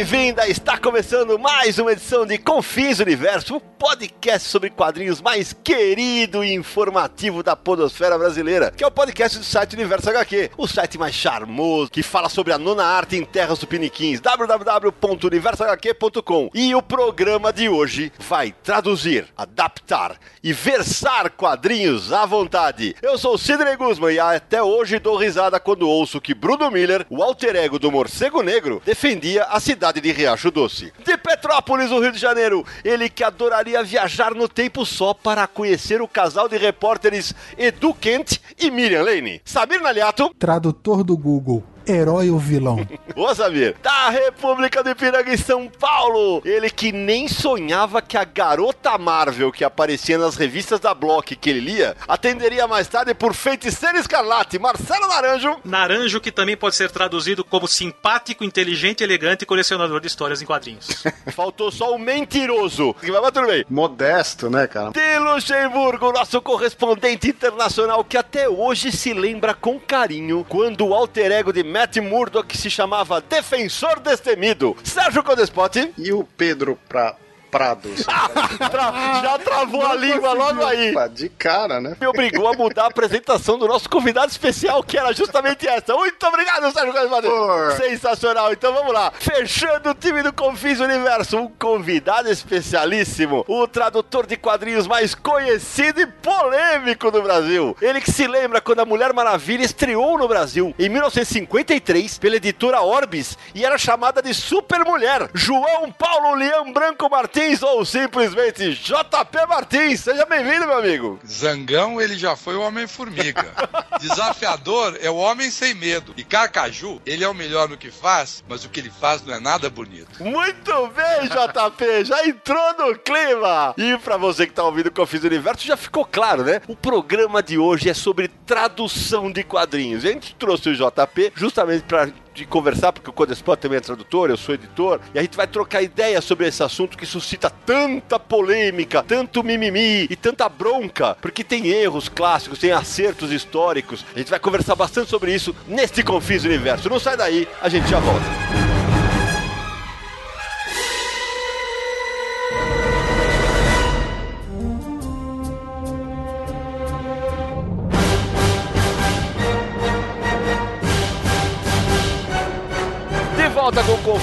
Bem-vinda! Está começando mais uma edição de Confins Universo, o podcast sobre quadrinhos mais querido e informativo da podosfera brasileira, que é o podcast do site Universo HQ, o site mais charmoso que fala sobre a nona arte em terras tupiniquins, www.universohq.com. E o programa de hoje vai traduzir, adaptar e versar quadrinhos à vontade. Eu sou Sidney Guzman e até hoje dou risada quando ouço que Bruno Miller, o alter ego do Morcego Negro, defendia a cidade de Riacho Doce. De Petrópolis, no Rio de Janeiro, ele que adoraria viajar no tempo só para conhecer o casal de repórteres Edu Kent e Miriam Lane. Samir Naliato, Tradutor do Google, herói ou vilão? Ô Samir, da República do Ipiranga em São Paulo, ele que nem sonhava que a garota Marvel que aparecia nas revistas da Block que ele lia, atenderia mais tarde por Feiticeiro Escarlate, Marcelo Naranjo. Naranjo, que também pode ser traduzido como simpático, inteligente, elegante e colecionador de histórias em quadrinhos. Faltou só o mentiroso. Mas tudo bem. Modesto, né, cara? De Luxemburgo, nosso correspondente internacional que até hoje se lembra com carinho quando o alter ego de Matt Murdock se chamava Defensor Destemido. Sérgio Codespot. E o Pedro pra Prado? Tra- já travou a língua logo aí. Opa, de cara, né? Me obrigou a mudar a apresentação do nosso convidado especial, que era justamente essa. Muito obrigado, Sérgio. Por. Sensacional. Então vamos lá. Fechando o time do Confis Universo, um convidado especialíssimo, o tradutor de quadrinhos mais conhecido e polêmico do Brasil. Ele que se lembra quando a Mulher Maravilha estreou no Brasil em 1953 pela editora Orbis e era chamada de Super Mulher. João Paulo Leão Branco Martins ou simplesmente JP Martins. Seja bem-vindo, meu amigo. Zangão, ele já foi o Homem-Formiga. Desafiador é o Homem Sem Medo. E Carcaju, ele é o melhor no que faz, mas o que ele faz não é nada bonito. Muito bem, JP, já entrou no clima. E pra você que tá ouvindo o Confis Universo, já ficou claro, né? O programa de hoje é sobre tradução de quadrinhos. A gente trouxe o JP justamente pra de conversar, porque o Codespot também é tradutor, eu sou editor, e a gente vai trocar ideias sobre esse assunto que suscita tanta polêmica, tanto mimimi e tanta bronca, porque tem erros clássicos, tem acertos históricos. A gente vai conversar bastante sobre isso neste Confis Universo. Não sai daí, a gente já volta.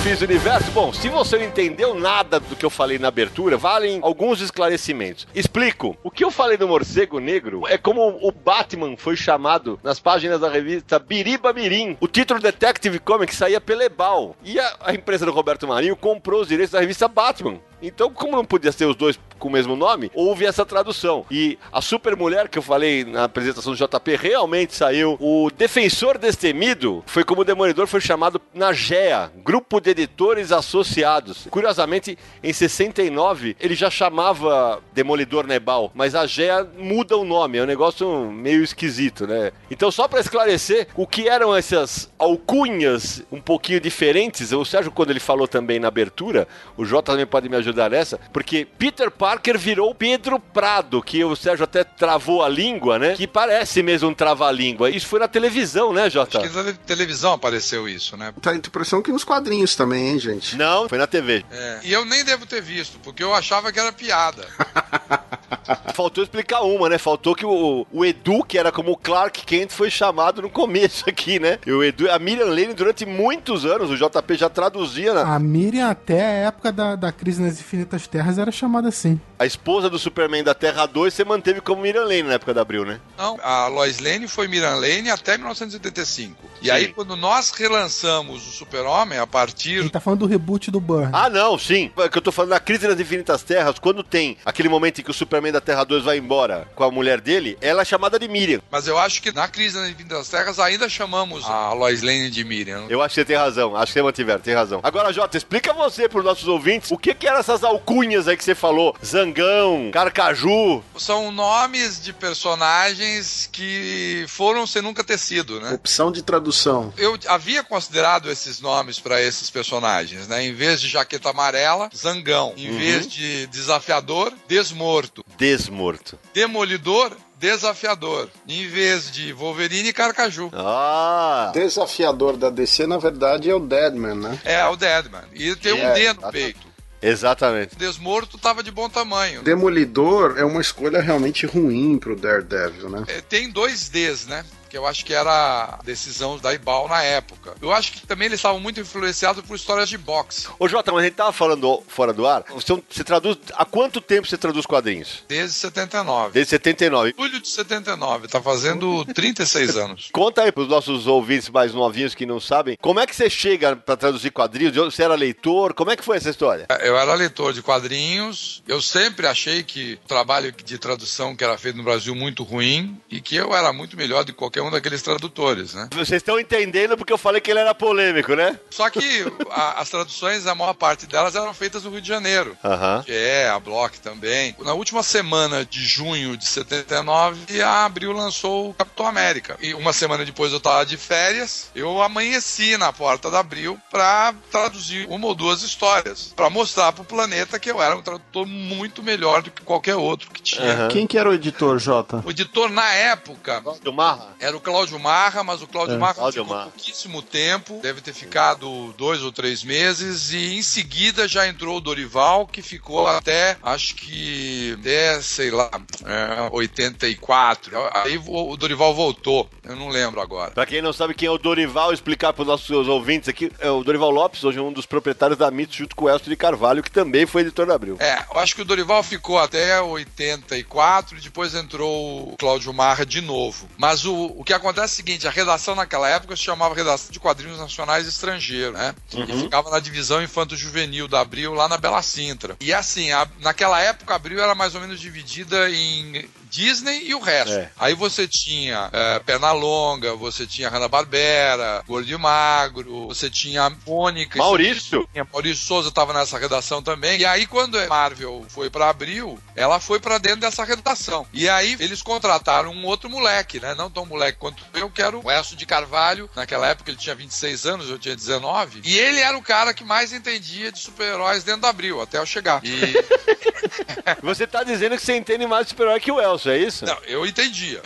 Universo. Bom, se você não entendeu nada do que eu falei na abertura, valem alguns esclarecimentos. Explico. O que eu falei do morcego negro é como o Batman foi chamado nas páginas da revista Biriba Mirim. O título Detective Comics saía pela Ebal. E a, a empresa do Roberto Marinho comprou os direitos da revista Batman. Então, como não podia ser os dois com o mesmo nome, houve essa tradução. E a Super Mulher que eu falei na apresentação do JP realmente saiu. O Defensor Destemido foi como o Demolidor foi chamado na GEA, Grupo de Editores Associados. Curiosamente, em 69, ele já chamava Demolidor Nebal, mas a GEA muda o nome, é um negócio meio esquisito, né? Então, só para esclarecer, o que eram essas alcunhas um pouquinho diferentes, o Sérgio, quando ele falou também na abertura, o Jota também pode me ajudar nessa, porque Peter Parker virou Pedro Prado, que o Sérgio até travou a língua, né? Que parece mesmo um trava-língua. Isso foi na televisão, né, Jota? Acho que na televisão apareceu isso, né? Tá a impressão que nos quadrinhos também, hein, gente? Não, foi na TV. É, E eu nem devo ter visto, porque eu achava que era piada. Faltou explicar uma, né? Faltou que o, o Edu, que era como o Clark Kent, foi chamado no começo aqui, né? E o Edu, a Miriam Lane, durante muitos anos, o JP já traduzia, né? A Miriam, até a época da, da crise nas Infinitas Terras, era chamada assim. A esposa do Superman da Terra 2 você manteve como Miriam Lane na época da Abril, né? Não, a Lois Lane foi Miran Lane até 1985. E Sim. aí, quando nós relançamos o Super-Homem, a A partir gente tá falando do reboot do Burn. Ah, não, sim. É que eu tô falando da crise nas Infinitas Terras, quando tem aquele momento em que o Superman da Terra 2 vai embora com a mulher dele, ela é chamada de Miriam. Mas eu acho que na crise nas Infinitas Terras ainda chamamos a Lois Lane de Miriam. Eu acho que você tem razão, acho que você mantiver, tem razão. Agora, Jota, explica você para os nossos ouvintes o que, que eram essas alcunhas aí que você falou: Zangão, Carcaju. São nomes de personagens que foram sem nunca ter sido, né? Opção de tradução. Eu havia considerado esses nomes para esses personagens, né? Em vez de jaqueta amarela, zangão. Em Uhum. vez de desafiador, desmorto. Desmorto. Demolidor, desafiador. Em vez de Wolverine, Carcaju. Ah! Desafiador da DC, na verdade, é o Deadman, né? É, o Deadman. E tem um É, D no tá- peito. Exatamente. Desmorto tava de bom tamanho. Demolidor é uma escolha realmente ruim pro Daredevil, né? É, Tem dois Ds, né? Que eu acho que era a decisão da Ibal na época. Eu acho que também eles estavam muito influenciados por histórias de boxe. Ô, Jota, mas a gente tava falando fora do ar. Você, você traduz. Há quanto tempo você traduz quadrinhos? Desde 79. Desde 79. Julho de 79, tá fazendo 36 anos. Conta aí pros nossos ouvintes mais novinhos que não sabem, como é que você chega pra traduzir quadrinhos? Você era leitor? Como é que foi essa história? Eu era leitor de quadrinhos, eu sempre achei que o trabalho de tradução que era feito no Brasil muito ruim e que eu era muito melhor do que qualquer um daqueles tradutores, né? Vocês estão entendendo porque eu falei que ele era polêmico, né? Só que a- as traduções, a maior parte delas eram feitas no Rio de Janeiro. Aham. que é a Block também. Na última semana de junho de 79, a Abril lançou o Capitão América. E uma semana depois eu tava de férias, eu amanheci na porta da Abril pra traduzir uma ou duas histórias, pra mostrar pro planeta que eu era um tradutor muito melhor do que qualquer outro que tinha. Aham. Quem que era o editor, Jota? O editor na época Do Marra? Era o Cláudio Marra, mas o Cláudio É, Marra Cláudio ficou Marra. pouquíssimo tempo, deve ter ficado dois ou três meses, e em seguida já entrou o Dorival, que ficou até, acho que, até, sei lá, é, 84. Aí o Dorival voltou, eu não lembro agora. Pra quem não sabe quem é o Dorival, explicar pros nossos ouvintes aqui, é o Dorival Lopes, hoje um dos proprietários da Mitos, junto com o Elcio de Carvalho, que também foi editor da Abril. É, eu acho que o Dorival ficou até 84 e depois entrou o Cláudio Marra de novo. Mas o, o que acontece é o seguinte, a redação naquela época se chamava Redação de Quadrinhos Nacionais Estrangeiros, né? E ficava na divisão infanto-juvenil da Abril, lá na Bela Sintra. E assim, a- naquela época a Abril era mais ou menos dividida em Disney e o resto. É. Aí você tinha é, Pernalonga, você tinha Hanna-Barbera, Gordo e Magro, você tinha a Mônica... Maurício? tinha Maurício Souza estava nessa redação também. E aí, quando a Marvel foi pra Abril, ela foi pra dentro dessa redação. E aí, eles contrataram um outro moleque, né? Não tão moleque quanto eu, que era o Elcio de Carvalho. Naquela época ele tinha 26 anos, eu tinha 19. E ele era o cara que mais entendia de super-heróis dentro da Abril, até eu chegar. E. Você tá dizendo que você entende mais de super-herói que o Elcio, é isso? Não, eu entendia.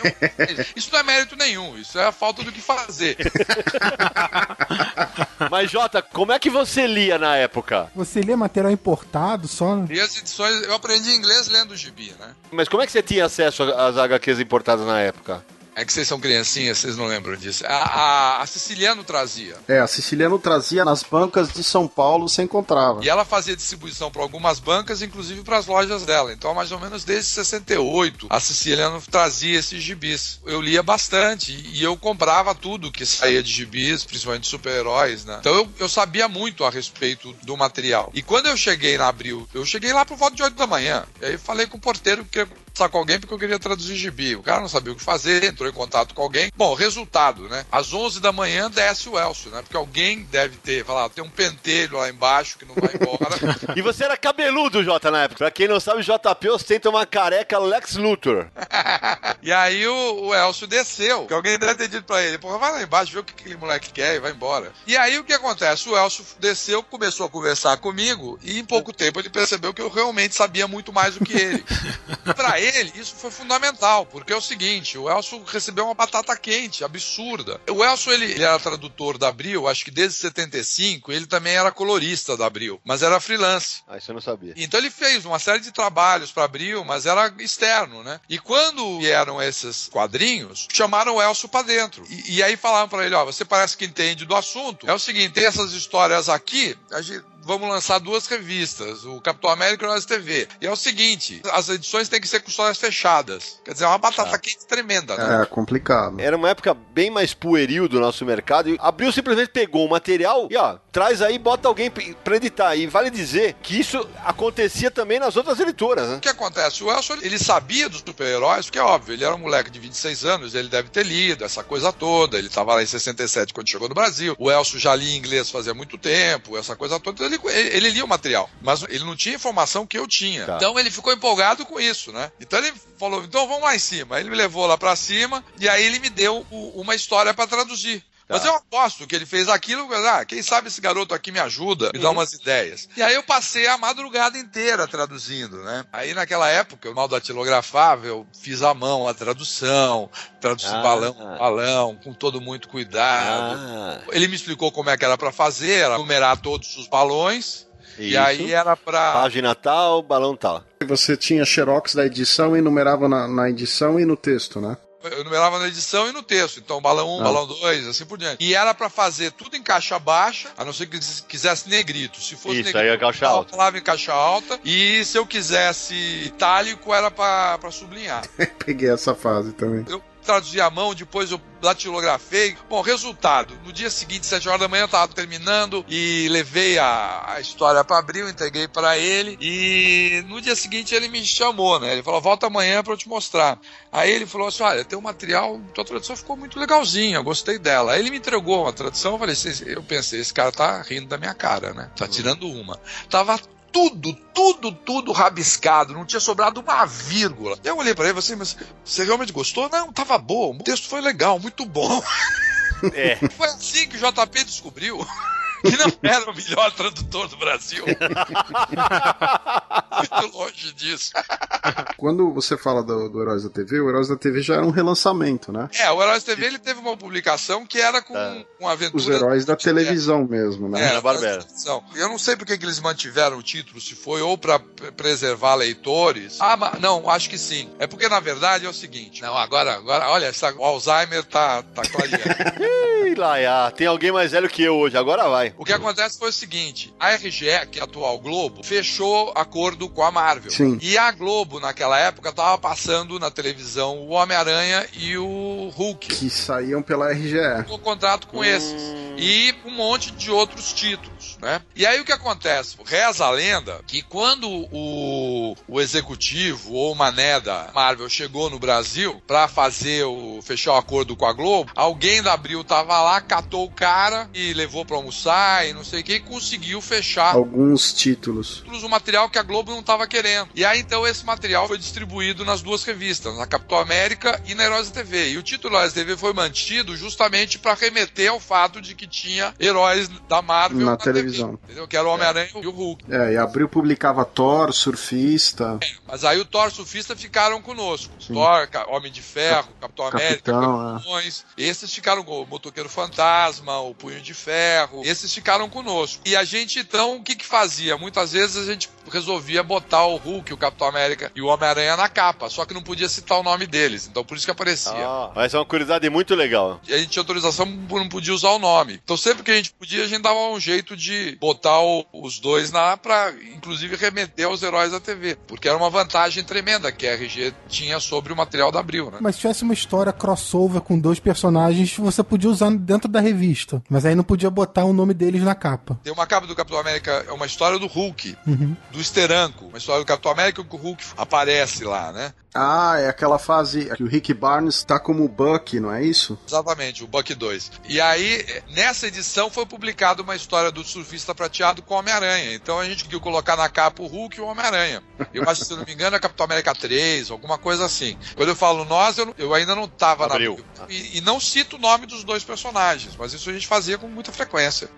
Isso não é mérito nenhum, isso é a falta do que fazer. Mas, Jota, como é que você lia na época? Você lê material importado só? E as edições, eu aprendi inglês lendo o gibi, né? Mas como é que você tinha acesso às HQs importadas na época? É que vocês são criancinhas, vocês não lembram disso. A, a, a Siciliano trazia. É, a Siciliano trazia nas bancas de São Paulo, você encontrava. E ela fazia distribuição para algumas bancas, inclusive para as lojas dela. Então, mais ou menos desde 68, a Siciliano trazia esses gibis. Eu lia bastante e eu comprava tudo que saía de gibis, principalmente super-heróis, né? Então eu, eu sabia muito a respeito do material. E quando eu cheguei na Abril, eu cheguei lá por volta de 8 da manhã. E aí falei com o porteiro que conversar com alguém porque eu queria traduzir gibi. O cara não sabia o que fazer, entrou em contato com alguém. Bom, resultado, né? Às 11 da manhã desce o Elcio, né? Porque alguém deve ter, falar, tem um pentelho lá embaixo que não vai embora. E você era cabeludo, Jota, na época. Pra quem não sabe, o JP ostenta uma careca Lex Luthor. e aí o, o Elcio desceu, que alguém deve ter dito pra ele, porra, vai lá embaixo, vê o que aquele moleque quer e vai embora. E aí o que acontece? O Elcio desceu, começou a conversar comigo e em pouco tempo ele percebeu que eu realmente sabia muito mais do que ele. pra ele, isso foi fundamental, porque é o seguinte, o Elcio recebeu uma batata quente, absurda. O Elcio, ele, ele era tradutor da Abril, acho que desde 75, ele também era colorista da Abril, mas era freelance. Ah, isso eu não sabia. Então ele fez uma série de trabalhos para Abril, mas era externo, né? E quando vieram esses quadrinhos, chamaram o Elcio para dentro. E, e aí falaram para ele, ó, você parece que entende do assunto. É o seguinte, tem essas histórias aqui, a gente- vamos lançar duas revistas, o Capitão América e o Nós TV. E é o seguinte, as edições têm que ser com histórias fechadas. Quer dizer, é uma batata quente tremenda, né? É complicado. Era uma época bem mais pueril do nosso mercado. E Abril simplesmente pegou o material e, ó, traz aí, bota alguém pra editar. E vale dizer que isso acontecia também nas outras editoras, né? O que acontece? O Elson, ele sabia dos super-heróis, porque é óbvio, ele era um moleque de 26 anos, ele deve ter lido essa coisa toda, ele estava lá em 67 quando chegou no Brasil, o Elson já lia inglês fazia muito tempo, essa coisa toda, ele, ele, ele lia o material, mas ele não tinha informação que eu tinha. Tá. Então ele ficou empolgado com isso, né? Então ele falou, então vamos lá em cima. Ele me levou lá pra cima, e aí ele me deu o- uma história pra traduzir. Mas Tá. eu aposto que ele fez aquilo, ah, quem sabe esse garoto aqui me ajuda, me dá umas ideias. E aí eu passei a madrugada inteira traduzindo, né? Aí naquela época, eu mal datilografava, eu fiz à mão a tradução, traduzi Ah. balão balão, com todo muito cuidado. Ah, Ele me explicou como é que era pra fazer, era numerar todos os balões, e isso. aí era pra... Página tal, balão tal. Você tinha xerox da edição e numerava na, na edição e no texto, né? Eu numerava na edição e no texto. Então, balão 1, Ah. balão 2, assim por diante. E era pra fazer tudo em caixa baixa, a não ser que quis- quisesse negrito. Se fosse Isso, negrito, aí é caixa eu alta. falava em caixa alta. E se eu quisesse itálico, era pra, pra sublinhar. Peguei essa fase também. Eu traduzi à mão, depois eu datilografei. Bom, resultado. No dia seguinte, 7 horas da manhã, eu tava terminando e levei a, a história pra Abril, entreguei pra ele. E no dia seguinte ele me chamou, né? Ele falou: volta amanhã pra eu te mostrar. Aí ele falou assim: olha, tem um material, tua tradução ficou muito legalzinha, eu gostei dela. Aí ele me entregou uma tradução, eu falei: "Esse- eu pensei, esse cara tá rindo da minha cara, né? Tá tirando uma. Tava tudo, tudo, tudo rabiscado, não tinha sobrado uma vírgula. Eu olhei pra ele e falei assim, mas você realmente gostou? Não, tava bom, o texto foi legal, muito bom. É. Foi assim que o JP descobriu que não era o melhor tradutor do Brasil. muito longe disso. Quando você fala do, do Heróis da TV, o Heróis da TV já era um relançamento, né? É, o Heróis TV ele teve uma publicação que era com É. uma aventura. Os heróis da televisão mesmo, né? Era, Barbera. Eu não sei porque que eles mantiveram o título, se foi ou pra pre- preservar leitores. Ah, mas, não, acho que sim. É porque, na verdade, é o seguinte. Não, agora, agora, olha, essa- o Alzheimer tá, tá clareando. Ih, Laia, tem alguém mais velho que eu hoje, agora vai. O que acontece foi o seguinte: a RGE, que é a atual Globo, fechou acordo com a Marvel. Sim. E a Globo, naquela época, tava passando na televisão o Homem-Aranha e o Hulk. Que saíam pela RGE. o contrato com esses. E um monte de outros títulos, né? E aí o que acontece? Reza a lenda que quando o, o executivo ou o mané da Marvel chegou no Brasil pra fazer o fechar o acordo com a Globo, alguém da Abril tava lá, catou o cara e levou pra almoçar e não sei o que, e conseguiu fechar Alguns títulos. o material que a Globo não estava querendo. E aí então esse material foi distribuído nas duas revistas, na Capitão América e na Heróis da TV. E o título Heróis da TV foi mantido justamente para remeter ao fato de que tinha heróis da Marvel Na televisão. TV, entendeu? Que era o Homem-Aranha e o Hulk. É, e Abril publicava Thor, Surfista, Mas aí o Thor Surfista ficaram conosco. Thor, Ca- Homem de Ferro, Capitão América, Capitão, é. Capitões. Esses ficaram com o Motoqueiro Fantasma, o Punho de Ferro. Esses ficaram conosco. E a gente, então, o que que fazia? Muitas vezes a gente resolvia botar o Hulk, o Capitão América e o Homem-Aranha na capa. Só que não podia citar o nome deles. Então por isso que aparecia. Ah, mas é uma curiosidade muito legal. E a gente tinha autorização, não podia usar o nome. Então sempre que a gente podia, a gente dava um jeito de botar o- os dois lá pra, inclusive, remeter aos heróis da TV. Porque era uma vantagem tremenda que a RG tinha sobre o material da Abril, né? Mas se tivesse uma história crossover com dois personagens, você podia usar dentro da revista. Mas aí não podia botar o nome deles na capa. Tem uma capa do Capitão América, é uma história do Hulk, Uhum. do Steranko. Uma história do Capitão América que o Hulk aparece lá, né? Ah, é aquela fase que o Rick Barnes tá como Buck, não é isso? Exatamente, o Buck 2. E aí, nessa edição foi publicada uma história do surfista prateado com o Homem-Aranha. Então a gente conseguiu colocar na capa o Hulk e o Homem-Aranha. Eu acho que, se não me engano, é Capitão América 3, alguma coisa assim. Quando eu falo nós, eu, eu ainda não tava Abril. na. E, e não cito o nome dos dois personagens, mas isso a gente fazia com muita frequência.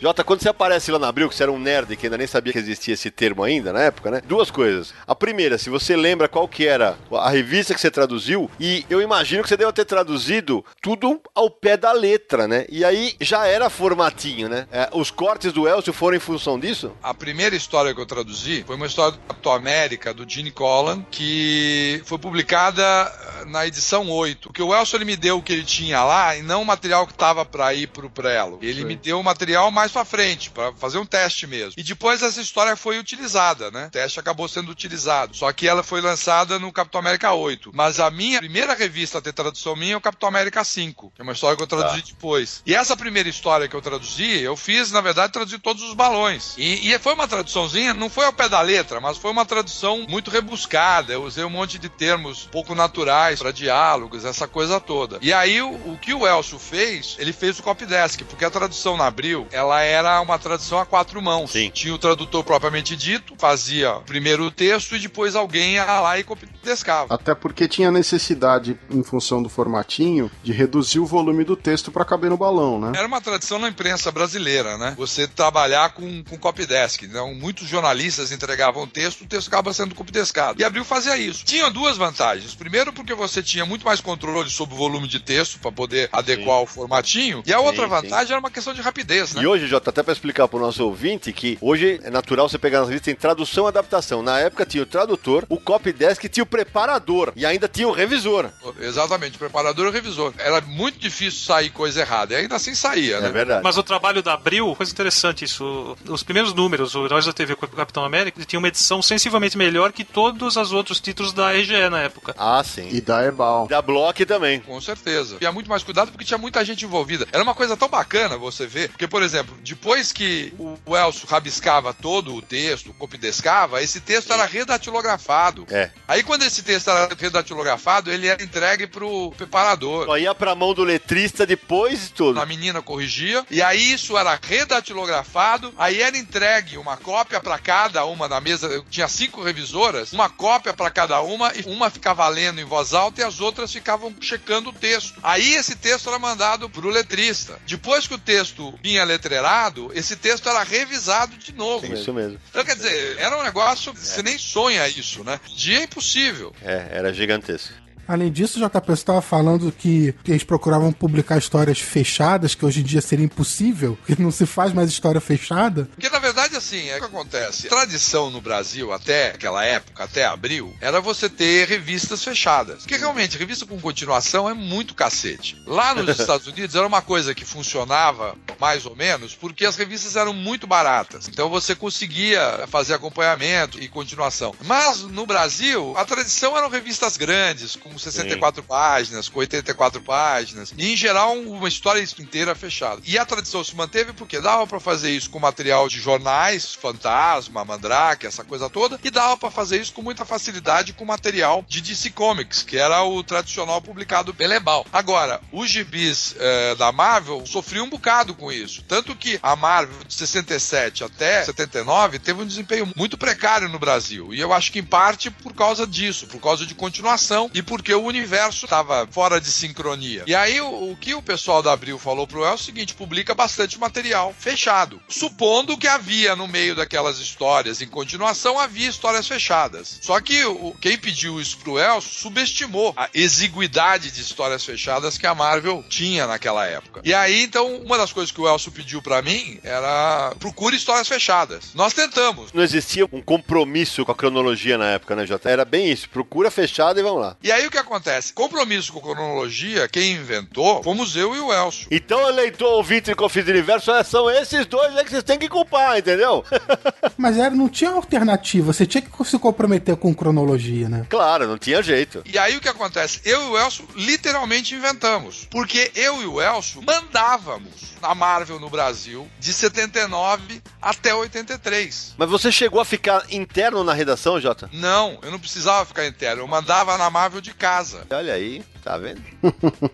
Jota, quando você aparece lá na Abril, que você era um nerd que ainda nem sabia que existia esse termo ainda na época, né? Duas coisas. A primeira, se você lembra qual que era a revista que você traduziu, e eu imagino que você deve ter traduzido tudo ao pé da letra, né? E aí já era formatinho, né? É, os cortes do Elcio foram em função disso? A primeira história que eu traduzi foi uma história do Capitão América, do Gene Collan, que foi publicada eh, na edição 8. Porque o Elcio ele me deu o que ele tinha lá e não o material que estava para ir pro prelo. Ele Sim. me deu o material mais para frente, para fazer um teste mesmo. E depois essa história foi utilizada, né? O teste acabou sendo utilizado. Só que ela foi lançada no Capitão América 8. Mas a minha primeira revista a ter tradução minha é o Capitão América 5, que é uma história que eu traduzi depois. E essa primeira história que eu traduzi, eu fiz, na verdade, traduzi todos os balões. E, e foi uma traduçãozinha, não foi ao pé da letra, mas foi uma tradução muito rebuscada. Eu usei um monte de termos pouco naturais para diálogos, essa coisa toda. E aí, o, o que o Elcio fez, ele fez o copydesk, porque a tradução na Abril, ela era uma tradução a quatro mãos. Sim. Tinha o tradutor propriamente dito, fazia primeiro o texto e depois alguém ia lá e copydescava. Até porque tinha necessidade, em função do formatinho, de reduzir o volume do texto para caber no balão, né? Era uma tradição na imprensa brasileira, né? Você trabalhar com, com copydesk. Então, muitos jornalistas entregavam o texto, o texto acaba sendo copydeskado. E Abril fazia isso. Tinha duas vantagens. Primeiro, porque você tinha muito mais controle sobre o volume de texto para poder adequar o formatinho. E a outra Sim, vantagem era uma questão de rapidez, né? E hoje, Jota, até pra explicar pro nosso ouvinte que hoje é natural você pegar nas revistas tem tradução e adaptação. Na época tinha o tradutor, o copydesk tinha o preparador e ainda tinha o revisor. Exatamente, preparador e revisor. Era muito difícil sair coisa errada. E ainda assim saía, né? É verdade. Mas o trabalho da Abril, coisa interessante isso. Os primeiros números, o Heróis da TV com o Capitão América, tinha uma edição sensivelmente melhor que todos os outros títulos da RGE na época. Ah, sim. E da Ebal. Da Block também. Com certeza. Tinha muito mais cuidado porque tinha muita gente envolvida. Era uma coisa tão bacana você ver. Porque, por exemplo, depois que o Elcio rabiscava todo o texto, copidescava, esse texto era redatilografado. É. Aí quando esse texto era redatilografado, ele era entregue pro preparador. Só ia pra mão do letrista depois de tudo. A menina corrigia, e aí isso era redatilografado, aí era entregue uma cópia para cada uma na mesa. Eu tinha cinco revisoras, uma cópia para cada uma, e uma ficava lendo em voz alta e as outras ficavam checando o texto. Aí esse texto era mandado pro letrista. Depois que o texto vinha letreirado, esse texto era revisado de novo. Isso mesmo. Então, quer dizer, era um negócio, você nem sonha isso, né? Dia é impossível. É, era gigantesco. Além disso, JP, você estava falando que, que eles procuravam publicar histórias fechadas, que hoje em dia seria impossível, porque não se faz mais história fechada. Porque na verdade, assim, é o que acontece. A tradição no Brasil, até aquela época, até abril, era você ter revistas fechadas. Porque realmente, revista com continuação é muito cacete. Lá nos Estados Unidos era uma coisa que funcionava mais ou menos, porque as revistas eram muito baratas. Então você conseguia fazer acompanhamento e continuação. Mas no Brasil, a tradição eram revistas grandes, com 64 páginas, com 84 páginas, e em geral uma história inteira fechada. E a tradição se manteve porque dava para fazer isso com material de jornais, Fantasma, Mandrake, essa coisa toda, e dava para fazer isso com muita facilidade com material de DC Comics, que era o tradicional publicado pela Ebal. Agora, os gibis eh, da Marvel sofriam um bocado com isso, tanto que a Marvel de 67 até 79 teve um desempenho muito precário no Brasil, e eu acho que em parte por causa disso, por causa de continuação e porque o universo estava fora de sincronia. E aí o, o que o pessoal da Abril falou pro El é o seguinte: publica bastante material fechado. Supondo que havia no meio daquelas histórias, em continuação, havia histórias fechadas. Só que o, quem pediu isso pro Elcio subestimou a exiguidade de histórias fechadas que a Marvel tinha naquela época. E aí, então, uma das coisas que o Elcio pediu para mim era procure histórias fechadas. Nós tentamos. Não existia um compromisso com a cronologia na época, né, Jota? Era bem isso. Procura fechada e vamos lá. E aí o que acontece? Compromisso com cronologia, quem inventou, fomos eu e o Elcio. Então, eleitor ouvinte Confis do Universo, é, são esses dois aí que vocês têm que culpar, entendeu? Mas era, não tinha alternativa, você tinha que se comprometer com cronologia, né? claro, não tinha jeito. E aí o que acontece? Eu e o Elcio literalmente inventamos. Porque eu e o Elcio mandávamos na Marvel no Brasil de 79 até 83. Mas você chegou a ficar interno na redação, Jota? Não, eu não precisava ficar interno, eu mandava na Marvel de casa. Olha aí, tá vendo?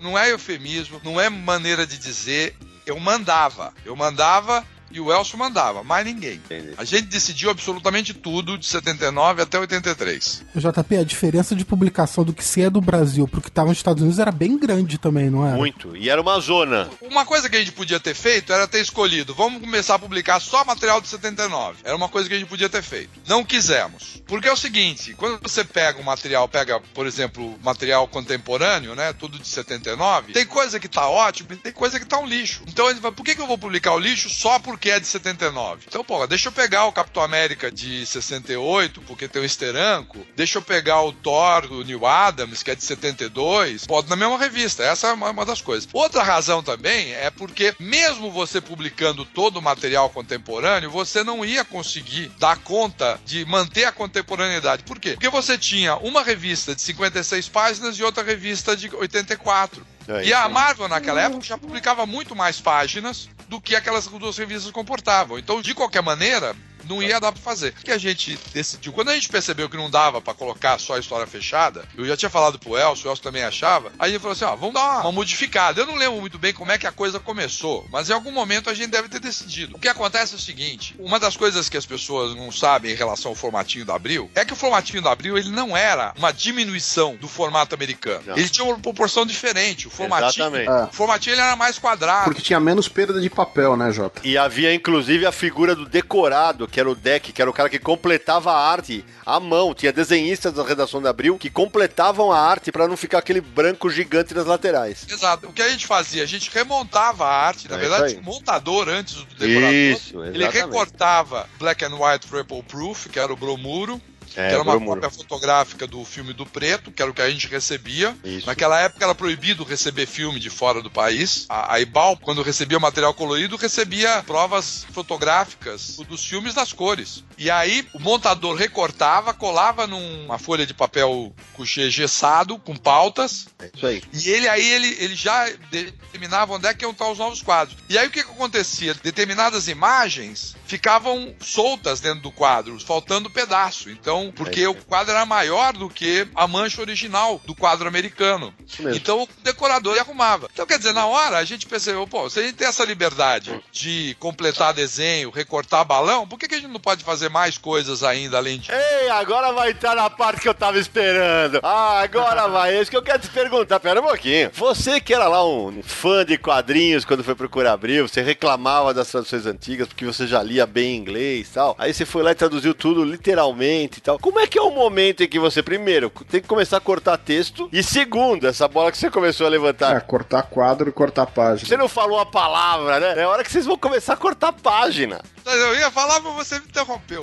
Não é eufemismo, não é maneira de dizer, eu mandava. Eu mandava e o Elcio mandava, mais ninguém. Entendi. A gente decidiu absolutamente tudo de 79 até 83. JP, a diferença de publicação do que se é do Brasil pro que tava nos Estados Unidos era bem grande também, não é? Muito. E era uma zona. Uma coisa que a gente podia ter feito era ter escolhido, vamos começar a publicar só material de 79. Era uma coisa que a gente podia ter feito. Não quisemos. Porque é o seguinte, quando você pega um material, pega, por exemplo, material contemporâneo, né, tudo de 79, tem coisa que tá ótimo e tem coisa que tá um lixo. Então ele vai, por que, que eu vou publicar o lixo só porque é de 79? Então, pô, deixa eu pegar o Capitão América de 68, porque tem o Esteranco, deixa eu pegar o Thor do Neil Adams, que é de 72, pode na mesma revista. Essa é uma, das coisas. Outra razão também é porque, mesmo você publicando todo o material contemporâneo, você não ia conseguir dar conta de manter a contemporaneidade. Por quê? Porque você tinha uma revista de 56 páginas e outra revista de 84. É e a. Marvel, naquela época, já publicava muito mais páginas do que aquelas duas revistas comportavam. Então, de qualquer maneira, não ia dar pra fazer. O que a gente decidiu? Quando a gente percebeu que não dava pra colocar só a história fechada, eu já tinha falado pro Elcio, o Elcio também achava, aí a gente falou assim, ó, vamos dar uma, uma modificada. Eu não lembro muito bem como é que a coisa começou, mas em algum momento a gente deve ter decidido. O que acontece é o seguinte, uma das coisas que as pessoas não sabem em relação ao formatinho da Abril, é que o formatinho da Abril, ele não era uma diminuição do formato americano. Não. Ele tinha uma proporção diferente. O formatinho, Exatamente. É. o formatinho ele era mais quadrado. Porque tinha menos perda de papel, né, Jota? E havia inclusive a figura do decorado, que era o deck, que era o cara que completava a arte à mão. Tinha desenhistas da redação da Abril que completavam a arte pra não ficar aquele branco gigante nas laterais. Exato. O que a gente fazia? A gente remontava a arte. Na É verdade, um montador antes do decorador. Isso, Ele exatamente. recortava Black and White Triple Proof, que era o bromuro. É, que era uma cópia fotográfica do filme do Preto, que era o que a gente recebia. Isso. Naquela época era proibido receber filme de fora do país. A, a Ibal, quando recebia material colorido, recebia provas fotográficas dos filmes das cores. E aí o montador recortava, colava numa folha de papel couché gessado, com pautas, É isso aí. e ele aí ele, ele já determinava onde é que iam estar os novos quadros. E aí o que, que acontecia? Determinadas imagens ficavam soltas dentro do quadro, faltando pedaço. Então, porque É. o quadro era maior do que a mancha original do quadro americano. Então o decorador arrumava. Então, quer dizer, na hora a gente percebeu, pô, se a gente tem essa liberdade de completar desenho, recortar balão, por que, que a gente não pode fazer mais coisas ainda além de. Ei, agora vai entrar na parte que eu tava esperando. Ah, agora vai. É isso que eu quero te perguntar. Pera um pouquinho. Você que era lá um fã de quadrinhos quando foi procurar Abril, você reclamava das traduções antigas porque você já lia bem inglês e tal. Aí você foi lá e traduziu tudo literalmente e tal. Como é que é o momento em que você, primeiro, tem que começar a cortar texto e, segundo, essa bola que você começou a É, levantar? cortar quadro e cortar página. Você não falou a palavra, né? É hora que vocês vão começar a cortar página. Eu ia falar, mas você me interrompeu.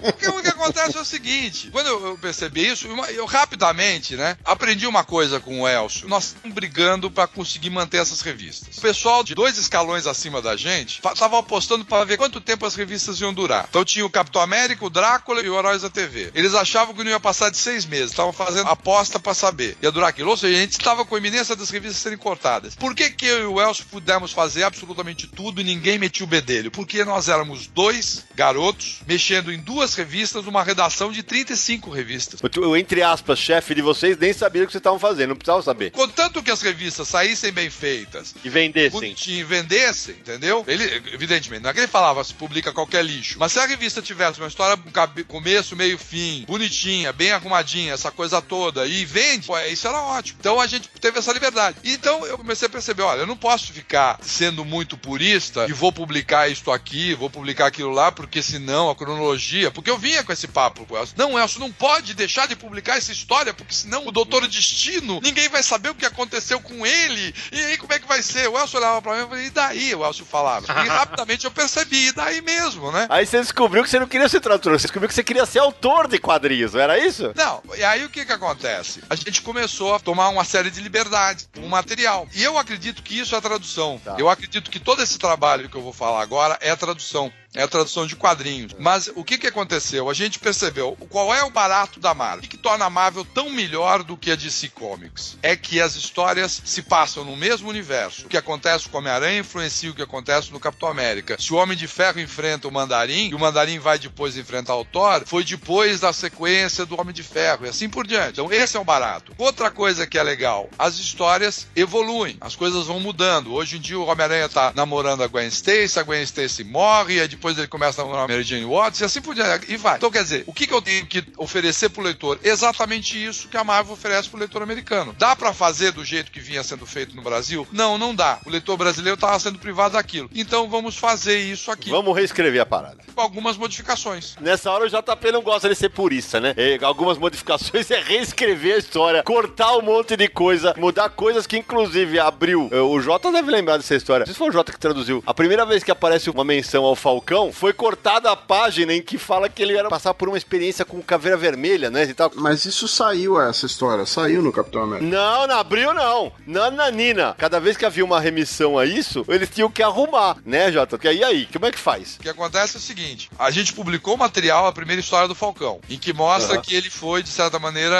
Porque o que acontece é o seguinte: quando eu percebi isso, eu, eu rapidamente, né, aprendi uma coisa com o Elcio. Nós estamos brigando para conseguir manter essas revistas. O pessoal de dois escalões acima da gente estava apostando para ver quanto tempo as revistas iam durar. Então tinha o Capitão América, o Drácula e o Heróis da TV. Eles achavam que não ia passar de seis meses, estavam fazendo aposta para saber. Ia durar aquilo. Ou seja, a gente estava com a iminência das revistas serem cortadas. Por que, que eu e o Elcio pudemos fazer absolutamente tudo e ninguém metia o bedelho? Porque nós éramos dois garotos mexendo em duas revistas, uma redação de 35 revistas. O, entre aspas, chefe de vocês nem sabia o que vocês estavam fazendo, não precisava saber. Contanto que as revistas saíssem bem feitas, E vendessem. e vendessem, entendeu? Ele, evidentemente, não é que ele falava se publica qualquer lixo. Mas se a revista tivesse uma história com começo, meio, fim, bonitinha, bem arrumadinha, essa coisa toda, e vende, pô, isso era ótimo. Então a gente teve essa liberdade. Então eu comecei a perceber, olha, eu não posso ficar sendo muito purista e vou publicar isto aqui, vou publicar aquilo lá, porque senão a cronologia. Porque eu vinha com esse papo com o Elcio. Não, Elcio, não pode deixar de publicar essa história, porque senão o Doutor Destino, ninguém vai saber o que aconteceu com ele. E aí como é que vai ser? O Elcio olhava pra mim e falei, e daí? O Elcio falava. E rapidamente eu percebi, e daí mesmo, né? Aí você descobriu que você não queria ser tradutor, você descobriu que você queria ser autor de quadrinhos, não era isso? Não, e aí o que que acontece? A gente começou a tomar uma série de liberdades com o material. E eu acredito que isso é tradução. Tá. Eu acredito que todo esse trabalho que eu vou falar agora é tradução. É a tradução de quadrinhos. Mas o que, que aconteceu? A gente percebeu qual é o barato da Marvel. O que, que torna a Marvel tão melhor do que a DC Comics? É que as histórias se passam no mesmo universo. O que acontece com o Homem-Aranha influencia o que acontece no Capitão América. Se o Homem de Ferro enfrenta o Mandarim e o Mandarim vai depois enfrentar o Thor, foi depois da sequência do Homem de Ferro e assim por diante. Então esse é o barato. Outra coisa que é legal, as histórias evoluem, as coisas vão mudando. Hoje em dia o Homem-Aranha tá namorando a Gwen Stacy, a Gwen Stacy morre, e depois ele começa a namorar Mary Jane Watts e assim por diante. E vai. Então quer dizer, o que, que eu tenho que oferecer pro leitor? Exatamente isso que a Marvel oferece pro leitor americano. Dá para fazer do jeito que vinha sendo feito no Brasil? Não, não dá. O leitor brasileiro tava sendo privado daquilo. Então vamos fazer isso aqui. Vamos reescrever a parada. Com algumas modificações. Nessa hora o JP não gosta de ser purista, né? E algumas modificações é reescrever a história, cortar um monte de coisa, mudar coisas que inclusive abriu. Eh, O Jota deve lembrar dessa história. Se foi o Jota que traduziu. A primeira vez que aparece uma menção ao Falcão, foi cortada a página em que fala que ele era passar por uma experiência com caveira vermelha, né? E tal. Mas isso saiu, essa história. Saiu no Capitão América. Não, não abriu não. Nananina. Cada vez que havia uma remissão a isso, eles tinham que arrumar, né, Jota? Porque aí, aí, como é que faz? O que acontece é o seguinte: a gente publicou o material, a primeira história do Falcão, em que mostra Aham. que ele foi, de certa maneira,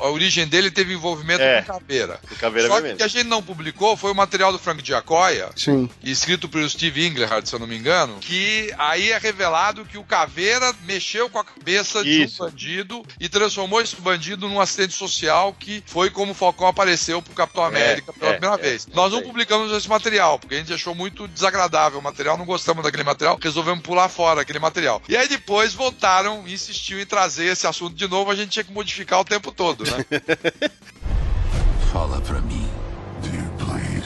a origem dele teve envolvimento É. com caveira. O Caveira Só que Vermelha. o que a gente não publicou foi o material do Frank Giacoia, Sim. escrito pelo Steve Englehart, se eu não me engano, que aí é revelado que o Caveira mexeu com a cabeça Isso. de um bandido e transformou esse bandido num assistente social que foi como o Falcão apareceu pro Capitão América pela é, primeira é, vez. é Nós não publicamos esse material, porque a gente achou muito desagradável o material, não gostamos daquele material, resolvemos pular fora aquele material. E aí depois voltaram e insistiam em trazer esse assunto de novo, a gente tinha que modificar o tempo todo, né? Fala pra mim, Dear Blade.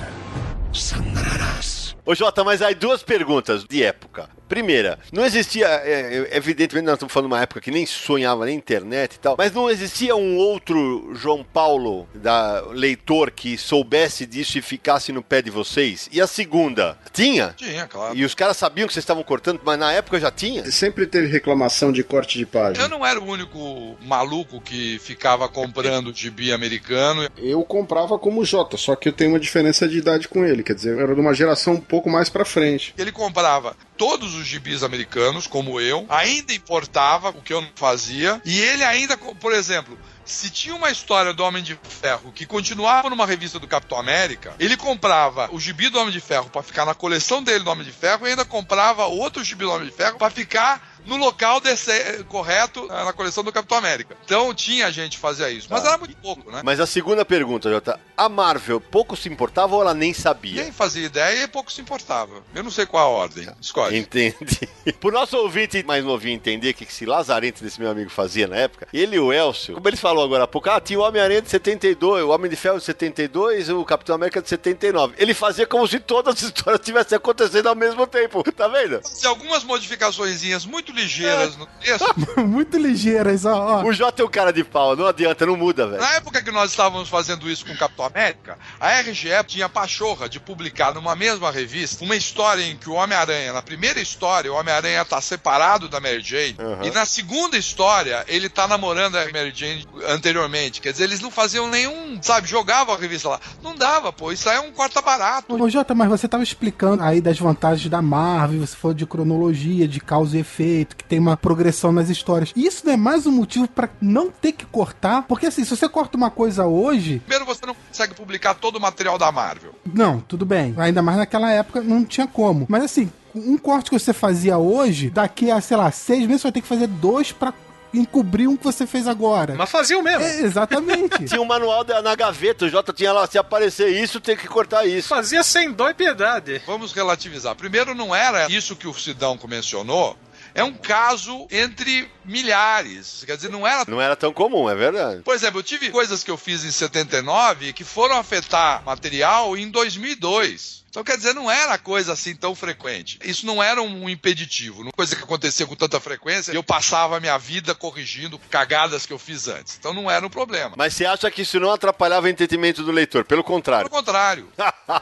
Sangrarás. Ô Jota, mas aí duas perguntas de época. Primeira, não existia, é, é, evidentemente nós estamos falando de uma época que nem sonhava nem internet e tal, mas não existia um outro João Paulo, da leitor, que soubesse disso e ficasse no pé de vocês? E a segunda, tinha? Tinha, claro. E os caras sabiam que vocês estavam cortando, mas na época já tinha? Sempre teve reclamação de corte de página. Eu não era o único maluco que ficava comprando gibi americano. Eu comprava como Jota, só que eu tenho uma diferença de idade com ele. Quer dizer, eu era de uma geração um pouco mais pra frente. Ele comprava todos os gibis americanos, como eu, ainda importava, o que eu não fazia, e ele ainda, por exemplo, se tinha uma história do Homem de Ferro que continuava numa revista do Capitão América, ele comprava o gibi do Homem de Ferro pra ficar na coleção dele do Homem de Ferro e ainda comprava outro gibi do Homem de Ferro pra ficar no local desse, eh, correto eh, na coleção do Capitão América. Então tinha gente que fazia isso, mas Tá. era muito pouco, né? Mas a segunda pergunta, Jota, a Marvel pouco se importava ou ela nem sabia? Ninguém fazia ideia e pouco se importava. Eu não sei qual a ordem. Escolhe. Entendi. Pro nosso ouvinte mais novinho entender o que esse lazarento desse meu amigo fazia na época, ele e o Elcio, como ele falou agora há pouco, ah, tinha o Homem-Aranha de 72, o Homem de Ferro de 72, o Capitão América de 79. Ele fazia como se todas as histórias tivessem acontecendo ao mesmo tempo, tá vendo? Fazia algumas modificações muito ligeiras no texto. Muito ligeiras, ó, ó. O J é um cara de pau, não adianta, não muda, velho. Na época que nós estávamos fazendo isso com o Capitão América, a RGE tinha a pachorra de publicar numa mesma revista uma história em que o Homem-Aranha, na primeira história, o Homem-Aranha tá separado da Mary Jane, Uhum. e na segunda história, ele tá namorando a Mary Jane anteriormente. Quer dizer, eles não faziam nenhum, sabe, jogavam a revista lá. Não dava, pô, isso aí é um corta-barato. Ô, Jota, mas você tava explicando aí das vantagens da Marvel, você falou de cronologia, de causa e efeito, que tem uma progressão nas histórias. Isso não é mais um motivo pra não ter que cortar? Porque assim, se você corta uma coisa hoje, Primeiro, você não consegue publicar todo o material da Marvel. não, tudo bem. Ainda mais naquela época não tinha como. Mas assim, um corte que você fazia hoje, daqui a, sei lá, seis meses você vai ter que fazer dois pra encobrir um que você fez agora. Mas faziam mesmo. É, exatamente. Tinha um manual da- na gaveta, o Jota tinha lá, se aparecer isso, tem que cortar isso. Fazia sem dó e piedade. Vamos relativizar. Primeiro, não era isso que o Sidão mencionou. É um caso entre milhares. Quer dizer, não era. Não era tão comum, é verdade. Por exemplo, eu tive coisas que eu fiz em 79 que foram afetar material em 2002. Então, quer dizer, não era coisa assim tão frequente. Isso não era um impeditivo, não coisa que acontecia com tanta frequência. e Eu passava a minha vida corrigindo cagadas que eu fiz antes. Então, não era um problema. Mas você acha que isso não atrapalhava o entendimento do leitor? Pelo Pelo contrário. contrário.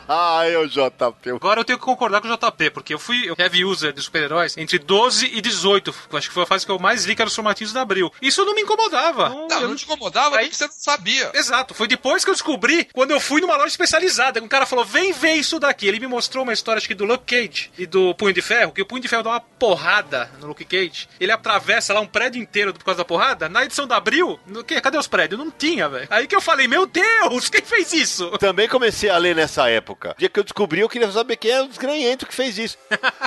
Ai, o JP. Agora eu tenho que concordar com o JP, porque eu fui heavy user de super-heróis entre 12 e 18. Acho que foi a fase que eu mais li, que era os formatinhos da Abril. Isso não me incomodava. Não, Não, eu não te incomodava Aí- porque você não sabia. Exato, foi depois que eu descobri, quando eu fui numa loja especializada, que um cara falou, vem ver isso daqui. Ele me mostrou uma história, acho que do Luke Cage e do Punho de Ferro, que o Punho de Ferro dá uma porrada no Luke Cage. Ele atravessa lá um prédio inteiro por causa da porrada. Na edição da Abril, no que? cadê os prédios? Não tinha, velho. Aí que eu falei, meu Deus, quem fez isso? Também comecei a ler nessa época. O dia que eu descobri, eu queria saber quem é o desgranhento que fez isso.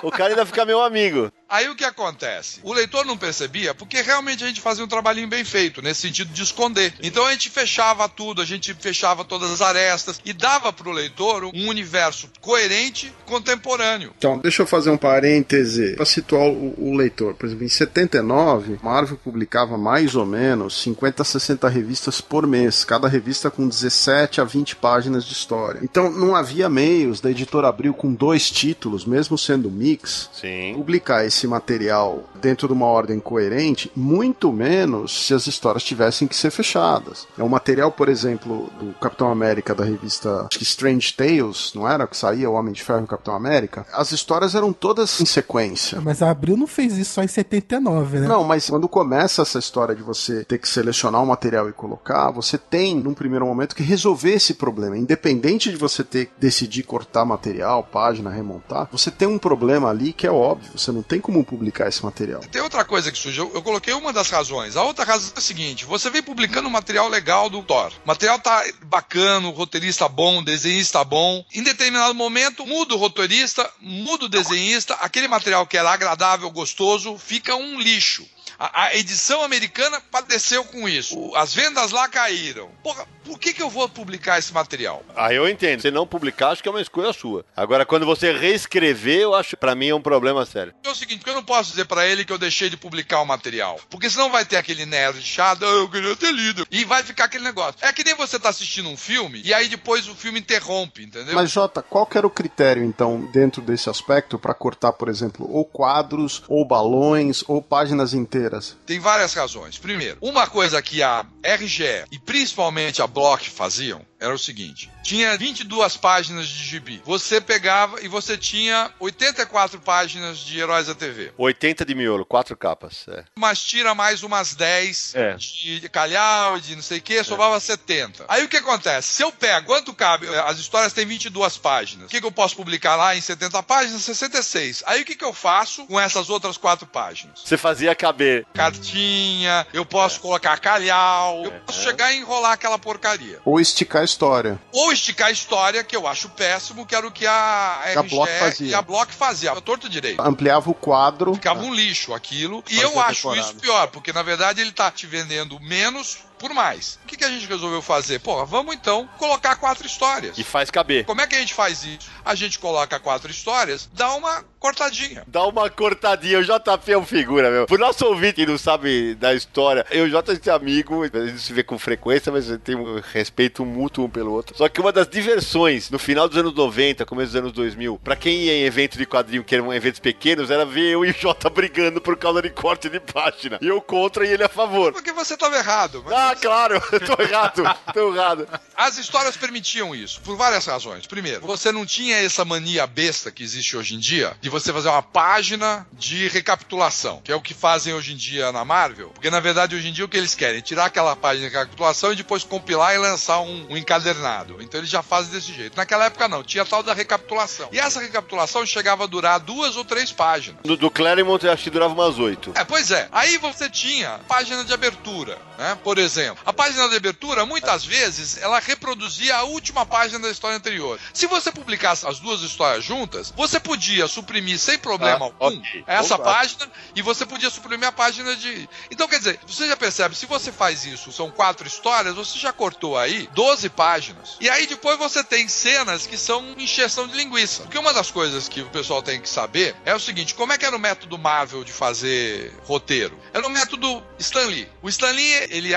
o cara ainda fica meu amigo. Aí o que acontece? O leitor não percebia porque realmente a gente fazia um trabalhinho bem feito, nesse sentido de esconder. Então a gente fechava tudo, a gente fechava todas as arestas e dava para o leitor um universo coerente, contemporâneo. Então, deixa eu fazer um parêntese para situar o, o, leitor. Por exemplo, em 79, Marvel publicava mais ou menos 50 a 60 revistas por mês, cada revista com 17 a 20 páginas de história. Então, não havia meios da editora Abril com dois títulos, mesmo sendo mix, Sim. publicar esse material dentro de uma ordem coerente, muito menos se as histórias tivessem que ser fechadas. É um material, por exemplo, do Capitão América da revista acho que Strange Tales, não era? Que saía o Homem de Ferro e o Capitão América. As histórias eram todas em sequência. Mas a Abril não fez isso só em 79, né? Não, mas quando começa essa história de você ter que selecionar o material e colocar, você tem, num primeiro momento, que resolver esse problema. Independente de você ter que decidir cortar material, página, remontar, você tem um problema ali que é óbvio. Você não tem como publicar esse material. Tem outra coisa que surge. Eu, eu coloquei uma das razões. A outra razão é a seguinte: você vem publicando um material legal do Thor. O material tá bacana, o roteirista bom, o desenhista bom. Em determinado momento, muda o roteirista, muda o desenhista, aquele material que era agradável, gostoso, fica um lixo. A, a, edição americana padeceu com isso. O, as vendas lá caíram. Porra, por que, que eu vou publicar esse material? Ah, eu entendo. Se não publicar, acho que é uma escolha sua. Agora, quando você reescrever, eu acho, para mim, é um problema sério. É o seguinte, eu não posso dizer para ele que eu deixei de publicar o material. Porque senão vai ter aquele nerd chato, ah, eu queria ter lido. E vai ficar aquele negócio. É que nem você tá assistindo um filme e aí depois o filme interrompe, entendeu? Mas, Jota, qual que era o critério, então, dentro desse aspecto, para cortar, por exemplo, ou quadros, ou balões, ou páginas inteiras? Tem várias razões. Primeiro, uma coisa que a RGE e principalmente a Block faziam era o seguinte: tinha 22 páginas de gibi. Você pegava e você tinha 84 páginas de Heróis da TV. 80 de miolo, quatro capas. É. Mas tira mais umas 10 É. de calhau, de não sei o que, sobrava 70. Aí o que acontece? Se eu pego, quanto cabe? As histórias têm 22 páginas. O que, que eu posso publicar lá em 70 páginas? 66. Aí o que, que eu faço com essas outras quatro páginas? Você fazia caber. Cartinha, eu posso colocar calhau, eu posso chegar e enrolar aquela porcaria. Ou esticar a história. Ou esticar a história, que eu acho péssimo, que era o que a, a RGE Block fazia. e a Block fazia. A torto direito. Ampliava o quadro. Ficava um lixo aquilo. E eu acho decorado. isso pior, porque na verdade ele tá te vendendo menos por mais. O que, que a gente resolveu fazer? Porra, vamos então colocar quatro histórias. E faz caber. Como é que a gente faz isso? A gente coloca quatro histórias, dá uma cortadinha. Dá uma cortadinha. O JP é um figura, meu. Pro nosso ouvinte que não sabe da história, eu e o J é amigo, a gente se vê com frequência, mas tem um respeito mútuo um pelo outro. Só que uma das diversões no final dos anos 90, começo dos anos 2000, pra quem ia em evento de quadrinho, que eram eventos pequenos, era ver eu e o J brigando por causa de corte de página. E eu contra e ele a favor. Porque você tava errado. mas Ah, claro, eu tô errado, tô errado. As histórias permitiam isso, por várias razões. Primeiro, você não tinha essa mania besta que existe hoje em dia de você fazer uma página de recapitulação, que é o que fazem hoje em dia na Marvel. Porque na verdade, hoje em dia, o que eles querem? Tirar aquela página de recapitulação e depois compilar e lançar um, um encadernado. Então eles já fazem desse jeito. Naquela época, não, tinha tal da recapitulação. E essa recapitulação chegava a durar duas ou três páginas. Do, do Claremont eu acho que durava umas oito. É, pois é. Aí você tinha página de abertura, né? Por exemplo. A página de abertura, muitas vezes, ela reproduzia a última página da história anterior. Se você publicasse as duas histórias juntas, você podia suprimir sem problema Ah, algum ok. essa Opa. página e você podia suprimir a página de. Então, quer dizer, você já percebe, se você faz isso, são quatro histórias, você já cortou aí 12 páginas. E aí depois você tem cenas que são encheção de linguiça. Porque uma das coisas que o pessoal tem que saber é o seguinte: como é que era o método Marvel de fazer roteiro? Era o método Stan Lee. O Stan Lee, ele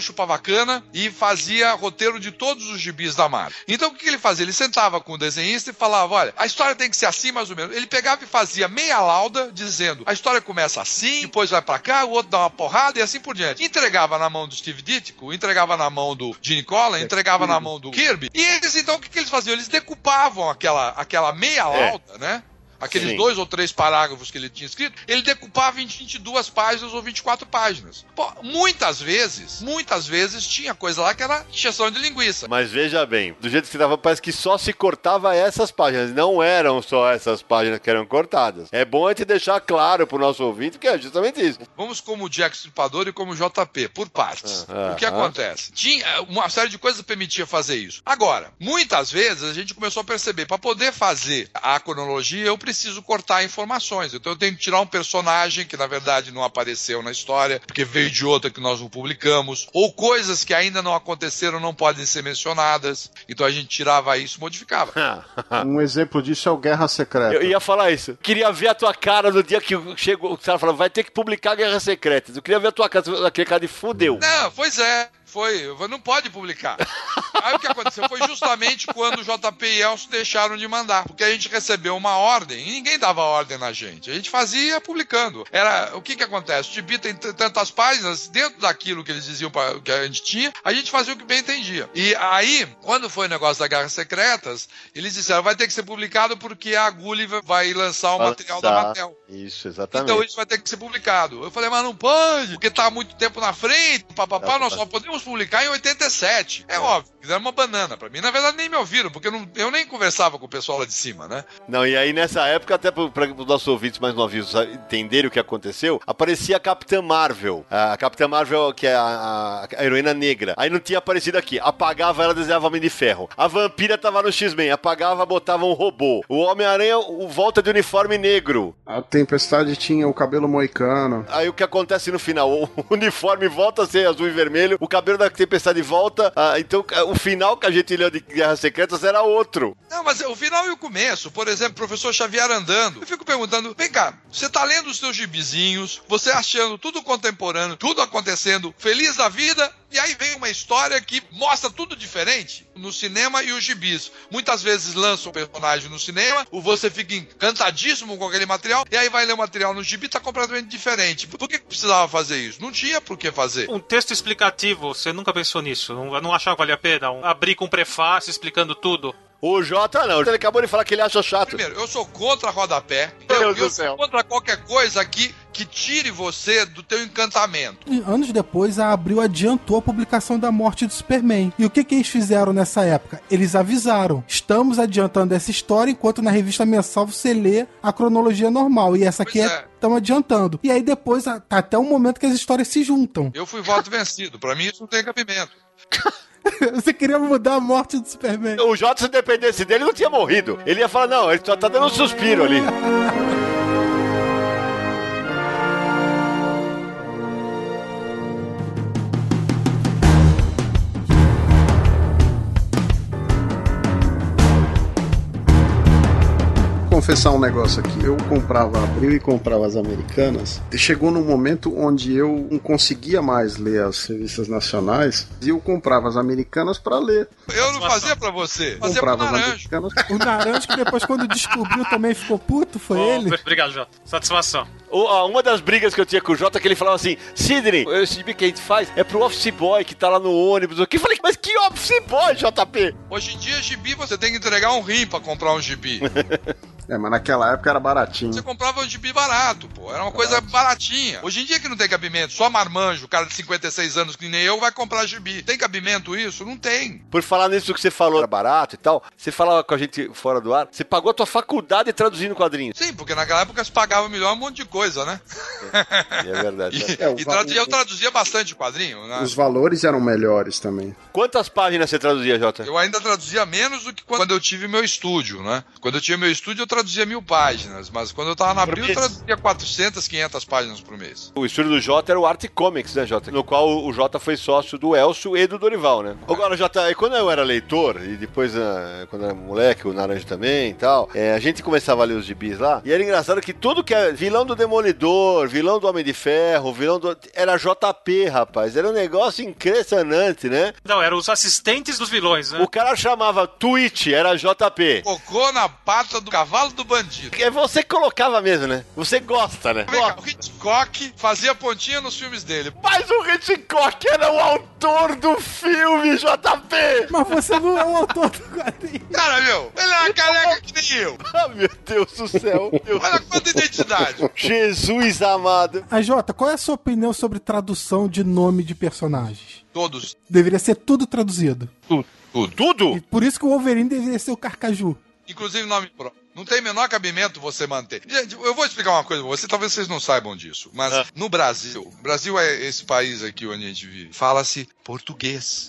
chupava cana e fazia roteiro de todos os gibis da Marvel. Então o que ele fazia? Ele sentava com o desenhista e falava: olha, a história tem que ser assim mais ou menos. Ele pegava e fazia meia lauda dizendo: a história começa assim, depois vai pra cá, o outro dá uma porrada e assim por diante. Entregava na mão do Steve Ditko, entregava na mão do Gene Colan, entregava na mão do Kirby. E eles então o que, que eles faziam? Eles decupavam aquela, aquela meia É. lauda, né? Aqueles Sim. dois ou três parágrafos que ele tinha escrito, ele decupava em 22 páginas ou 24 páginas. Pô, muitas vezes, muitas vezes tinha coisa lá que era injeção de linguiça. Mas veja bem, do jeito que você tava, parece que só se cortava essas páginas. Não eram só essas páginas que eram cortadas. É bom a gente deixar claro pro nosso ouvinte que é justamente isso. Vamos como o Jack Stripador e como o JP, por partes. Ah, o que ah. acontece? Tinha uma série de coisas que permitia fazer isso. Agora, muitas vezes a gente começou a perceber, para poder fazer a cronologia, eu preciso cortar informações. Então eu tenho que tirar um personagem que na verdade não apareceu na história, porque veio de outra que nós não publicamos, ou coisas que ainda não aconteceram não podem ser mencionadas. Então a gente tirava isso, modificava. Um exemplo disso é o Guerra Secreta. Eu ia falar isso. Queria ver a tua cara no dia que chegou. O cara falou, vai ter que publicar Guerras Secretas. Eu queria ver a tua cara, aquele cara de fudeu. Não, pois é. Foi, não pode publicar. Aí o que aconteceu foi justamente quando o JP e Elcio deixaram de mandar. Porque a gente recebeu uma ordem e ninguém dava ordem na gente. A gente fazia publicando. Era o que que acontece? O Tibi tem tantas páginas, dentro daquilo que eles diziam pra, que a gente tinha, a gente fazia o que bem entendia. E aí, quando foi o negócio da Guerras Secretas, eles disseram, vai ter que ser publicado porque a Gulliver vai lançar o Vai material da lançar. Isso, exatamente. Então isso vai ter que ser publicado. Eu falei, mas não pode, porque tá há muito tempo na frente, papapá, Tá, nós só podemos publicar em 87. É óbvio, fizeram uma banana pra mim. Na verdade, nem me ouviram, porque eu, não- eu nem conversava com o pessoal lá de cima, né? Não, e aí nessa época, até para os nossos ouvintes mais novinhos entenderem o que aconteceu, aparecia a Capitã Marvel. A Capitã Marvel, que é a, a- a heroína negra. Aí não tinha aparecido aqui. Apagava ela, desenhava Homem de Ferro. A vampira tava no X-Men. Apagava, botava um robô. O Homem-Aranha, o volta de uniforme negro. A Tempestade tinha o cabelo moicano. Aí o que acontece no final? O uniforme volta a ser azul e vermelho, o cabelo da tempestade volta. ah, então o final que a gente leu de Guerras Secretas era outro. Não, mas o final e o começo, por exemplo, professor Xavier andando. Eu fico perguntando, vem cá, você tá lendo os seus gibizinhos, você achando tudo contemporâneo, tudo acontecendo, feliz da vida, e aí vem uma história que mostra tudo diferente no cinema e os gibis. Muitas vezes lançam o personagem no cinema, o você fica encantadíssimo com aquele material, e aí vai ler o material no gibi tá completamente diferente. Por que precisava fazer isso? Não tinha por que fazer. Um texto explicativo, você nunca pensou nisso? Não, não achava que valia a pena? Um, abrir com um prefácio explicando tudo? O Jota não. Ele acabou de falar que ele acha chato. Primeiro, eu sou contra rodapé. Meu Eu, Deus eu do céu. sou contra qualquer coisa aqui que tire você do teu encantamento. E Anos depois, a Abril adiantou a publicação da morte do Superman. E o que, que eles fizeram nessa época? Eles avisaram: estamos adiantando essa história, enquanto na revista mensal você lê a cronologia normal. E essa aqui Pois é. é. Estamos adiantando. E aí depois, tá até o momento que as histórias se juntam. Eu fui voto vencido. Pra mim isso não tem cabimento. Você queria mudar a morte do Superman. O Jota, se dependesse dele, não tinha morrido. Ele ia falar, não, ele só tá dando um suspiro ali. confessar um negócio aqui. Eu comprava a Abril e comprava as americanas. E chegou num momento onde eu não conseguia mais ler as revistas nacionais e eu comprava as americanas pra ler. Eu não fazia pra você. Fazia pro comprava as Naranjo. americanas. O Naranjo, que depois, quando descobriu, também ficou puto, foi Oh, ele? Obrigado, Jota. Satisfação. O- uma das brigas que eu tinha com o Jota é que ele falava assim: Sidney, esse gibi que a gente faz é pro office boy que tá lá no ônibus. Eu falei, mas que office boy, JP? Hoje em dia, gibi, você tem que entregar um rim pra comprar um gibi. É, mas naquela época era baratinho. Você comprava um gibi barato, pô. Era uma coisa baratinha. Hoje em dia que não tem cabimento, só marmanjo, cara de 56 anos que nem eu, vai comprar gibi. Tem cabimento isso? Não tem. Por falar nisso que você falou, era barato e tal, você falava com a gente fora do ar, você pagou a tua faculdade traduzindo quadrinhos. Sim, porque naquela época se pagava melhor um monte de coisa, né? E é verdade. né? E, É, o e o- eu traduzia bastante quadrinho, né? Os valores eram melhores também. Quantas páginas você traduzia, Jota? Eu ainda traduzia menos do que quando eu tive meu estúdio, né? Quando eu tinha meu estúdio, eu traduzia mil páginas, mas quando eu tava na Abril, eu traduzia 400, 500 páginas por mês. O estúdio do Jota era o Art Comics, né, Jota? No qual o Jota foi sócio do Elcio e do Dorival, né? Agora, Jota, e quando eu era leitor, e depois, ah, quando eu era moleque, o Naranja também e tal, é, a gente começava a ler os gibis lá, e era engraçado que tudo que é vilão do Demolidor, vilão do Homem de Ferro, vilão do... Era JP, rapaz. Era um negócio impressionante, né? Não, eram os assistentes dos vilões, né? O cara chamava Twitch, era JP. Cocô na pata do cavalo do bandido. É você que colocava mesmo, né? Você gosta, né? Vem cá, o Hit Hitchcock fazia pontinha nos filmes dele. Mas o Hitchcock era o autor do filme, JP! Mas você não é o autor do quadrinho. Cara, meu, ele é uma careca que nem eu. Ah, meu Deus do céu. Meu Olha quanta identidade. Jesus amado. A Jota, qual é a sua opinião sobre tradução de nome de personagens? Todos. Deveria ser tudo traduzido. Tudo. Tudo? E por isso que o Wolverine deveria ser o Carcaju. Inclusive nome próprio. Não tem menor cabimento você manter. Gente, eu vou explicar uma coisa pra você, talvez vocês não saibam disso, mas Ah. no Brasil, o Brasil é esse país aqui onde a gente vive, fala-se português,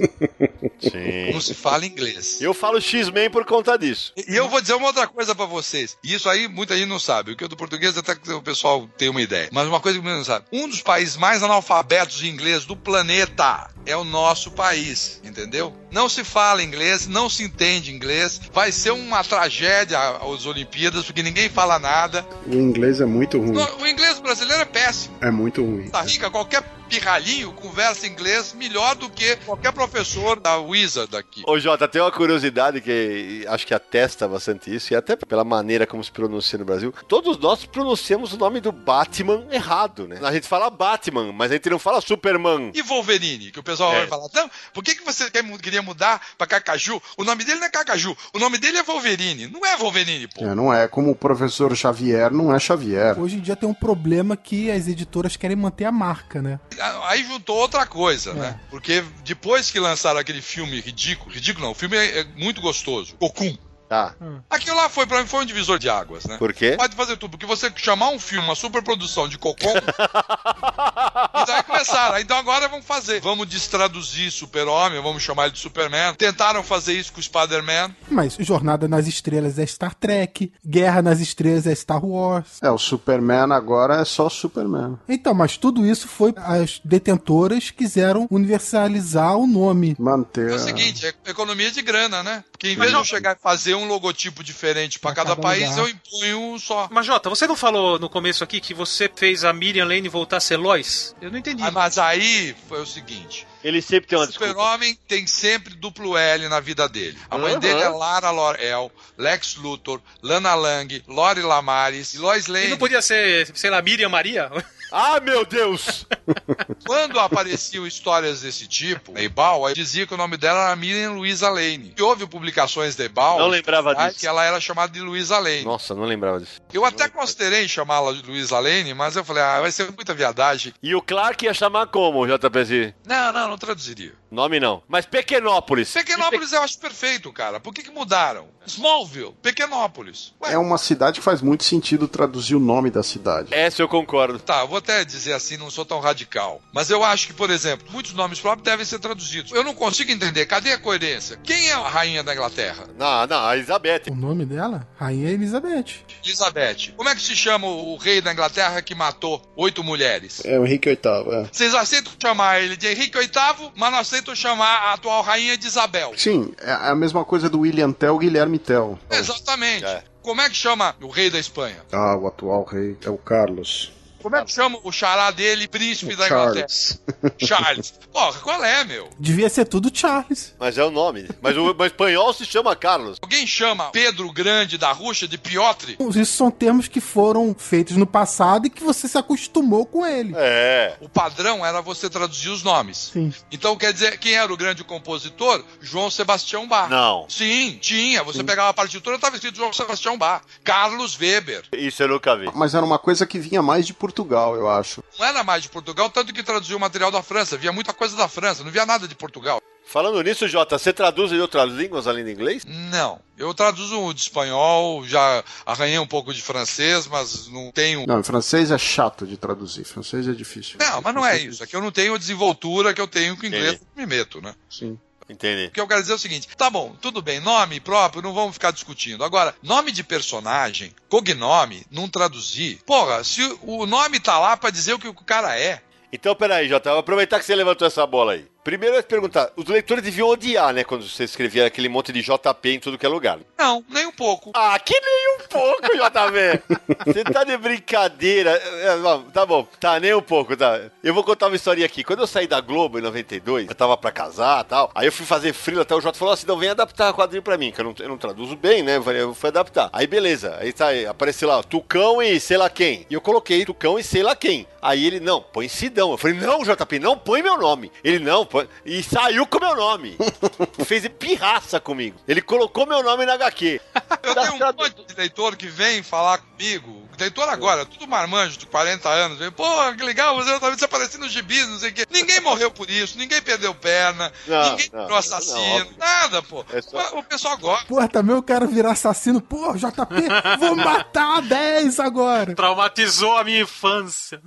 Sim. não se fala inglês. Eu falo X-Men por conta disso. E eu vou dizer uma outra coisa pra vocês. E isso aí muita gente não sabe. O que eu do português até que o pessoal tem uma ideia. Mas uma coisa que muita gente não sabe. Um dos países mais analfabetos de inglês do planeta é o nosso país, entendeu? Não se fala inglês, não se entende inglês. Vai ser uma tragédia as Olimpíadas porque ninguém fala nada. O inglês é muito ruim. O inglês brasileiro é péssimo. É muito ruim. Tá rica, qualquer pirralhinho conversa inglês melhor do que qualquer professor da Wizard aqui. Ô Jota, tem uma curiosidade que acho que atesta bastante isso, e até pela maneira como se pronuncia no Brasil. Todos nós pronunciamos o nome do Batman errado, né? A gente fala Batman, mas a gente não fala Superman. E Wolverine, que o pessoal É. vai falar, não, por que, que você queria mudar pra Cacaju? O nome dele não é Cacaju, o nome dele é Wolverine. Não é Wolverine, pô. É, não é como o professor Xavier, não é Xavier. Hoje em dia tem um problema que as editoras querem manter a marca, né? Aí juntou outra coisa, É. né? Porque depois que lançaram aquele filme ridículo, ridículo não, o filme é, é muito gostoso, Cocum. Tá. Aquilo lá foi, pra mim, foi um divisor de águas, né? Por quê? Pode fazer tudo, porque você chamar um filme, uma superprodução de Cocom. então aí começaram. Então agora vamos fazer. Vamos destraduzir Super-Homem, vamos chamar ele de Superman. Tentaram fazer isso com o Spider-Man. Mas Jornada nas Estrelas é Star Trek, Guerra nas Estrelas é Star Wars. É, o Superman agora é só Superman. Então, mas tudo isso foi as detentoras quiseram universalizar o nome. Manter. É o seguinte, é economia de grana, né? Porque em vez de eu chegar e fazer um logotipo diferente pra Pra cada cada país, lugar. eu imponho um só. Mas Jota, você não falou no começo aqui que você fez a Miriam Lane voltar a ser Lois? Eu não entendi. Ah, mas aí foi o seguinte: Ele sempre tem uma o desculpa. Super-Homem tem sempre duplo L na vida dele. A mãe Aham. dele é Lara Lorel, Lex Luthor, Lana Lang, Lori Lamares, Lois E Lane. não podia ser, sei lá, Miriam Maria? Ah, meu Deus! Quando apareciam histórias desse tipo, na Ebal, aí dizia que o nome dela era Miriam Louisa Lane. E houve publicações da Ebal Não lembrava ah, disso. que ela era chamada de Louisa Lane. Nossa, não lembrava disso. Eu até considerei chamá-la de Louisa Lane, mas eu falei, ah, vai ser muita viadagem. E o Clark ia chamar como, JPZ? Não, não, não traduziria. Nome não. Mas Pequenópolis. Pequenópolis eu acho perfeito, cara. Por que, que mudaram? Smallville, Pequenópolis. Ué, É uma cidade que faz muito sentido traduzir o nome da cidade. Essa eu concordo. Tá, eu vou até dizer assim, não sou tão radical. Mas eu acho que, por exemplo, muitos nomes próprios devem ser traduzidos. Eu não consigo entender. Cadê a coerência? Quem é a rainha da Inglaterra? Não, não, a Elizabeth. O nome dela? Rainha Elizabeth. Elizabeth. Como é que se chama o rei da Inglaterra que matou oito mulheres? É o Henrique VIII, é. Vocês aceitam chamar ele de Henrique VIII, mas não aceitam chamar a atual rainha de Isabel. Sim, é a mesma coisa do William Tell, Guilherme Tell. Exatamente. É. Como é que chama o rei da Espanha? Ah, o atual rei é o Carlos. Como é que chama o xará dele, príncipe da Inglaterra? Charles. Charles. Porra, qual é, meu? Devia ser tudo Charles. Mas é o nome. Mas o mas espanhol se chama Carlos. Alguém chama Pedro Grande da Rússia de Piotr? Isso são termos que foram feitos no passado e que você se acostumou com ele. É. O padrão era você traduzir os nomes. Sim. Então quer dizer, quem era o grande compositor? João Sebastião Bach. Não. Sim, tinha. Você pegava a partitura e estava escrito João Sebastião Bach. Carlos Weber. Isso eu nunca vi. Mas era uma coisa que vinha mais de Portugal, eu acho. Não era mais de Portugal, tanto que traduziu o material da França. Via muita coisa da França, não via nada de Portugal. Falando nisso, Jota, você traduz em outras línguas além do inglês? Não. Eu traduzo de espanhol, já arranhei um pouco de francês, mas não tenho. Não, em francês é chato de traduzir. Francês é difícil. Não, mas não é isso. É que eu não tenho a desenvoltura que eu tenho com o inglês, eu me meto, né? Sim. Entendi. O que eu quero dizer é o seguinte: tá bom, tudo bem, nome próprio, não vamos ficar discutindo. Agora, nome de personagem, cognome, não traduzir. Porra, se o nome tá lá pra dizer o que o cara é. Então, peraí, Jota, vou aproveitar que você levantou essa bola aí. Primeiro eu ia te perguntar, os leitores deviam odiar, né, quando você escrevia aquele monte de JP em tudo que é lugar. Não, nem um pouco. Ah, que nem um pouco, JV. Você tá de brincadeira. É, Tá bom, tá, nem um pouco, tá. Eu vou contar uma historinha aqui. Quando eu saí da Globo em 92, eu tava pra casar e tal. Aí eu fui fazer frila, até o Jota falou assim: não, vem adaptar quadrinho pra mim, que eu não, eu não traduzo bem, né? Eu falei, eu fui adaptar. Aí beleza, aí tá, aí apareceu lá, Tucão e sei lá quem. E eu coloquei Tucão e sei lá quem. Aí ele, não, põe Sidão. Eu falei, não, JP, não põe meu nome. Ele, não, E saiu com meu nome. Fez pirraça comigo. Ele colocou meu nome na HQ. Eu Das tenho um monte de leitor que vem falar comigo. Leitor agora, tudo marmanjo de 40 anos. Vem, Pô, que legal, você tá você aparecendo nos gibis, não sei o quê. Ninguém morreu por isso, ninguém perdeu perna, Não, ninguém não, virou assassino, não, nada, pô. É só- O pessoal gosta. Porra, também eu quero virar assassino. Porra, JP, vou matar 10 agora. Traumatizou a minha infância.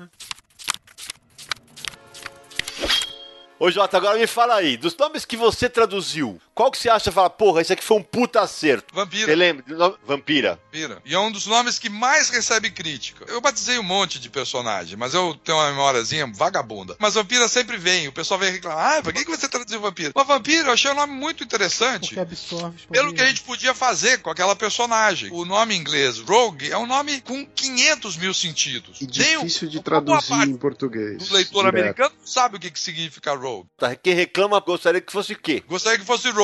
Ô Jota, agora me fala aí, dos nomes que você traduziu, qual que você acha, fala, porra, esse aqui foi um puta acerto? Vampira. Você lembra? Vampira. Vampira. E é um dos nomes que mais recebe crítica. Eu batizei um monte de personagem, mas eu tenho uma memóriazinha vagabunda. Mas Vampira sempre vem, o pessoal vem reclamar, ah, por que, que você traduziu Vampira? Mas Vampira eu achei um nome muito interessante. Porque absorve Pelo que a gente podia fazer com aquela personagem. O nome em inglês, Rogue, é um nome com 500 mil sentidos. E o- difícil de uma boa traduzir em português. do leitor direto. americano não sabe o que, que significa Rogue. Tá, Quem reclama gostaria que fosse o quê? Gostaria que fosse Rogue.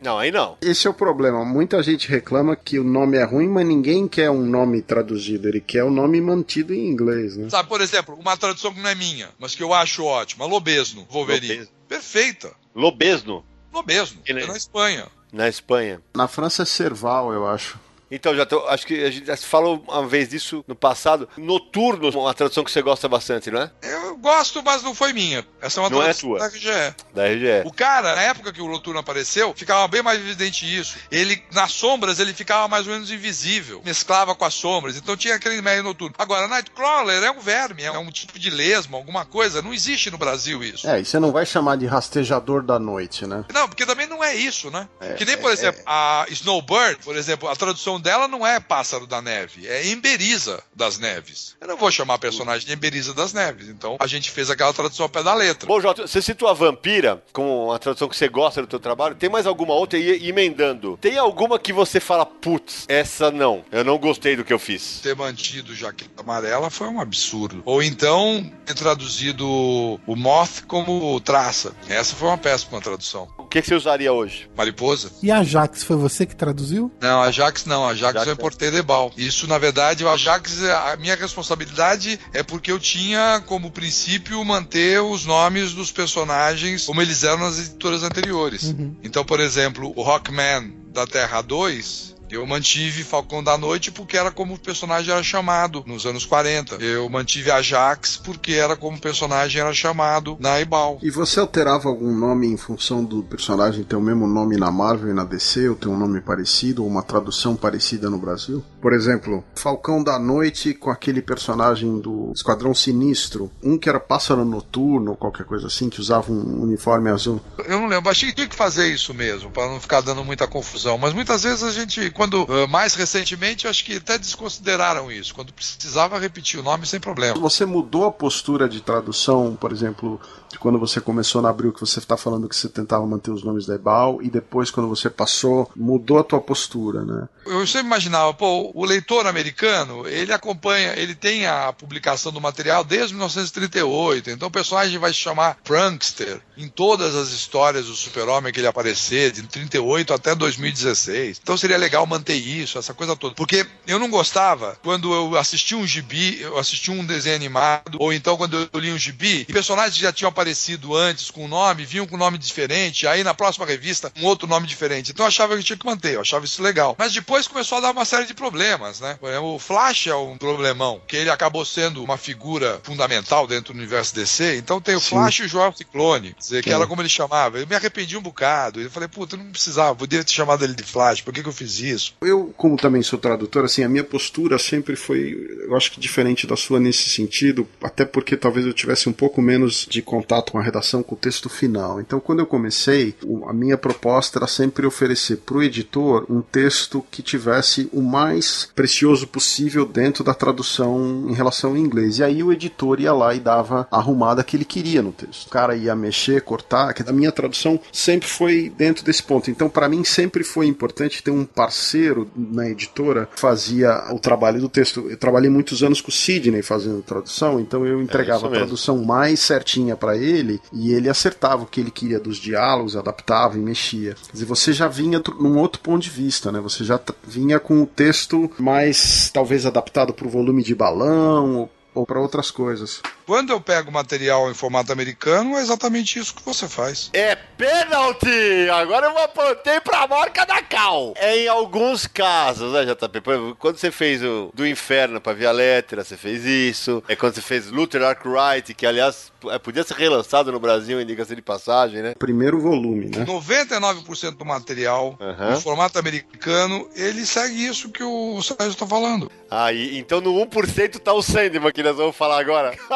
Não, aí não. Esse é o problema. Muita gente reclama que o nome é ruim, mas ninguém quer um nome traduzido. Ele quer o nome mantido em inglês, né? Sabe, por exemplo, uma tradução que não é minha, mas que eu acho ótima. Lobesno, Wolverine. Lobesno. Perfeita. Lobesno, Lobesno. Ele- É na Espanha. na Espanha. Na França é Serval, eu acho. Então, já tô, acho que a gente já falou uma vez disso no passado. Noturno, uma tradução que você gosta bastante, não é? Eu gosto, mas não foi minha. Essa é uma Não é tua. da RGE. Da RGE. O cara, na época que o Noturno apareceu, ficava bem mais evidente isso. Ele, nas sombras, ele ficava mais ou menos invisível. Mesclava com as sombras. Então tinha aquele meio noturno. Agora, Nightcrawler é um verme, é um tipo de lesma, alguma coisa. Não existe no Brasil isso. É, e você não vai chamar de rastejador da noite, né? Não, porque também não é isso, né? É, que nem, por é, exemplo, a Snowbird, por exemplo, a tradução dela não é pássaro da neve, é emberiza das neves. Eu não vou chamar a personagem de emberiza das neves, então a gente fez aquela tradução ao pé da letra. Bom, Jota, você citou a Vampira como uma tradução que você gosta do teu trabalho. Tem mais alguma outra e emendando? Tem alguma que você fala, putz, essa não. Eu não gostei do que eu fiz. Ter mantido jaqueta amarela foi um absurdo. Ou então ter traduzido o Moth como traça. Essa foi uma péssima tradução. O que, que você usaria hoje? Mariposa? E a Jax, foi você que traduziu? Não, a Jax não, a Jax Jax eu é- importei de Bal. Isso, na verdade, o Ajax, a minha responsabilidade é porque eu tinha como princípio manter os nomes dos personagens como eles eram nas editoras anteriores. Uhum. Então, por exemplo, o Rockman da Terra 2. Eu mantive Falcão da Noite porque era como o personagem era chamado nos anos 40. Eu mantive Ajax porque era como o personagem era chamado na Ebal. E você alterava algum nome em função do personagem ter o mesmo nome na Marvel e na DC, ou ter um nome parecido, ou uma tradução parecida no Brasil? Por exemplo, Falcão da Noite com aquele personagem do Esquadrão Sinistro, um que era pássaro noturno, ou qualquer coisa assim, que usava um uniforme azul. Eu não lembro, achei que tinha que fazer isso mesmo, para não ficar dando muita confusão. Mas muitas vezes a gente, quando eh, mais recentemente, eu acho que até desconsideraram isso. Quando precisava repetir o nome sem problema. Você mudou a postura de tradução, por exemplo, de quando você começou na Abril, que você está falando que você tentava manter os nomes da Ebal, e depois, quando você passou, mudou a tua postura, né? Eu sempre imaginava, pô, o leitor americano, ele acompanha, ele tem a publicação do material desde 1938, então o personagem vai se chamar Prankster em todas as histórias do Super-Homem que ele aparecer, de 38 até 2016. Então seria legal manter isso, essa coisa toda. Porque eu não gostava quando eu assisti um gibi, eu assisti um desenho animado, ou então quando eu li um gibi, e personagens que já tinham aparecido antes com o nome, vinham com nome diferente, aí na próxima revista um outro nome diferente. Então eu achava que tinha que manter, eu achava isso legal. Mas depois começou a dar uma série de problemas, né? Por exemplo, O Flash é um problemão, que ele acabou sendo uma figura fundamental dentro do universo DC. Então tem o Sim. Flash e o Joel Ciclone, dizer, que Sim. era como ele chamava. Eu me arrependi um bocado. Eu falei, puta, eu não precisava, podia ter chamado ele de Flash, por que, que eu fiz isso? Isso. Eu, como também sou tradutor, assim, a minha postura sempre foi, eu acho que diferente da sua nesse sentido, até porque talvez eu tivesse um pouco menos de contato com a redação, com o texto final. Então, quando eu comecei, a minha proposta era sempre oferecer para o editor um texto que tivesse o mais precioso possível dentro da tradução em relação ao inglês. E aí o editor ia lá e dava a arrumada que ele queria no texto. O cara ia mexer, cortar. que A minha tradução sempre foi dentro desse ponto. Então, para mim, sempre foi importante ter um parceiro na editora fazia o trabalho do texto. Eu trabalhei muitos anos com o Sidney fazendo tradução, então eu entregava isso a tradução mais certinha para ele e ele acertava o que ele queria dos diálogos, adaptava e mexia. Quer dizer, você já vinha num outro ponto de vista, né? Você já vinha com o texto mais talvez adaptado para o volume de balão ou, para outras coisas. Quando eu pego material em formato americano, é exatamente isso que você faz. É pênalti! Agora eu apontei pra marca da Cal. É em alguns casos, né, JP? Por exemplo, quando você fez o Do Inferno pra Via Lettera, você fez isso. É quando você fez Luther Arkwright, que aliás é, podia ser relançado no Brasil, indica-se de passagem, né? Primeiro volume, né? 99% do material em formato americano, ele segue isso que o Sérgio está falando. Aí, então no 1% tá o Sandman que nós vamos falar agora.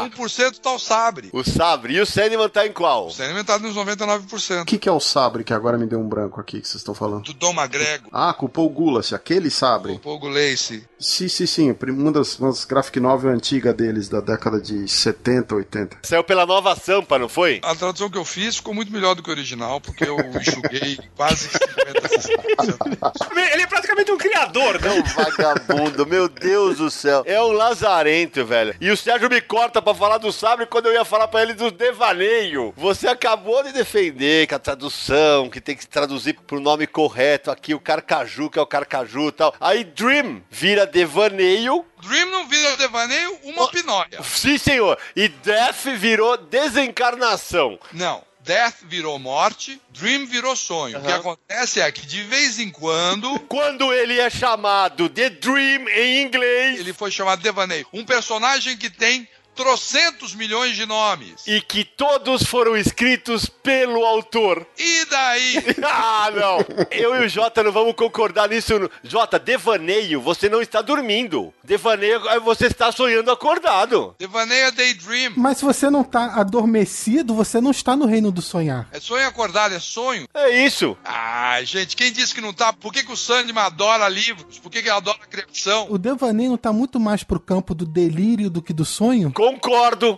O 1% tá o Sabre. o Sabre. E o Sandman tá em qual? O Sandman tá nos O 99%. que, que é o sabre que agora me deu um branco aqui que vocês estão falando? Do Dom Magrego, Ah, com o Paul Gulas, aquele sabre. o Pogo Lace. Sim, sim, sim. Uma das, uma das graphic novel antigas deles, da década de 70, 80. Saiu pela nova Sampa, não foi? A tradução que eu fiz ficou muito melhor do que o original, porque eu enxuguei quase 50, 60%. Ele é praticamente um criador, né? É um vagabundo, meu Deus do céu. É um lazarento, velho. E o Sérgio me corta pra falar do Sabre quando eu ia falar pra ele do devaneio. Você acabou de defender que a tradução, que tem que traduzir pro nome correto aqui, o carcaju, que é o carcaju e tal. Aí Dream vira devaneio. Dream não vira devaneio, uma pinóia. Sim, senhor. E Death virou desencarnação. Não. Death virou morte, Dream virou sonho. O que acontece é que de vez em quando Quando ele é chamado The Dream em inglês. ele foi chamado Devaneio. Um personagem que tem trocentos milhões de nomes. E que todos foram escritos pelo autor. E daí? Ah, não. Eu e o Jota não vamos concordar nisso. Jota, devaneio, você não está dormindo. Devaneio, é você está sonhando acordado. Devaneio é Daydream. Mas se você não tá adormecido, você não está no reino do sonhar. É sonho acordado, é sonho. É isso. Ah, gente, quem disse que não tá? Por que, que o Sandman adora livros? Por que, que ele adora criação? O devaneio tá muito mais pro campo do delírio do que do sonho. Concordo.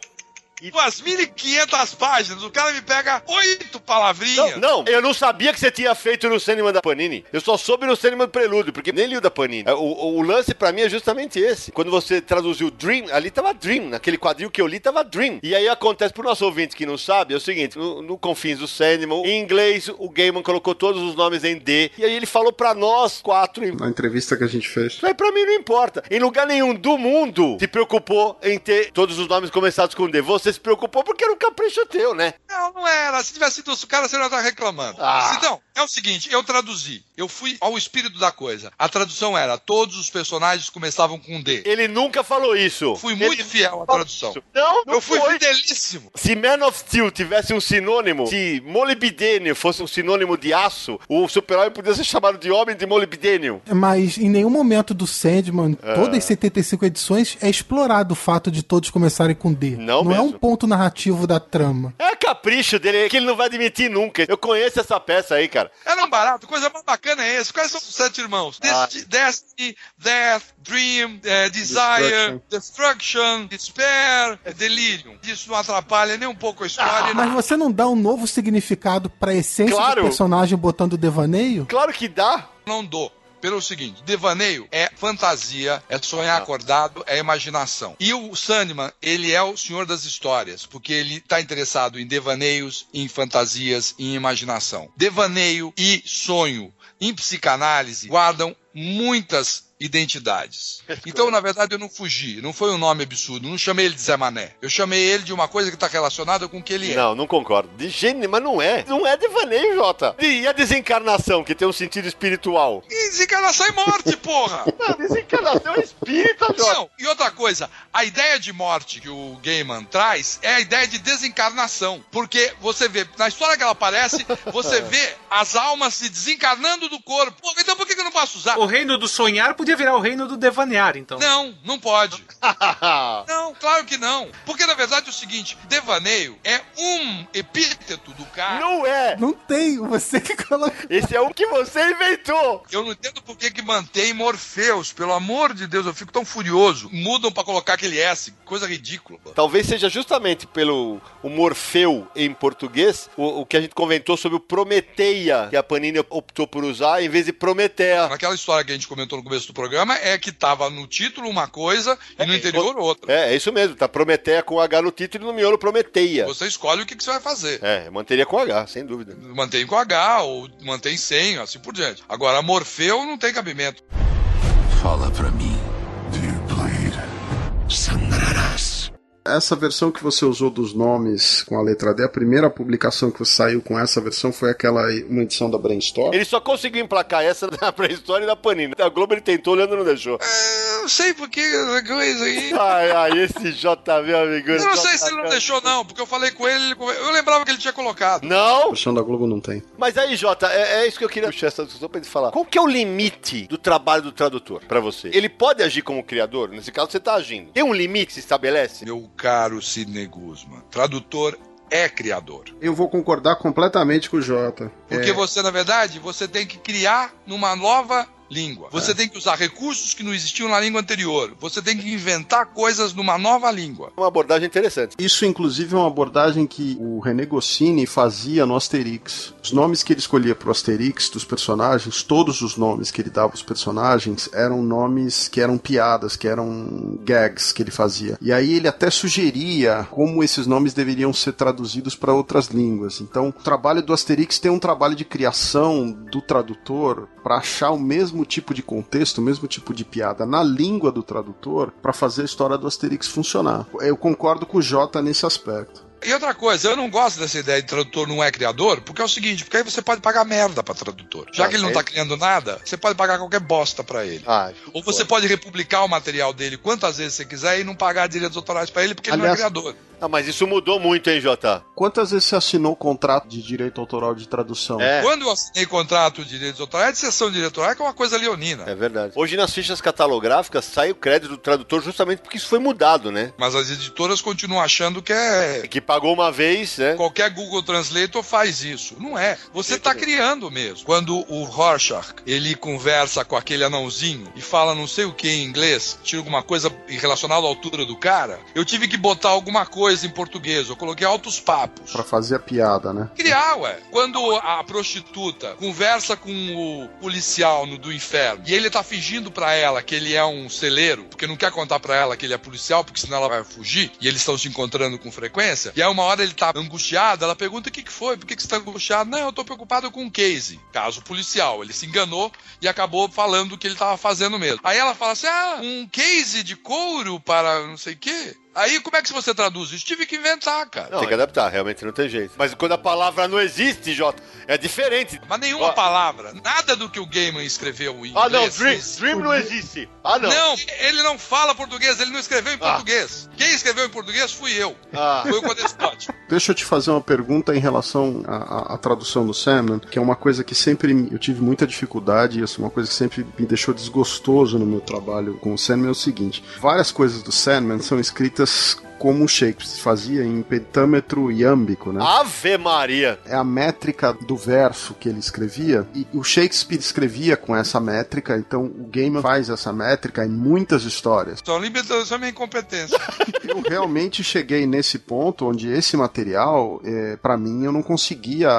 Umas 1.500 páginas, o cara me pega oito palavrinhas. Não, não, eu não sabia que você tinha feito no Sandman da Panini. Eu só soube no Sandman do Prelúdio, porque nem li o da Panini. É, O, o- o lance pra mim é justamente esse. Quando você traduziu Dream, ali tava Dream. Naquele quadril que eu li tava Dream. E aí acontece pro nosso ouvinte que não sabe, é o seguinte, no, no Confins do Sandman, em inglês, o Gaiman colocou todos os nomes em D. E aí ele falou pra nós quatro, em Na entrevista que a gente fez. Aí pra mim não importa. Em lugar nenhum do mundo se preocupou em ter todos os nomes começados com D. Você se preocupou porque era um capricho teu, né? Não, não era. Se tivesse sido o cara, você não ia estar reclamando. Ah. Então, é o seguinte, eu traduzi. Eu fui ao espírito da coisa. A tradução era, todos os personagens começavam com D. Ele nunca falou isso. Fui muito Ele fiel à tradução. Não, não Eu fui foi. fidelíssimo. Se Man of Steel tivesse um sinônimo, se molibdênio fosse um sinônimo de aço, o super-herói podia ser chamado de homem de molibdênio. Mas em nenhum momento do Sandman, todas as 75 edições, é explorado o fato de todos começarem com D. Não é mesmo. um ponto narrativo da trama. É capricho dele, que ele não vai admitir nunca. Eu conheço essa peça aí, cara. Era um barato, coisa mais bacana é esse. Quais são os sete irmãos? Ah. Desti- Destiny, Death, Dream, eh, Desire, Destruction, Despair, eh, Delirium. Isso não atrapalha nem um pouco a história. Mas você não dá um novo significado pra essência Claro. do personagem botando devaneio? Claro que dá. não dou. Pelo seguinte, devaneio é fantasia, é sonhar acordado, é imaginação. E o Sandman, ele é o senhor das histórias, porque ele está interessado em devaneios, em fantasias, em imaginação. Devaneio e sonho em psicanálise guardam muitas identidades. Então, na verdade, eu não fugi. Não foi um nome absurdo. Não chamei ele de Zé Mané. Eu chamei ele de uma coisa que está relacionada com o que ele é. Não, não concordo. De gênero, mas não é. Não é devaneio, Jota. E a desencarnação, que tem um sentido espiritual? E desencarnação e morte, porra! Não, desencarnação é espírita, Jota. Não, e outra coisa, a ideia de morte que o Gaiman traz é a ideia de desencarnação. Porque você vê, na história que ela aparece, você vê as almas se desencarnando do corpo. Pô, então por que que eu não posso usar? O reino do sonhar podia virar o reino do devanear, então. Não, não pode. Não, claro que não. Porque na verdade é o seguinte: devaneio é um epíteto do cara. não é. Não tem, você que coloca. Esse é o que você inventou. Eu não entendo por que, que mantém Morpheus. Pelo amor de Deus, eu fico tão furioso. Mudam pra colocar aquele S. Coisa ridícula. Talvez seja justamente pelo o Morfeu em português o, o que a gente comentou sobre o Prometeia, que a Panini optou por usar em vez de Prometeia. Naquela história que a gente comentou no começo do programa, é que tava no título uma coisa e no interior outra. É, é isso mesmo. Tá Prometeia com H no título e no miolo Prometeia. Você escolhe o que, que você vai fazer. É, eu manteria com H, sem dúvida. Mantém com H ou mantém sem, assim por diante. Agora, Morfeu não tem cabimento. Fala pra mim. Dear Blade. Sangrarás. Essa versão que você usou dos nomes com a letra D, a primeira publicação que você saiu com essa versão foi aquela uma edição da Brainstorm. Ele só conseguiu emplacar essa na pré-história e da Panini. A Globo ele tentou, o Leandro não deixou. É, não sei por que essa coisa aí. Ai, ai, esse JV, amigo. Eu não sei se ele não deixou, não, porque eu falei com ele, eu lembrava que ele tinha colocado. A Não? versão da Globo não tem. Mas aí, Jota, é, é isso que eu queria puxar essa discussão pra ele falar. Qual que é o limite do trabalho do tradutor pra você? Ele pode agir como criador? Nesse caso, você tá agindo. Tem um limite que se estabelece? Meu caro Sidney Guzman, tradutor é criador. Eu vou concordar completamente com o Jota. Porque É, você, na verdade, você tem que criar numa nova língua. Você tem que usar recursos que não existiam na língua anterior. Você tem que inventar coisas numa nova língua. Uma abordagem interessante. Isso, inclusive, é uma abordagem que o René Goscinny fazia no Asterix. Os nomes que ele escolhia para o Asterix dos personagens, todos os nomes que ele dava aos personagens eram nomes que eram piadas, que eram gags que ele fazia. E aí ele até sugeria como esses nomes deveriam ser traduzidos para outras línguas. Então, o trabalho do Asterix tem um trabalho de criação do tradutor para achar o mesmo tipo de contexto, o mesmo tipo de piada na língua do tradutor para fazer a história do Asterix funcionar. Eu concordo com o Jota nesse aspecto. E outra coisa, eu não gosto dessa ideia de tradutor não é criador, porque é o seguinte, porque aí você pode pagar merda pra tradutor. Já Ah, que ele não é? tá criando nada, você pode pagar qualquer bosta pra ele. Ah, Ou você pode republicar o material dele quantas vezes você quiser e não pagar direitos autorais pra ele porque ele Aliás- não é criador. Ah, mas isso mudou muito, hein, Jota? Quantas vezes você assinou contrato de direito autoral de tradução? É. Quando eu assinei contrato de direitos autorais, é de sessão de direito autoral que é uma coisa leonina. É verdade. Hoje nas fichas catalográficas sai o crédito do tradutor justamente porque isso foi mudado, né? Mas as editoras continuam achando que é. Que pagou uma vez, né? Qualquer Google Translator faz isso. Não é. Você tá criando mesmo. Quando o Rorschach, ele conversa com aquele anãozinho e fala não sei o que em inglês, tira alguma coisa relacionada à altura do cara, eu tive que botar alguma coisa em português. Eu coloquei altos papos. Pra fazer a piada, né? Criar, ué. Quando a prostituta conversa com o policial no, do inferno e ele tá fingindo pra ela que ele é um celeiro, porque não quer contar pra ela que ele é policial, porque senão ela vai fugir, e eles estão se encontrando com frequência, e aí uma hora ele tá angustiado, ela pergunta o que que foi, por que que você tá angustiado? Não, eu tô preocupado com um case. Caso policial. Ele se enganou e acabou falando o que ele tava fazendo mesmo. Aí ela fala assim, ah, um case de couro para não sei o quê. Aí como é que você traduz isso? Tive que inventar, cara. Não, tem que adaptar, realmente não tem jeito. Mas quando a palavra não existe, Jota, é diferente. Mas nenhuma Ó. palavra, nada do que o Gaiman escreveu em Ah, não, inglês Dream. Dream não existe. Ah, não. Não, ele não fala português, ele não escreveu em Ah. português. Quem escreveu em português fui eu. Ah. Foi o Codespote. Deixa eu te fazer uma pergunta em relação à, à- à tradução do Sandman, que é uma coisa que sempre me- eu tive muita dificuldade, e isso é uma coisa que sempre me deixou desgostoso no meu trabalho com o Sandman, é o seguinte, várias coisas do Sandman são escritas this como o Shakespeare fazia em pentâmetro iâmbico, né? Ave Maria. é a métrica do verso que ele escrevia, e o Shakespeare escrevia com essa métrica, então o Gaiman faz essa métrica em muitas histórias. Só limitação é minha incompetência. Eu realmente cheguei nesse ponto onde esse material, é, para mim, eu não conseguia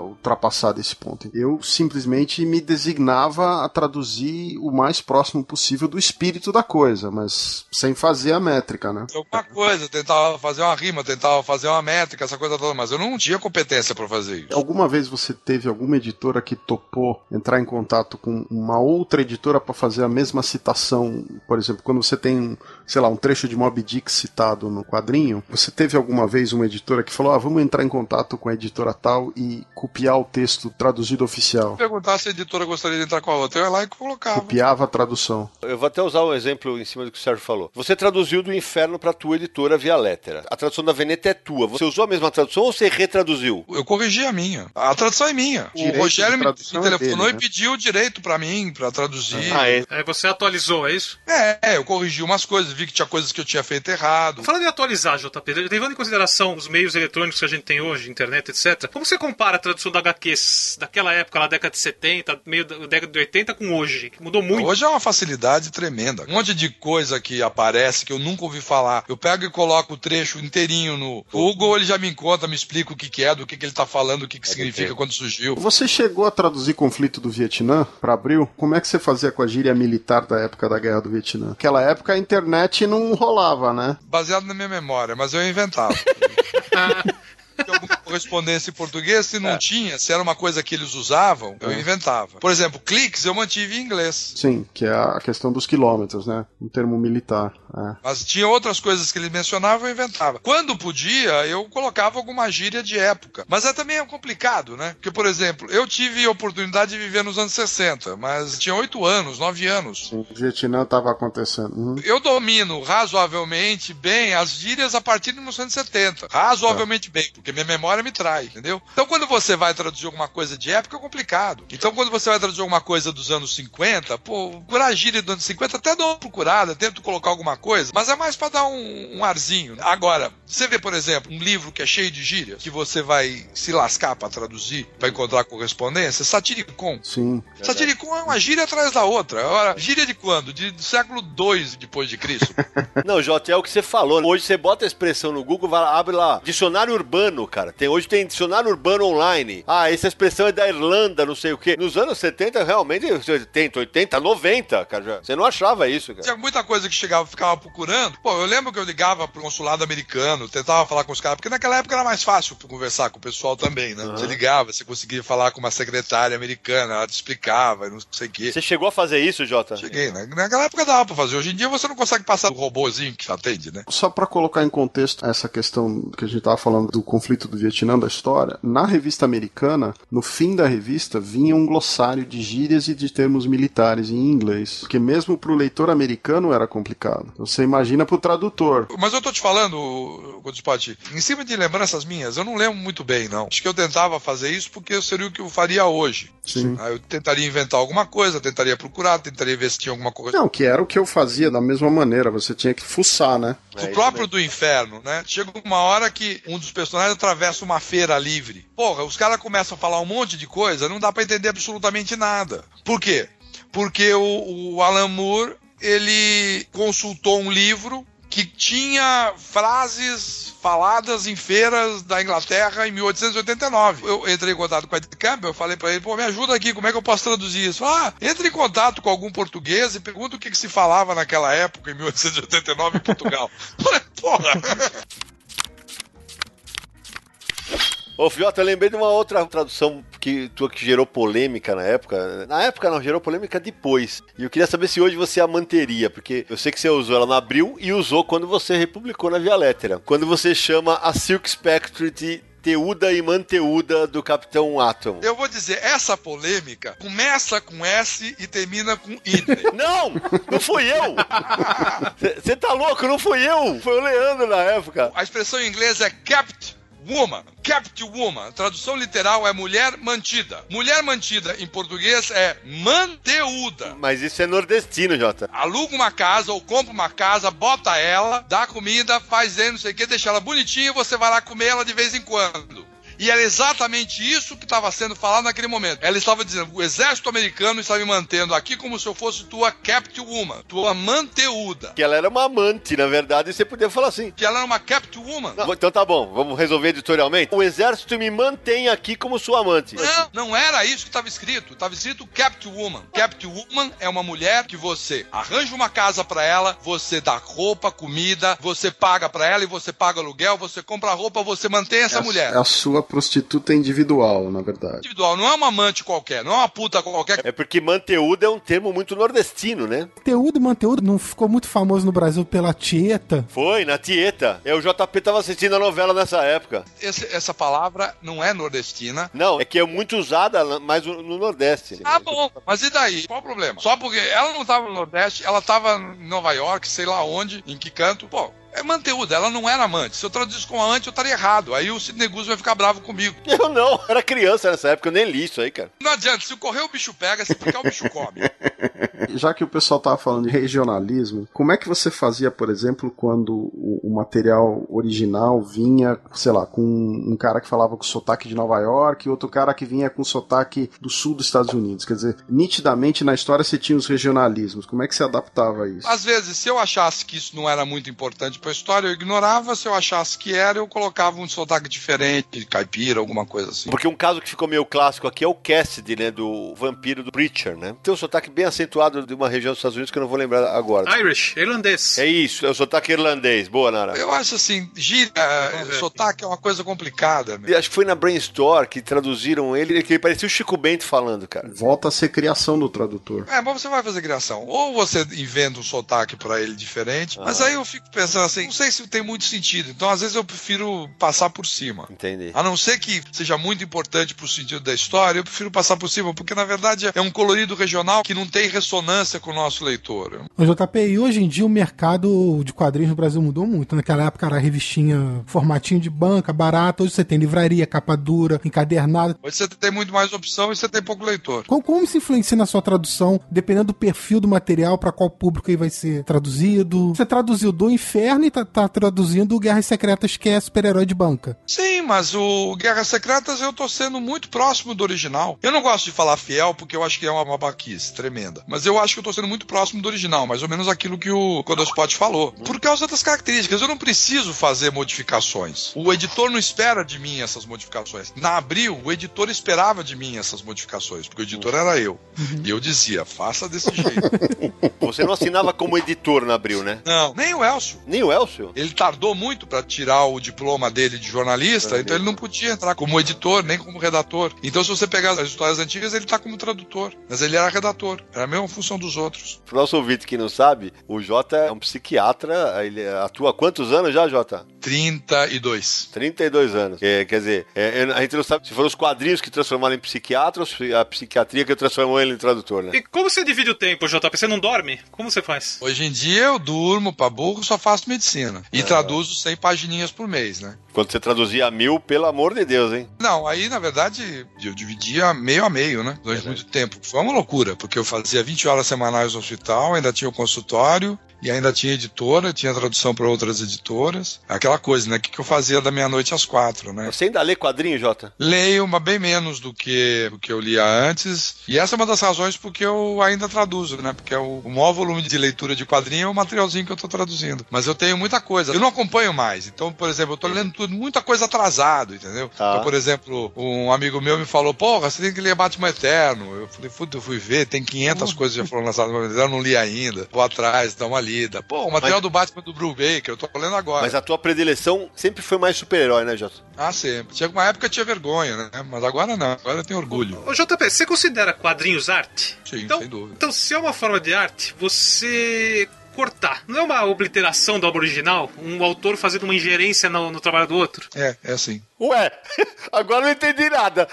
ultrapassar desse ponto. Eu simplesmente me designava a traduzir o mais próximo possível do espírito da coisa, mas sem fazer a métrica, né? Alguma coisa. Coisa, tentava fazer uma rima, tentava fazer uma métrica, essa coisa toda, mas eu não tinha competência para fazer isso. Alguma vez você teve alguma editora que topou entrar em contato com uma outra editora para fazer a mesma citação? Por exemplo, quando você tem, sei lá, um trecho de Moby Dick citado no quadrinho, você teve alguma vez uma editora que falou: ah, vamos entrar em contato com a editora tal e copiar o texto traduzido oficial? Perguntar se a editora gostaria de entrar com a outra, eu ia lá e colocava. Copiava a tradução. Eu vou até usar um exemplo em cima do que o Sérgio falou. Você traduziu do inferno pra tua editora via lettera. A tradução da Veneta é tua. Você usou a mesma tradução ou você retraduziu? Eu corrigi a minha. A tradução é minha. Direito o Rogério me, é telefonou dele, né? e pediu o direito pra mim, pra traduzir. Ah, é. Aí você atualizou, é isso? É, eu corrigi umas coisas, vi que tinha coisas que eu tinha feito errado. Falando em atualizar, JP, levando em consideração os meios eletrônicos que a gente tem hoje, internet, etc., como você compara a tradução da HQs daquela época, lá década de 70, meio da década de 80, com hoje? Que mudou muito. Hoje é uma facilidade tremenda. Um monte de coisa que aparece que eu nunca ouvi falar. Eu pego e coloco o trecho inteirinho no Google, ele já me conta, me explica o que, que é, do que, que ele tá falando, o que, que significa, quando surgiu. Você chegou a traduzir conflito do Vietnã para abril? Como é que você fazia com a gíria militar da época da Guerra do Vietnã? Naquela época a internet não rolava, né? Baseado na minha memória, mas eu inventava. Tinha alguma correspondência em português, se não tinha, se era uma coisa que eles usavam, eu inventava. Por exemplo, cliques eu mantive em inglês. Sim, que é a questão dos quilômetros, né? Um termo militar. é. Mas tinha outras coisas que ele mencionava, eu inventava. Quando podia, eu colocava alguma gíria de época. Mas é também é complicado, né? Porque, por exemplo, eu tive a oportunidade de viver nos anos 60, mas tinha 8 anos, 9 anos. Sim, o Vietnã estava acontecendo. Uhum. Eu domino razoavelmente bem as gírias a partir de 1970. Razoavelmente bem, porque minha memória me trai, entendeu? Então, quando você vai traduzir alguma coisa de época, é complicado. Então, quando você vai traduzir alguma coisa dos anos 50, pô, procurar a gíria dos anos 50, até dou uma procurada, tento colocar alguma coisa, mas é mais pra dar um, um arzinho. Agora, você vê, por exemplo, um livro que é cheio de gírias, que você vai se lascar pra traduzir, pra encontrar correspondência, Satiricon. Sim. Satiricon é uma gíria atrás da outra. Agora, gíria de quando? De, do século II depois de Cristo. Não, Jota, é o que você falou. Hoje você bota a expressão no Google, vai, abre lá, dicionário urbano, cara. Tem, hoje tem dicionário urbano online. Ah, essa expressão é da Irlanda, não sei o quê. Nos anos 70, realmente, 70, 80, 90, cara. já- Você não achava isso, cara. Tinha muita coisa que chegava, ficava procurando. Pô, eu lembro que eu ligava pro consulado americano, tentava falar com os caras, porque naquela época era mais fácil conversar com o pessoal também, né? Você ligava, você conseguia falar com uma secretária americana, ela te explicava, e não sei o quê. Você chegou a fazer isso, Jota? Cheguei, né? Naquela época dava pra fazer. Hoje em dia você não consegue passar o robôzinho que atende, né? Só para colocar em contexto essa questão que a gente estava falando do conflito do Vietnã, da história, na revista americana, no fim da revista, vinha um glossário de gírias e de termos militares em inglês. Porque mesmo para o leitor americano era complicado. Você imagina para o tradutor. Mas eu tô te falando, Godspot, em cima de lembranças minhas, eu não lembro muito bem, não. Acho que eu tentava fazer isso porque seria o que eu faria hoje. Sim. Aí eu tentaria inventar alguma coisa, tentaria procurar, tentaria ver se tinha alguma coisa. Não, que era o que eu fazia da mesma maneira. Você tinha que fuçar, né? É o próprio do inferno, né? Chega uma hora que um dos personagens atravessa uma feira livre. Porra, os caras começam a falar um monte de coisa, não dá pra entender absolutamente nada. Por quê? Porque o, o Alan Moore, ele consultou um livro que tinha frases faladas em feiras da Inglaterra em 1889. Eu entrei em contato com a Ed Campbell, falei pra ele, pô, me ajuda aqui, como é que eu posso traduzir isso? Ah, entre em contato com algum português e pergunta o que, que se falava naquela época, em 1889, em Portugal. Porra! Ô, Fiota, eu lembrei de uma outra tradução que tua que gerou polêmica na época. Na época não, gerou polêmica depois. E eu queria saber se hoje você a manteria, porque eu sei que você usou ela no Abril e usou quando você republicou na Via Lettera. Quando você chama a Silk Spectre de Teuda e Manteuda do Capitão Atom. Eu vou dizer, essa polêmica começa com S e termina com Idne. Não! Não fui eu! Você tá louco? Não fui eu! Foi o Leandro na época. A expressão em inglês é kept woman. Kept woman. A tradução literal é mulher mantida. Mulher mantida em português é manteuda. Mas isso é nordestino, Jota. Aluga uma casa ou compra uma casa, bota ela, dá comida, faz não sei o que, deixa ela bonitinha e você vai lá comer ela de vez em quando. E era exatamente isso que estava sendo falado naquele momento. Ela estava dizendo: o exército americano está me mantendo aqui como se eu fosse tua captive woman, tua manteuda. Que ela era uma amante, na verdade, e você podia falar assim. Que ela era uma captive woman. Não, então tá bom, vamos resolver editorialmente. O exército me mantém aqui como sua amante. Não, não era isso que estava escrito. Estava escrito Captive Woman. Captive Woman é uma mulher que você arranja uma casa para ela, você dá roupa, comida, você paga para ela e você paga aluguel, você compra roupa, você mantém essa é a, mulher. É a sua prostituta individual, na verdade. Individual, não é uma amante qualquer, não é uma puta qualquer. É porque manteúdo é um termo muito nordestino, né? Manteúdo, manteúdo não ficou muito famoso no Brasil pela Tieta. Foi, na Tieta. É, o JP tava assistindo a novela nessa época. Esse, essa palavra não é nordestina. Não, é que é muito usada mais no Nordeste. Ah, bom, mas e daí? Qual o problema? Só porque ela não tava no Nordeste, ela tava em Nova York, sei lá onde, em que canto. Pô, é manteúda, ela não era amante. Se eu traduzisse com amante, eu estaria errado. Aí o Sidney Guzzo vai ficar bravo comigo. Eu não, era criança nessa época, eu nem li isso aí, cara. Não adianta, se correr o bicho pega, se ficar o bicho come. Já que o pessoal tava falando de regionalismo, como é que você fazia, por exemplo, quando o, o material original vinha, sei lá, com um cara que falava com sotaque de Nova York e outro cara que vinha com sotaque do sul dos Estados Unidos? Quer dizer, nitidamente na história você tinha os regionalismos. Como é que você adaptava a isso? Às vezes, se eu achasse que isso não era muito importante pra história, eu ignorava. Se eu achasse que era, eu colocava um sotaque diferente, caipira, alguma coisa assim. Porque um caso que ficou meio clássico aqui é o Cassidy, né? Do vampiro do Preacher, né? Tem um sotaque bem acentuado de uma região dos Estados Unidos que eu não vou lembrar agora. Irish, irlandês. É isso, é o sotaque irlandês. Boa, Nara. Eu acho assim, gíria, sotaque é uma coisa complicada. E acho que foi na Brainstorm que traduziram ele, que ele parecia o Chico Bento falando, cara. Volta a ser criação do tradutor. É, mas você vai fazer criação. Ou você inventa um sotaque pra ele diferente, mas aí eu fico pensando assim, não sei se tem muito sentido. Então, às vezes, eu prefiro passar por cima. Entendi. A não ser que seja muito importante pro sentido da história, eu prefiro passar por cima, porque na verdade é um colorido regional que não tem ressonância com o nosso leitor. O JP, e hoje em dia o mercado de quadrinhos no Brasil mudou muito. Naquela época era revistinha, formatinho de banca, barato. Hoje você tem livraria, capa dura, encadernada. Hoje você tem muito mais opção e você tem pouco leitor. Como, como se influencia na sua tradução, dependendo do perfil do material, para qual público ele vai ser traduzido? Você traduziu do inferno e tá, tá traduzindo Guerras Secretas, que é super-herói de banca. Sim, mas o Guerras Secretas eu tô sendo muito próximo do original. Eu não gosto de falar fiel, porque eu acho que é uma babaquice tremenda. Mas eu acho que eu tô sendo muito próximo do original, mais ou menos aquilo que o Codospot falou. Por causa das características, eu não preciso fazer modificações. O editor não espera de mim essas modificações. Na Abril, o editor esperava de mim essas modificações, porque o editor era eu. E eu dizia, faça desse jeito. Você não assinava como editor na Abril, né? Não, nem o Elcio. Nem o Elcio? Ele tardou muito para tirar o diploma dele de jornalista, então ele não podia entrar como editor, nem como redator. Então, se você pegar as histórias antigas, ele tá como tradutor. Mas ele era redator. Era a mesma função dos outros. Pro nosso ouvinte que não sabe, o Jota é um psiquiatra, ele atua há quantos anos já, Jota? 32. 32 anos. É, quer dizer, é, a gente não sabe se foram os quadrinhos que transformaram em psiquiatra ou se a psiquiatria que transformou ele em tradutor, né? E como você divide o tempo, JP? Você não dorme? Como você faz? Hoje em dia eu durmo pra burro, só faço medicina. E traduzo 100 pagininhas por mês, né? Quando você traduzia mil, pelo amor de Deus, hein? Não, aí na verdade eu dividia meio a meio, né? Durante muito tempo. Foi uma loucura, porque eu fazia 20 horas semanais no hospital, ainda tinha o consultório, e ainda tinha editora, tinha tradução para outras editoras. Aquela coisa, né? O que, que eu fazia da meia-noite às quatro, né? Você ainda lê quadrinho, Jota? Leio, mas bem menos do que o que eu lia antes. E essa é uma das razões porque eu ainda traduzo, né? Porque é o, o maior volume de leitura de quadrinho é o materialzinho que eu tô traduzindo. Mas eu tenho muita coisa. Eu não acompanho mais. Então, por exemplo, eu tô lendo tudo, muita coisa atrasado, entendeu? Tá. Então, por exemplo, um amigo meu me falou, porra, você tem que ler Batman Eterno. Eu falei, puta, eu fui ver, tem 500 coisas que já foram lançadas, mas eu não li ainda. Vou atrás, dá uma lida. Pô, o material Mas- do Batman do Brubaker, eu tô lendo agora. Mas a tua predileção sempre foi mais super-herói, né, Jota? Ah, sempre. Tinha uma época que eu tinha vergonha, né? Mas agora não, agora eu tenho orgulho. Ô JP, você considera quadrinhos arte? Sim, então, sem dúvida. Então, se é uma forma de arte, você cortar. Não é uma obliteração da obra original? Um autor fazendo uma ingerência no, no trabalho do outro? É, é assim. Ué, agora eu não entendi nada.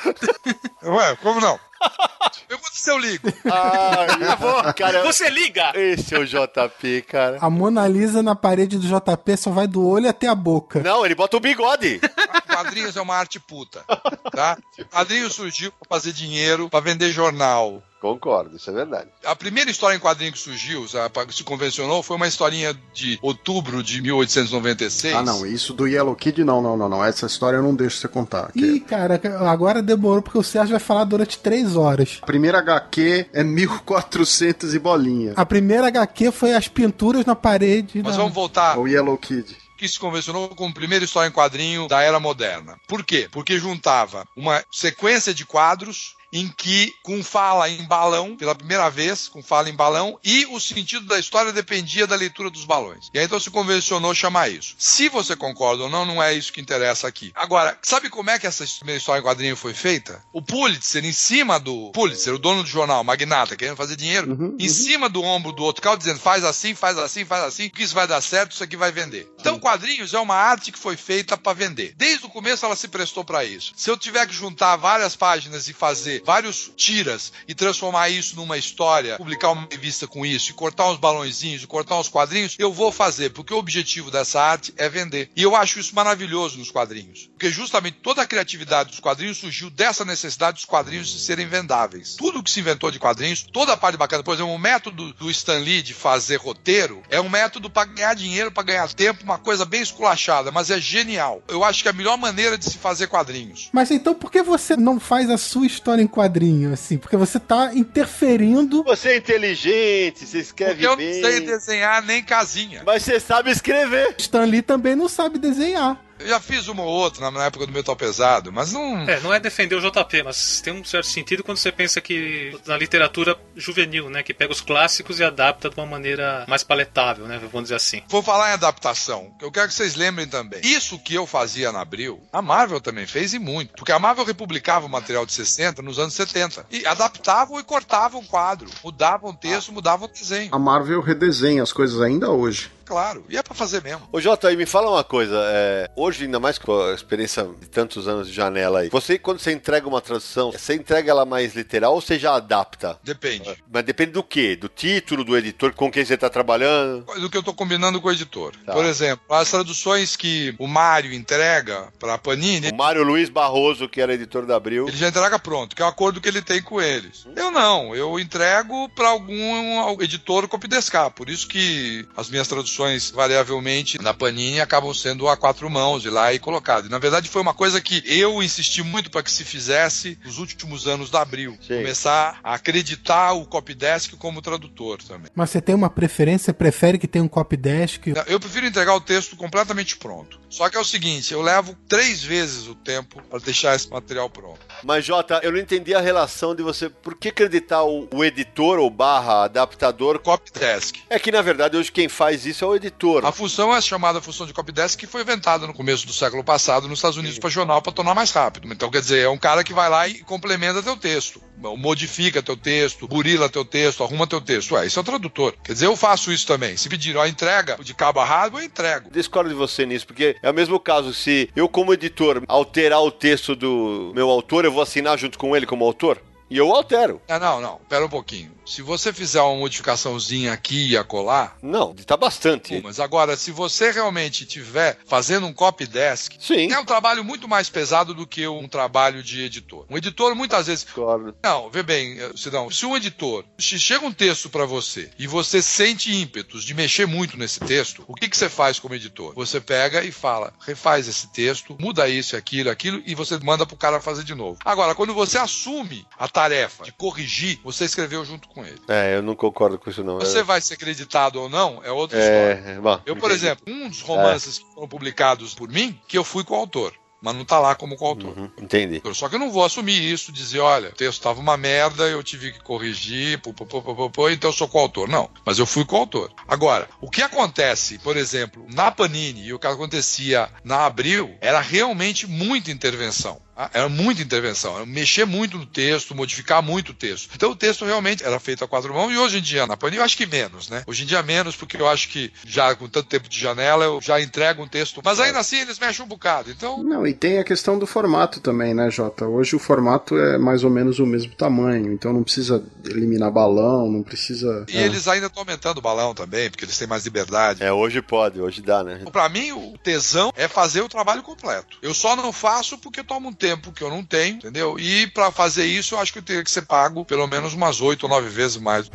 Ué, como não? Pergunta se eu ligo. Ah, eu vou, cara. Você liga! Esse é o JP, cara. A Mona Lisa na parede do JP só vai do olho até a boca. Não, ele bota o bigode. quadrinhos é uma arte puta, tá? Quadrinho surgiu pra fazer dinheiro, pra vender jornal. Concordo, isso é verdade. A primeira história em quadrinho que surgiu, se convencionou, foi uma historinha de outubro de 1896. Ah, não, isso do Yellow Kid, não, não, não, não. Essa história eu não deixo você contar. que- Ih, cara, agora demorou porque o Sérgio vai falar durante três horas. A primeira HQ é 1400 e bolinha. A primeira HQ foi as pinturas na parede. Mas da- vamos voltar O Yellow Kid. que se convencionou como primeira história em quadrinho da era moderna. Por quê? Porque juntava uma sequência de quadros em que com fala em balão pela primeira vez, com fala em balão e o sentido da história dependia da leitura dos balões. E aí então se convencionou chamar isso. Se você concorda ou não, não é isso que interessa aqui. Agora, sabe como é que essa primeira história em quadrinho foi feita? O Pulitzer em cima do Pulitzer, o dono do jornal, magnata, querendo fazer dinheiro, Uhum, em cima do ombro do outro cara dizendo faz assim, faz assim, faz assim, que isso vai dar certo, isso aqui vai vender. Então, quadrinhos é uma arte que foi feita para vender. Desde o começo ela se prestou para isso. Se eu tiver que juntar várias páginas e fazer vários tiras e transformar isso numa história, publicar uma revista com isso, e cortar uns balõezinhos, e cortar uns quadrinhos, eu vou fazer, porque o objetivo dessa arte é vender. E eu acho isso maravilhoso nos quadrinhos. Porque justamente toda a criatividade dos quadrinhos surgiu dessa necessidade dos quadrinhos de serem vendáveis. Tudo que se inventou de quadrinhos, toda a parte bacana, por exemplo, o método do Stan Lee de fazer roteiro é um método para ganhar dinheiro, para ganhar tempo, uma coisa bem esculachada, mas é genial. Eu acho que é a melhor maneira de se fazer quadrinhos. Mas então por que você não faz a sua história em quadrinho, assim? Porque você tá interferindo. Você é inteligente, você escreve Porque eu não bem. sei desenhar nem casinha. Mas você sabe escrever. Stan Lee também não sabe desenhar. Eu já fiz uma ou outra na- época do Metal Pesado, mas não. É, não é defender o JP, mas tem um certo sentido quando você pensa que na literatura juvenil, né, que pega os clássicos e adapta de uma maneira mais paletável, né, vamos dizer assim. Vou falar em adaptação. Eu quero que vocês lembrem também. Isso que eu fazia na Abril, a Marvel também fez e muito. Porque a Marvel republicava o material de 60 nos anos 70. E adaptavam e cortavam o quadro. Mudavam o texto, mudavam o desenho. A Marvel redesenha as coisas ainda hoje. Claro. E é pra fazer mesmo. Ô Jota, aí me fala uma coisa, é, hoje ainda mais com a experiência de tantos anos de janela aí, você quando você entrega uma tradução, você entrega ela mais literal ou você já adapta? Depende. Mas depende do quê? Do título, do editor com quem você tá trabalhando? Do que eu tô combinando com o editor. Tá. Por exemplo, as traduções que o Mário entrega pra Panini, O Mário Luiz Barroso, que era editor da Abril. Ele já entrega pronto, que é o acordo que ele tem com eles. Eu não, eu entrego para algum editor copidescar. Por isso que as minhas traduções, variavelmente, na Panini, acabam sendo a quatro mãos, de lá e colocado. E, na verdade, foi uma coisa que eu insisti muito para que se fizesse nos últimos anos da Abril. Sim. Começar a acreditar o copydesk como tradutor também. Mas você tem uma preferência? Você prefere que tenha um copy desk? Eu prefiro entregar o texto completamente pronto. Só que é o seguinte, eu levo três vezes o tempo para deixar esse material pronto. Mas Jota, eu não entendi a relação de você. Por que acreditar o, o editor ou barra adaptador? Copydesk. É que na verdade hoje quem faz isso é o editor. A função é a chamada função de copydesk que foi inventada no começo do século passado nos Estados Unidos para jornal para tornar mais rápido. Então, quer dizer, é um cara que vai lá e complementa teu texto, modifica teu texto, burila teu texto, arruma teu texto. Ué, isso é o tradutor. Quer dizer, eu faço isso também. Se pedir a entrega de cabo a rabo, eu entrego. Discordo de você nisso, porque é o mesmo caso se eu, como editor, alterar o texto do meu autor, eu vou assinar junto com ele como autor? E eu altero. Ah, não, não, pera um pouquinho. Se você fizer uma modificaçãozinha aqui e acolá, Não, tá bastante. mas agora, se você realmente estiver fazendo um copydesk, Sim. é um trabalho muito mais pesado do que um trabalho de editor. Um editor, muitas vezes, Discordo. Não, vê bem, eh, Sidão, se um editor se chega um texto pra você e você sente ímpetos de mexer muito nesse texto, o que, que você faz como editor? Você pega e fala, refaz esse texto, muda isso, aquilo, aquilo, e você manda pro cara fazer de novo. Agora, quando você assume a tarefa de corrigir, você escreveu junto com ele. É, eu não concordo com isso não. Você vai ser acreditado ou não, é outra história. É, é, bom, Eu, por exemplo, um dos romances que foram publicados por mim, que eu fui coautor, mas não tá lá como coautor. Uhum, entendi. Só que eu não vou assumir isso, dizer, olha, o texto estava uma merda, eu tive que corrigir, pô, pô, pô, então eu sou coautor. Não, mas eu fui coautor. Agora, o que acontece, por exemplo, na Panini e o que acontecia na Abril, era realmente muita intervenção. Ah, Era muita intervenção, era mexer muito no texto, modificar muito o texto. Então o texto realmente era feito a quatro mãos e hoje em dia, na Panini, eu acho que menos, né? Hoje em dia menos, porque eu acho que já com tanto tempo de janela, eu já entrego um texto. Mas ainda assim eles mexem um bocado. Então, Não, e tem a questão do formato também, né, Jota? Hoje o formato é mais ou menos o mesmo tamanho, então não precisa eliminar balão, não precisa. E eles ainda estão aumentando o balão também, porque eles têm mais liberdade. É, hoje pode, hoje dá, né? Pra mim, o tesão é fazer o trabalho completo. Eu só não faço porque toma um tempo que eu não tenho, entendeu? E pra fazer isso, eu acho que eu teria que ser pago pelo menos umas oito ou nove vezes mais.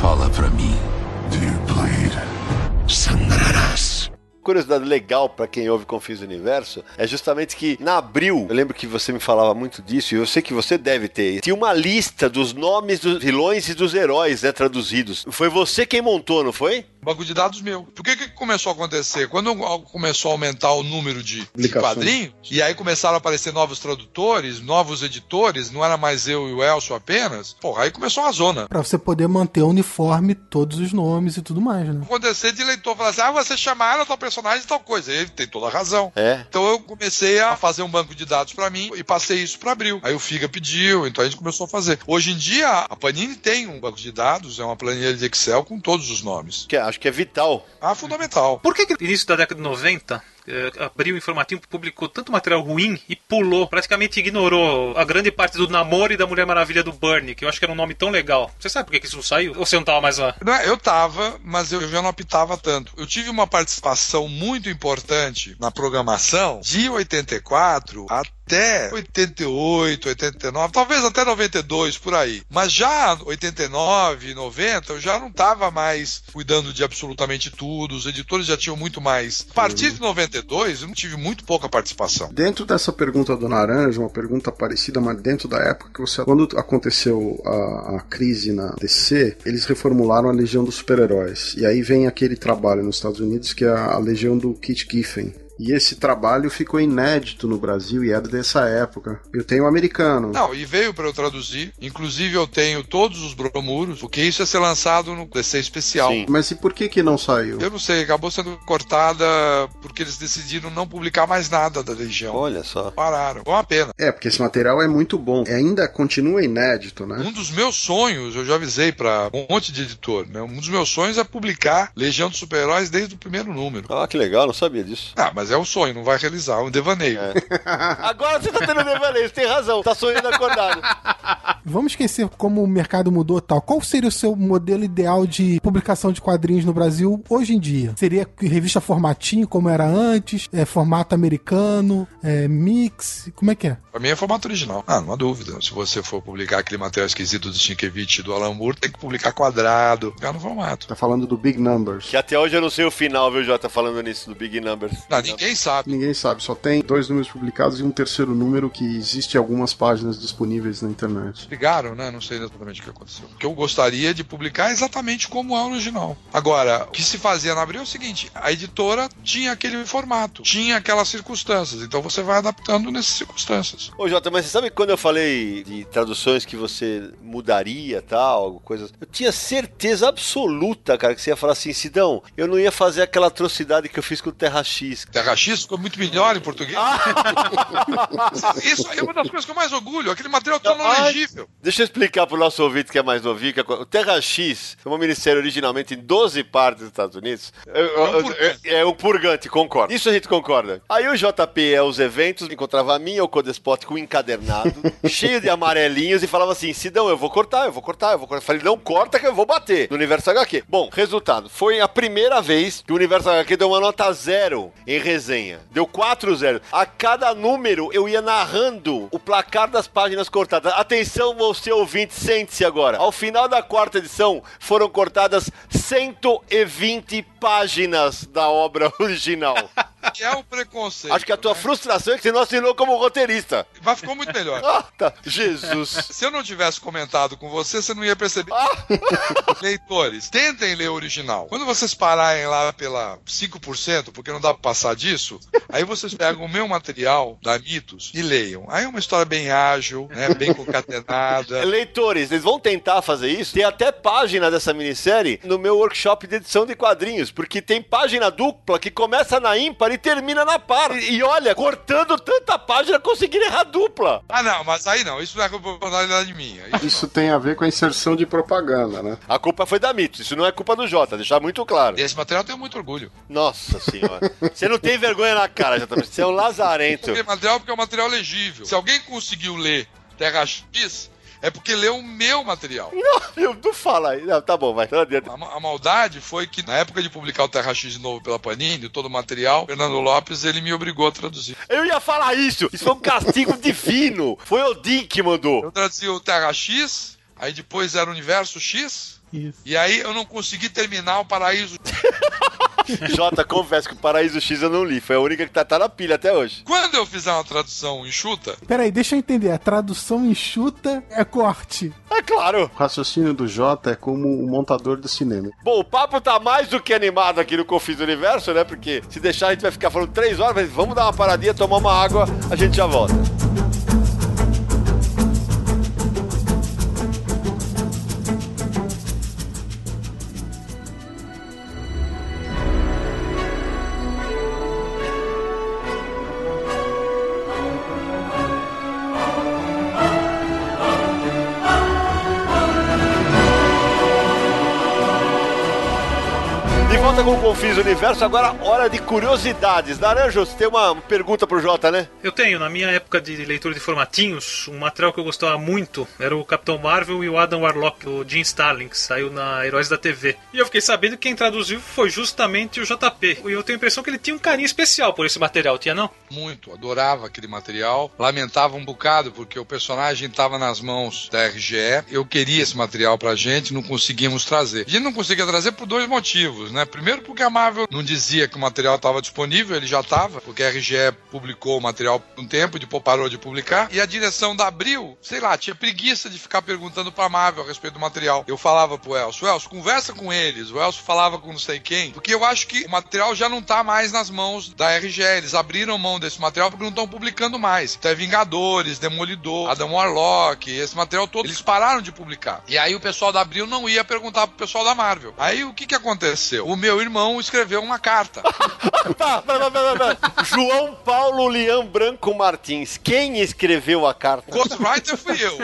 Fala pra mim. Curiosidade legal pra quem ouve Confis Universo é justamente que na Abril, eu lembro que você me falava muito disso e eu sei que você deve ter. Tinha uma lista dos nomes dos vilões e dos heróis, né, traduzidos. Foi você quem montou, não foi? Banco de dados meu. Por que que começou a acontecer? Quando começou a aumentar o número de, de quadrinhos, e aí começaram a aparecer novos tradutores, novos editores, não era mais eu e o Elcio apenas, porra, aí começou a zona. Pra você poder manter uniforme todos os nomes e tudo mais, né? acontecer de leitor falar assim: ah, você chamaram tal personagem e tal coisa. Ele tem toda a razão. É. Então eu comecei a fazer um banco de dados pra mim e passei isso pra Abril. Aí o Figa pediu, então a gente começou a fazer. Hoje em dia, a Panini tem um banco de dados, é uma planilha de Excel com todos os nomes. Que acho que é vital. Ah, fundamental. Por que, que no início da década de 90 eh, abriu o informativo, publicou tanto material ruim e pulou, praticamente ignorou a grande parte do namoro e da Mulher Maravilha do Bernie, que eu acho que era um nome tão legal. Você sabe por que, isso não saiu? Ou você não tava mais lá? Não Eu tava, mas eu já não optava tanto. Eu tive uma participação muito importante na programação de 84 até 88, 89, talvez até 92 por aí. Mas já 89, 90, eu já não tava mais cuidando de absolutamente tudo. Os editores já tinham muito mais. A partir de 92, eu não tive muito pouca participação. Dentro dessa pergunta do Naranja, uma pergunta parecida, mas dentro da época que você. Quando aconteceu a, a crise na DC, eles reformularam a Legião dos Super-Heróis. E aí vem aquele trabalho nos Estados Unidos que é a Legião do Kit Giffen. E esse trabalho ficou inédito no Brasil e era dessa época. Eu tenho um americano. Não, e veio para eu traduzir. Inclusive eu tenho todos os bromuros, porque isso ia ser lançado no DC especial. Sim. Mas e por que que não saiu? Eu não sei, acabou sendo cortada porque eles decidiram não publicar mais nada da Legião. Olha só. Pararam. Foi uma pena. É, porque esse material é muito bom. E ainda continua inédito, né? Um dos meus sonhos, eu já avisei para um monte de editor, né? Um dos meus sonhos é publicar Legião dos Super-Heróis desde o primeiro número. Ah, que legal, não sabia disso. Ah, mas é um sonho, não vai realizar, é um devaneio. Agora você tá tendo devaneio, você tem razão. Tá sonhando acordado. Vamos esquecer como o mercado mudou e tal. Qual seria o seu modelo ideal de publicação de quadrinhos no Brasil hoje em dia? Seria revista formatinho, como era antes? É, formato americano? É, mix? Como é que é? Pra mim é formato original. Ah, não há dúvida. Se você for publicar aquele material esquisito do Sienkiewicz e do Alan Moore, tem que publicar quadrado, ficar no formato. Tá falando do Big Numbers. Que até hoje eu não sei o final, viu, Jota, falando nisso do Big Numbers. Não, ninguém sabe. Ninguém sabe, só tem dois números publicados e um terceiro número que existe em algumas páginas disponíveis na internet. Ligaram, né? Não sei exatamente o que aconteceu. O que eu gostaria de publicar é exatamente como é o original. Agora, o que se fazia na Abril é o seguinte: a editora tinha aquele formato, tinha aquelas circunstâncias, então você vai adaptando nessas circunstâncias. Ô, Jota, mas você sabe quando eu falei de traduções que você mudaria tal, coisas. Eu tinha certeza absoluta, cara, que você ia falar assim, Sidão, eu não ia fazer aquela atrocidade que eu fiz com o Terra X. Terra X ficou muito melhor em português. Isso aí é uma das coisas que eu mais orgulho. Aquele material tão legível. Deixa eu explicar pro nosso ouvinte que é mais novinho. Que co- o Terra X foi uma minissérie originalmente em 12 partes dos Estados Unidos. É, purgante. é, é um purgante, concordo. Isso a gente concorda. Aí o JP é os eventos, encontrava a mim, o Codespot com um encadernado, cheio de amarelinhos e falava assim: Sidão, eu vou cortar, eu vou cortar, eu vou cortar. Eu falei, não corta que eu vou bater no Universo HQ. Bom, resultado: foi a primeira vez que o Universo HQ deu uma nota zero em resenha. Deu 4 zero. A cada número eu ia narrando o placar das páginas cortadas. Atenção, você ouvinte, sente-se agora. Ao final da quarta edição, foram cortadas 120 páginas da obra original. Que é o preconceito. Acho que a tua né? frustração é que você não assinou como roteirista. Mas ficou muito melhor. Ah, tá. Jesus. Se eu não tivesse comentado com você, você não ia perceber. Leitores, tentem ler o original. Quando vocês pararem lá pela 5%, porque não dá pra passar disso, aí vocês pegam o meu material da Mitos e leiam. Aí é uma história bem ágil, né, bem concatenada. Leitores, eles vão tentar fazer isso. Tem até página dessa minissérie no meu workshop de edição de quadrinhos, porque tem página dupla que começa na ímpar e termina na par. E, e olha, cortando tanta página, conseguiram errar dupla. Ah, não, mas aí não, isso não é responsabilidade minha. Isso Isso tem a ver com a inserção de propaganda, né? A culpa foi da Mitos, isso não é culpa do Jota, deixar muito claro. Desse material eu tenho muito orgulho. Nossa senhora. Você não tem vergonha na cara, Jota. Você é um lazarento. Porque material porque é um material legível. Se alguém conseguiu ler Terra X, é porque leu o meu material. Não, não fala aí. Não, tá bom, vai. Adianta. A, a maldade foi que, na época de publicar o Terra X de novo pela Panini, todo o material, Fernando Lopes, ele me obrigou a traduzir. Eu ia falar isso. Isso foi um castigo divino. Foi Odin que mandou. Eu traduzi o Terra X, aí depois era o Universo X, Isso. e aí eu não consegui terminar o Paraíso. Jota, confesso que o Paraíso X eu não li. Foi a única que tá, tá na pilha até hoje. Quando eu fizer uma tradução enxuta, Peraí, deixa eu entender. A tradução enxuta é corte. É claro. O raciocínio do Jota é como o montador do cinema. Bom, o papo tá mais do que animado aqui no Confis do Universo, né? Porque se deixar a gente vai ficar falando três horas, mas vamos dar uma paradinha, tomar uma água, a gente já volta. Confis Universo, agora hora de curiosidades. Naranjo, você tem uma pergunta pro Jota, né? Eu tenho, na minha época de leitura de formatinhos, um material que eu gostava muito era o Capitão Marvel e o Adam Warlock, o Jim Starlin, que saiu na Heróis da TV. E eu fiquei sabendo que quem traduziu foi justamente o JP. E eu tenho a impressão que ele tinha um carinho especial por esse material, tinha não? muito, adorava aquele material. Lamentava um bocado porque o personagem estava nas mãos da RGE. Eu queria esse material pra gente, não conseguimos trazer. A gente não conseguia trazer por dois motivos, né? Primeiro porque a Marvel não dizia que o material estava disponível, ele já estava, porque a RGE publicou o material por um tempo, depois parou de publicar. E a direção da Abril, sei lá, tinha preguiça de ficar perguntando pra Marvel a respeito do material. Eu falava pro Elcio, Elcio, conversa com eles. O Elcio falava com não sei quem, porque eu acho que o material já não tá mais nas mãos da RGE. Eles abriram mão desse material porque não estão publicando mais. Então é Vingadores, Demolidor, Adam Warlock, esse material todo, eles pararam de publicar. E aí o pessoal da Abril não ia perguntar pro pessoal da Marvel. Aí o que que aconteceu? O meu irmão escreveu uma carta. Pá. João Paulo Lian Branco Martins. Quem escreveu a carta? Ghostwriter fui eu.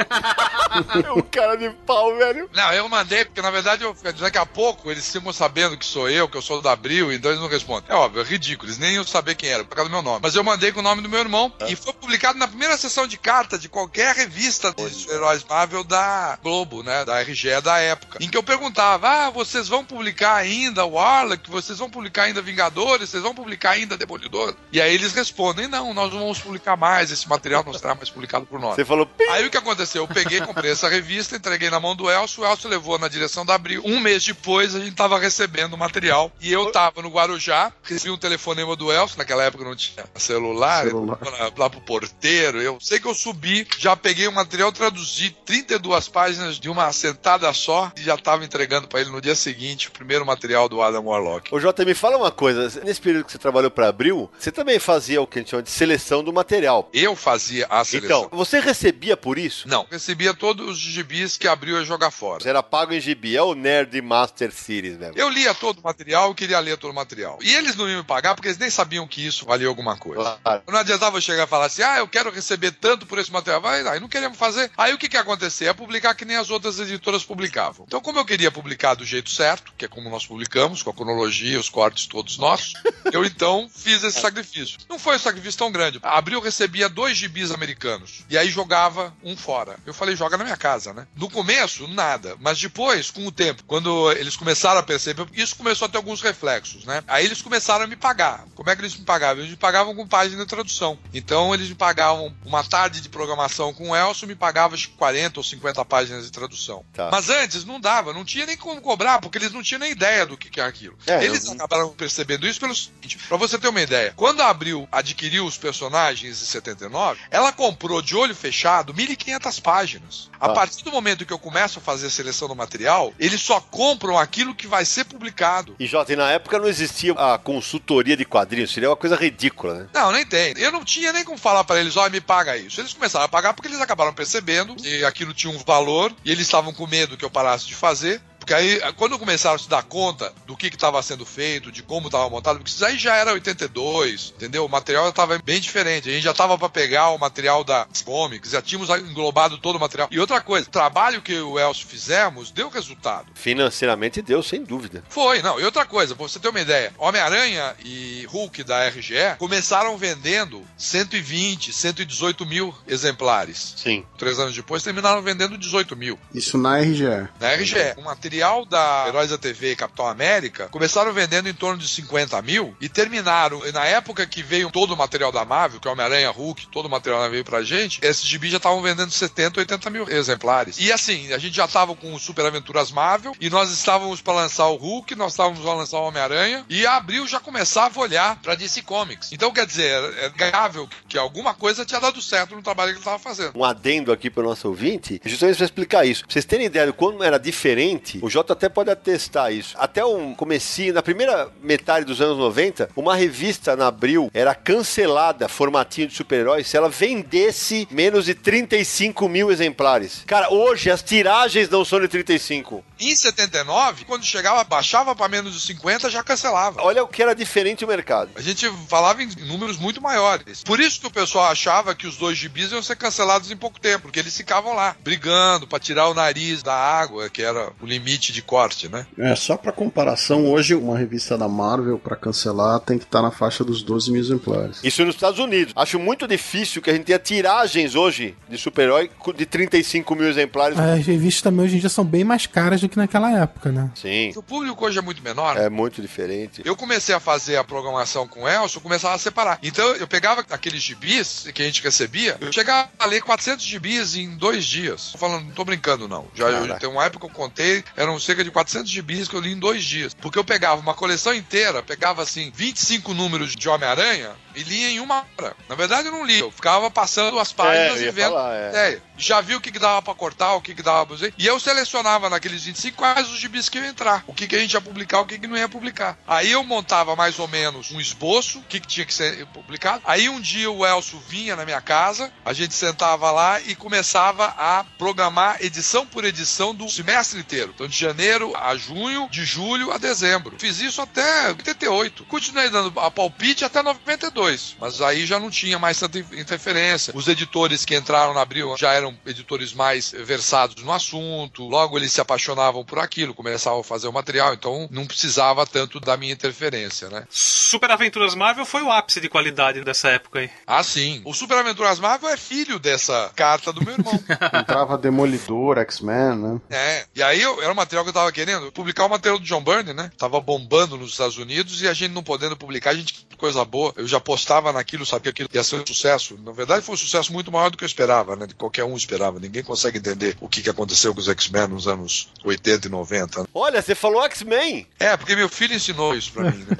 o cara de pau, velho. Não, eu mandei, porque na verdade eu, daqui a pouco eles ficam sabendo que sou eu, que eu sou da Abril, então eles não respondem. É óbvio, é ridículo, eles nem iam saber quem era, por causa do meu nome. Mas eu mandei com o nome do meu irmão e foi publicado na primeira sessão de carta de qualquer revista de heróis Marvel da Globo, né? Da RGE da época. Em que eu perguntava: ah, vocês vão publicar ainda o Warlock? Vocês vão publicar ainda Vingadores? Vocês vão publicar ainda Demolidor? E aí eles respondem: não, nós não vamos publicar mais, esse material não será mais publicado por nós. Você falou, "Pi". Aí o que aconteceu? Eu peguei, comprei essa revista, entreguei na mão do Elcio, o Elcio levou na direção da Abril. Um mês depois a gente tava recebendo o material e eu tava no Guarujá, recebi um telefonema do Elcio, naquela época não tinha celular, Celular. lá, lá pro porteiro. Eu sei que eu subi, já peguei o material, traduzi 32 páginas de uma sentada só e já tava entregando pra ele no dia seguinte o primeiro material do Adam Warlock. Ô Jota, me fala uma coisa. Nesse período que você trabalhou pra Abril, você também fazia o que a gente chama de seleção do material. Eu fazia a seleção. Então, você recebia por isso? Não, recebia todos os gibis que abriu a jogar fora. Você era pago em gibi, é o Nerd Master Series mesmo. Eu lia todo o material, eu queria ler todo o material. E eles não iam me pagar porque eles nem sabiam que isso valia alguma coisa. Claro. Não adiantava eu chegar e falar assim, ah, eu quero receber tanto por esse material. Vai, aí não queríamos fazer. Aí o que que ia acontecer? Ia publicar que nem as outras editoras publicavam. Então, como eu queria publicar do jeito certo, que é como nós publicamos, com a cronologia, os cortes todos nossos, eu então fiz esse sacrifício. Não foi um sacrifício tão grande. A Abril recebia dois gibis americanos. E aí jogava um fora. Eu falei, joga na minha casa, né? No começo, nada. Mas depois, com o tempo, quando eles começaram a perceber, isso começou a ter alguns reflexos, né? Aí eles começaram a me pagar. Como é que eles me pagavam? Eles me pagavam com página de tradução. Então eles me pagavam uma tarde de programação com o Elcio, me acho que 40 ou 50 páginas de tradução. Tá. Mas antes não dava, não tinha nem como cobrar, porque eles não tinham nem ideia do que que é aquilo. É, eles eu- acabaram percebendo isso pelo seguinte, pra você ter uma ideia, quando a Abril adquiriu os personagens em 79, ela comprou de olho fechado 1.500 páginas. A Ah. partir do momento que eu começo a fazer a seleção do material, eles só compram aquilo que vai ser publicado. E Jota, e na época não existia a consultoria de quadrinhos, seria uma coisa ridícula, né? Não, nem tem. Eu não tinha nem como falar pra eles, ó, me paga isso. Eles começaram a pagar porque eles acabaram percebendo que aquilo tinha um valor e eles estavam com medo que eu parasse de fazer. Porque aí, quando começaram a se dar conta do que estava sendo feito, de como estava montado, porque isso aí já era 82, entendeu? O material estava bem diferente. A gente já estava para pegar o material das comics, já tínhamos englobado todo o material. E outra coisa, o trabalho que o Elcio fizemos deu resultado. Financeiramente deu, sem dúvida. Foi, não. E outra coisa, pra você ter uma ideia, Homem-Aranha e Hulk da RGE começaram vendendo 120, 118 mil exemplares. Sim. Três anos depois terminaram vendendo 18 mil. Isso na RGE. Na RGE. O material da Heróis da TV e Capitão América começaram vendendo em torno de 50 mil e terminaram, na época que veio todo o material da Marvel, que é Homem-Aranha, Hulk, todo o material veio pra gente, esses gibis já estavam vendendo 70, 80 mil exemplares. E assim, a gente já tava com o Super Aventuras Marvel e nós estávamos para lançar o Hulk, nós estávamos para lançar o Homem-Aranha e abril já começava a olhar pra DC Comics. Então, quer dizer, é gagável que alguma coisa tinha dado certo no trabalho que ele estava fazendo. Um adendo aqui pro nosso ouvinte, justamente para explicar isso. Pra vocês terem ideia de quando era diferente, o Jota até pode atestar isso. Até um comecinho, na primeira metade dos anos 90, uma revista na Abril era cancelada, formatinho de super-heróis, se ela vendesse menos de 35 mil exemplares. Cara, hoje as tiragens não são de 35. Em 79, quando chegava, baixava para menos de 50, já cancelava. Olha o que era diferente o mercado. A gente falava em números muito maiores. Por isso que o pessoal achava que os dois gibis iam ser cancelados em pouco tempo, porque eles ficavam lá, brigando para tirar o nariz da água, que era o limite de corte, né? É, só pra comparação, hoje uma revista da Marvel, pra cancelar, tem que estar na faixa dos 12 mil exemplares. Isso nos Estados Unidos. Acho muito difícil que a gente tenha tiragens hoje de super-herói de 35 mil exemplares. As revistas também hoje em dia são bem mais caras do que naquela época, né? Sim, O público hoje é muito menor. é muito diferente. Eu comecei a fazer a programação com o Elcio, eu começava a separar. Então eu pegava aqueles gibis que a gente recebia, eu chegava a ler 400 gibis em dois dias. Tô falando, não tô brincando não. Já eu, tem uma época que eu contei, eram cerca de 400 gibis que eu li em dois dias. Porque eu pegava uma coleção inteira, pegava assim 25 números de Homem-Aranha e lia em uma hora. Na verdade eu não lia, eu ficava passando as páginas eu e vendo. falar, é. É, já vi o que, que dava pra cortar, o que, que dava pra fazer. E eu selecionava naqueles 25 quais os gibis que iam entrar. O que, que a gente ia publicar, o que, que não ia publicar. Aí eu montava mais ou menos um esboço, o que, que tinha que ser publicado. Aí um dia o Elcio vinha na minha casa, a gente sentava lá e começava a programar edição por edição do semestre inteiro. Então de janeiro a junho, de julho a dezembro. Fiz isso até 88. Continuei dando a palpite até 92. Mas aí já não tinha mais tanta interferência. Os editores que entraram na Abril já eram editores mais versados no assunto. Logo eles se apaixonavam por aquilo, começavam a fazer o material. Então não precisava tanto da minha interferência, né? Super Aventuras Marvel foi o ápice de qualidade dessa época aí. Ah, sim. O Super Aventuras Marvel é filho dessa carta do meu irmão. Entrava Demolidor, X-Men, né? É, e aí eu- era o material que eu tava querendo, publicar o material do John Byrne, né? Tava bombando nos Estados Unidos e a gente não podendo publicar, a gente coisa boa. Eu já postava naquilo, sabia que ia ser um sucesso. Na verdade, foi um sucesso muito maior do que eu esperava, né? De qualquer um esperava. Ninguém consegue entender o que, que aconteceu com os X-Men nos anos 80 e 90. Olha, você falou X-Men. É, porque meu filho ensinou isso pra mim, né?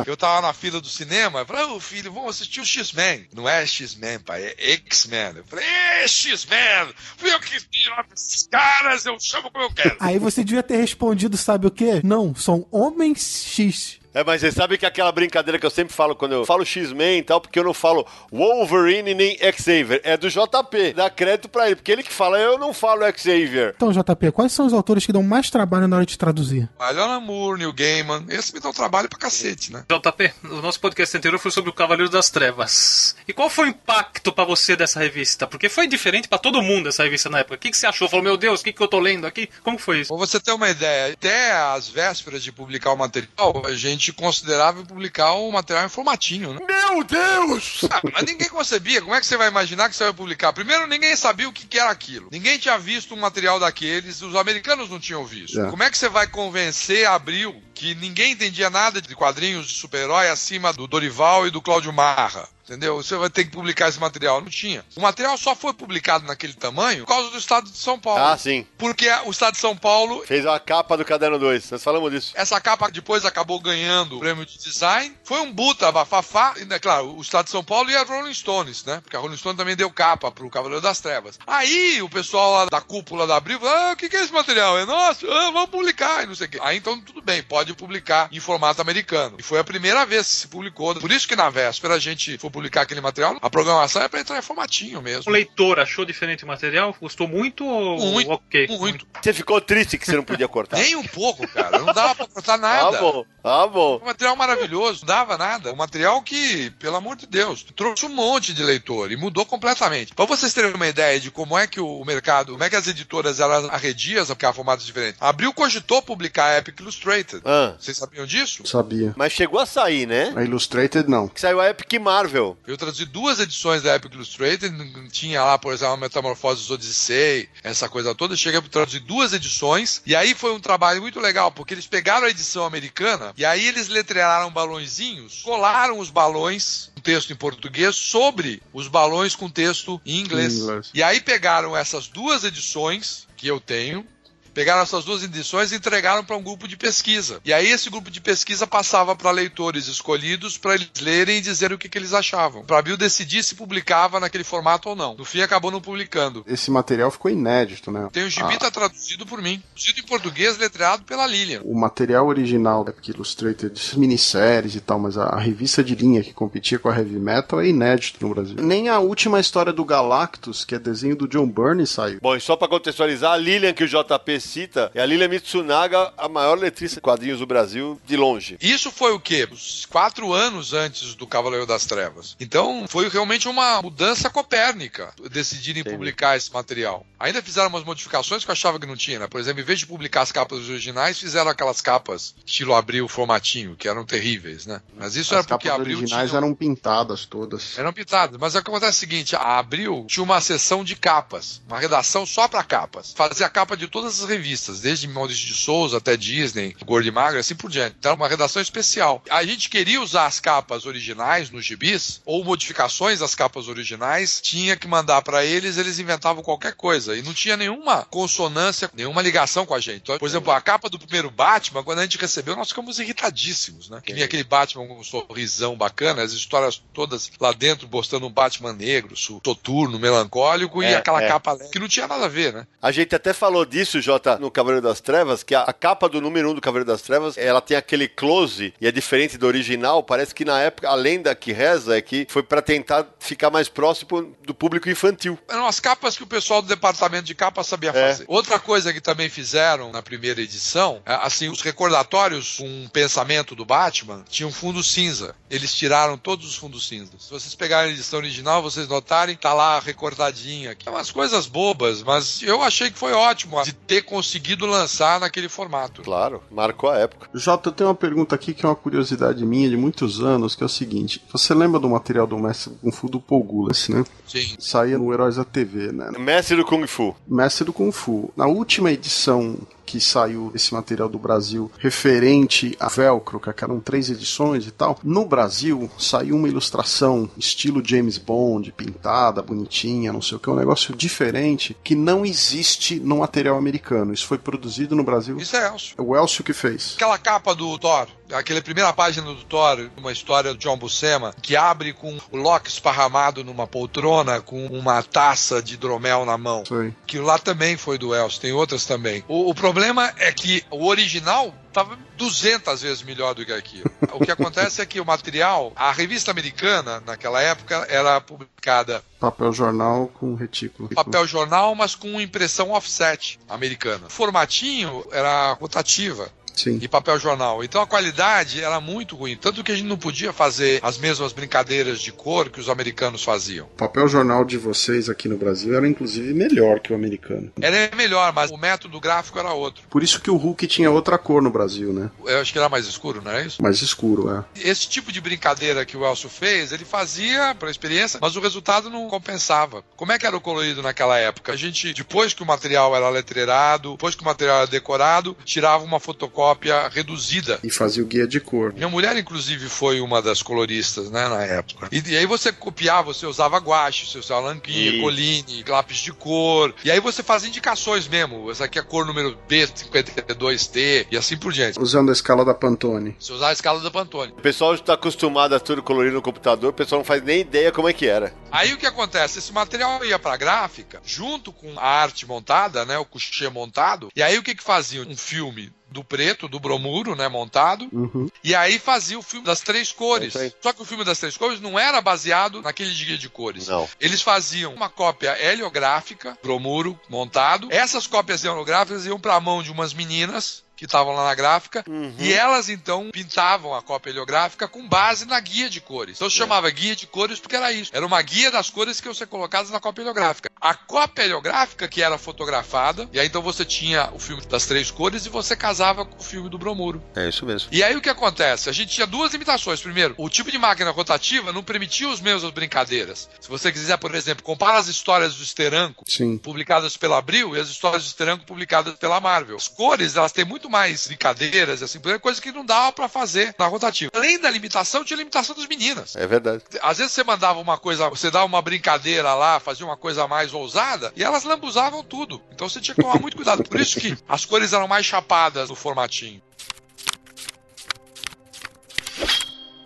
eu tava na fila do cinema, eu falei, ô filho, vamos assistir o X-Men. Não é X-Men, pai, é X-Men. Eu falei, é X-Men! Fui eu que esses caras, eu chamo como eu quero. Aí você devia ter respondido, sabe o quê? Não, são homens X. É, mas você sabe que aquela brincadeira que eu sempre falo quando eu falo X-Men e tal, porque eu não falo Wolverine nem Xavier, é do JP. Dá crédito pra ele, porque ele que fala, eu não falo Xavier. Então, JP, quais são os autores que dão mais trabalho na hora de traduzir? Alan Moore, Neil Gaiman, esse me dá um trabalho pra cacete, né? JP, o nosso podcast anterior foi sobre o Cavaleiro das Trevas. E qual foi o impacto pra você dessa revista? Porque foi diferente pra todo mundo essa revista na época. O que, que você achou? Falou, meu Deus, o que, que eu tô lendo aqui? Como foi isso? Pra você ter uma ideia, até as vésperas de publicar o material, a gente considerava publicar o material em formatinho, né? Meu Deus! Ah, mas ninguém concebia. Como é que você vai imaginar que você vai publicar? Primeiro, ninguém sabia o que, que era aquilo. Ninguém tinha visto um material daqueles. Os americanos não tinham visto. É. Como é que você vai convencer a Abril que ninguém entendia nada de quadrinhos de super-herói acima do Dorival e do Cláudio Marra? Entendeu? Você vai ter que publicar esse material. Não tinha. O material só foi publicado naquele tamanho por causa do estado de São Paulo. Ah, sim. Porque o estado de São Paulo Fez a capa do Caderno 2, nós falamos disso. essa capa depois acabou ganhando o prêmio de design. Foi um buta, bafafá. E, né, claro, o Estado de São Paulo e a Rolling Stones, né? Porque a Rolling Stones também deu capa pro Cavaleiro das Trevas. Aí o pessoal lá da cúpula da Abril falou: ah, o que, que é esse material? É nosso? Ah, vamos publicar e não sei o quê. Aí então tudo bem, pode pode publicar em formato americano. E foi a primeira vez que se publicou. Por isso que na véspera a gente foi publicar aquele material, a programação é para entrar em formatinho mesmo. O leitor achou diferente o material? Gostou muito ou Muito, ok? muito. Você ficou triste que você não podia cortar. Nem um pouco, cara. Não dava pra cortar Ah, nada. bom. Ah, bom. Um material maravilhoso, não dava nada. Um material que, pelo amor de Deus, trouxe um monte de leitor e mudou completamente. Pra vocês terem uma ideia de como é que o mercado, como é que as editoras elas arrediam a publicar formatos diferentes. Abril cogitou publicar a Epic Illustrated. Ah, Vocês sabiam disso? Sabia. mas chegou a sair, né? A Illustrated não. Que saiu a Epic Marvel. Eu traduzi duas edições da Epic Illustrated, tinha lá, por exemplo, a Metamorfose Odyssey, essa coisa toda. Cheguei a traduzir duas edições, e aí foi um trabalho muito legal, porque eles pegaram a edição americana, e aí eles letrearam balõezinhos, colaram os balões, com texto em português, sobre os balões com texto em inglês. Em inglês. E aí pegaram essas duas edições que eu tenho, pegaram essas duas edições e entregaram para um grupo de pesquisa. E aí esse grupo de pesquisa passava para leitores escolhidos para eles lerem e dizer o que, que eles achavam. Para a Bill decidir se publicava naquele formato ou não. No fim acabou não publicando. Esse material ficou inédito, né? Tem o gibi Ah, tá traduzido por mim, traduzido em português, letreado pela Lilian. o material original da Epic Illustrated, de minisséries e tal, mas a, a revista de linha que competia com a Heavy Metal é inédito no Brasil. Nem a última história do Galactus, que é desenho do John Byrne, saiu. Bom, e só pra contextualizar, a Lilian que o JP cita é a Lilian Mitsunaga, a maior letrista de quadrinhos do Brasil, de longe. Isso foi o quê? Os quatro anos antes do Cavaleiro das Trevas. Então foi realmente uma mudança copérnica decidirem Entendi. publicar esse material. Ainda fizeram umas modificações que eu achava que não tinha, né? Por exemplo, em vez de publicar as capas originais, fizeram aquelas capas estilo Abril formatinho, que eram terríveis, né? Mas isso era As porque capas Abril originais tinha... eram pintadas todas. Eram pintadas, mas acontece o seguinte: a Abril tinha uma seção de capas, uma redação só para capas. Fazia a capa de todas as revistas, desde Maurício de Souza até Disney, Gordo e Magro, assim por diante. Então era uma redação especial. A gente queria usar as capas originais nos gibis, ou modificações das capas originais, tinha que mandar para eles, eles inventavam qualquer coisa. E não tinha nenhuma consonância, nenhuma ligação com a gente. Então, por exemplo, a capa do primeiro Batman, quando a gente recebeu, nós ficamos irritadíssimos, né? Que vinha aquele Batman com um sorrisão bacana, as histórias todas lá dentro mostrando um Batman negro, soturno, melancólico, e É, aquela é. capa que não tinha nada a ver, né? A gente até falou disso, Jota, no Cavaleiro das Trevas, que a, a capa do número 1 um do Cavaleiro das Trevas, ela tem aquele close e é diferente do original. Parece que na época, a lenda que reza é que foi pra tentar ficar mais próximo do público infantil. Eram as capas que o pessoal do departamento de capa sabia É. fazer. Outra coisa que também fizeram na primeira edição, é, assim, os recordatórios com um pensamento do Batman tinham fundo cinza. Eles tiraram todos os fundos cinzas. Se vocês pegarem a edição original, vocês notarem, tá lá recortadinho aqui. É umas coisas bobas, mas eu achei que foi ótimo de ter conseguido lançar naquele formato. Claro, marcou a época. Jota, eu tenho uma pergunta aqui que é uma curiosidade minha de muitos anos, que é o seguinte: você lembra do material do Mestre Kung Fu do Paul Gullis, né? Sim. Saía no Heróis da TV, né? Mestre do Kung Fu. Mestre do Kung Fu. Na última edição que saiu esse material do Brasil referente a Velcro, que eram três edições e tal, no Brasil saiu uma ilustração estilo James Bond, pintada, bonitinha, não sei o que, um negócio diferente que não existe no material americano. Isso foi produzido no Brasil. Isso é Elcio. É o Elcio que fez. Aquela capa do Thor, aquela primeira página do Thor, uma história do John Buscema, que abre com o Loki esparramado numa poltrona com uma taça de hidromel na mão. Aí. Que lá também foi do Elcio, tem outras também. O, o problema é que o original estava 200 vezes melhor do que aquilo. O que acontece é que o material, a revista americana, naquela época, era publicada Papel jornal com retículo. papel jornal, mas com impressão offset americana. O formatinho era rotativa Sim. e papel jornal. Então a qualidade era muito ruim. Tanto que a gente não podia fazer as mesmas brincadeiras de cor que os americanos faziam. O papel jornal de vocês aqui no Brasil era inclusive melhor que o americano. Era melhor, mas o método gráfico era outro. Por isso que o Hulk tinha outra cor no Brasil, né? Eu acho que era mais escuro, não é isso? Mais escuro, é. Esse tipo de brincadeira que o Elcio fez, ele fazia para experiência, mas o resultado não compensava. Como é que era o colorido naquela época? A gente, depois que o material era letreirado, depois que o material era decorado, tirava uma fotocópia reduzida E fazia o guia de cor. Minha mulher, inclusive, foi uma das coloristas, né, na época. E, e aí você copiava, você usava guache, você usava lanquinha, coline, lápis de cor. E aí você fazia indicações mesmo. Essa aqui é a cor número B52T e assim por diante. Usando a escala da Pantone. Você usava a escala da Pantone. O pessoal está acostumado a tudo colorido no computador, o pessoal não faz nem ideia como é que era. Aí o que acontece? Esse material ia pra gráfica, junto com a arte montada, né, o coucher montado. E aí o que que fazia? Um filme do preto, do bromuro, né, montado. Uhum. E aí fazia o filme das três cores. É. Só que o filme das três cores não era baseado naquele guia de cores. Não. Eles faziam uma cópia heliográfica, bromuro montado. Essas cópias heliográficas iam pra mão de umas meninas que estavam lá na gráfica e elas então pintavam a cópia heliográfica com base na guia de cores. Então se chamava guia de cores porque era isso. Era uma guia das cores que iam ser colocadas na cópia heliográfica. A cópia heliográfica que era fotografada, e aí então você tinha o filme das três cores e você casava com o filme do bromuro. É isso mesmo. E aí o que acontece? A gente tinha duas limitações. Primeiro, o tipo de máquina rotativa não permitia os mesmas brincadeiras. Se você quiser, por exemplo, comparar as histórias do Steranko Sim. publicadas pela Abril e as histórias do Steranko publicadas pela Marvel. As cores, elas têm muito mais brincadeiras, assim, coisa que não dava pra fazer na rotativa. Além da limitação, tinha limitação das meninas. É verdade. Às vezes você mandava uma coisa, você dava uma brincadeira lá, fazia uma coisa mais ousada, e elas lambuzavam tudo. Então você tinha que tomar muito cuidado. Por isso que as cores eram mais chapadas no formatinho.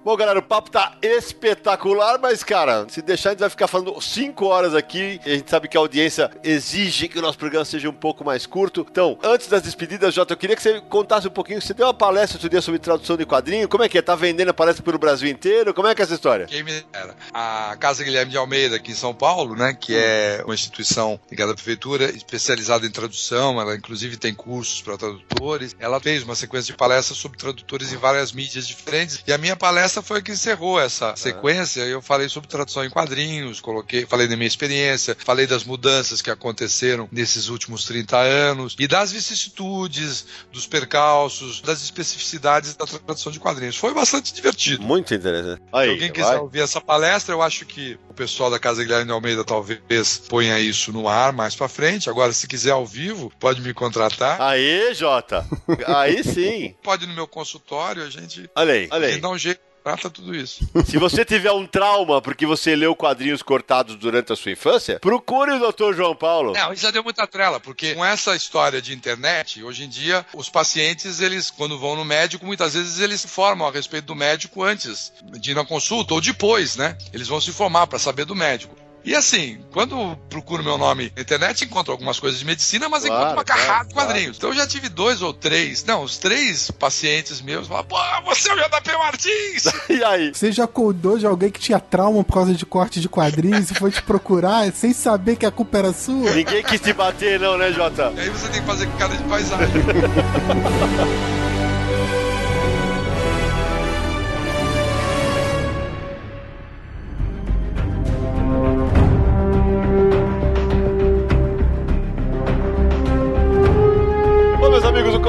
Bom, galera, o papo tá espetacular, mas, cara, se deixar, a gente vai ficar falando 5 horas aqui. A gente sabe que a audiência exige que o nosso programa seja um pouco mais curto. Então, antes das despedidas, Jota, eu queria que você contasse um pouquinho. Você deu uma palestra outro dia sobre tradução de quadrinho. Como é que é? Tá vendendo a palestra pelo Brasil inteiro? Como é que é essa história? Quem me dera. A Casa Guilherme de Almeida, aqui em São Paulo, né, que é uma instituição ligada à prefeitura, especializada em tradução, ela inclusive tem cursos para tradutores. Ela fez uma sequência de palestras sobre tradutores em várias mídias diferentes. E a minha palestra foi a que encerrou essa sequência. Eu falei sobre tradução em quadrinhos, coloquei, falei da minha experiência, falei das mudanças que aconteceram nesses últimos 30 anos e das vicissitudes, dos percalços, das especificidades da tradução de quadrinhos. Foi bastante divertido. Muito interessante. Se Aí, alguém quiser vai. ouvir essa palestra, eu acho que o pessoal da Casa Guilherme de Almeida talvez ponha isso no ar mais pra frente. Agora, se quiser ao vivo, pode me contratar. Aí, Jota. Aí sim. Pode ir no meu consultório, a gente, Olha aí, a olha gente aí. dá um jeito. Trata tudo isso. Se você tiver um trauma porque você leu quadrinhos cortados durante a sua infância, procure o Dr. João Paulo. Não, isso já deu muita trela, porque com essa história de internet, hoje em dia, os pacientes, eles, quando vão no médico, muitas vezes eles se informam a respeito do médico antes de ir na consulta, ou depois, né? Eles vão se informar para saber do médico. E assim, quando procuro meu nome na internet, encontro algumas coisas de medicina, mas Claro, encontro uma claro, carrada de claro. quadrinhos. Então eu já tive dois ou três, não, os três pacientes meus falam, pô, você é o JP Martins! E aí? Você já acordou de alguém que tinha trauma por causa de corte de quadrinhos e foi te procurar sem saber que a culpa era sua? Ninguém quis te bater, não, né, Jota? e aí você tem que fazer cara de paisagem.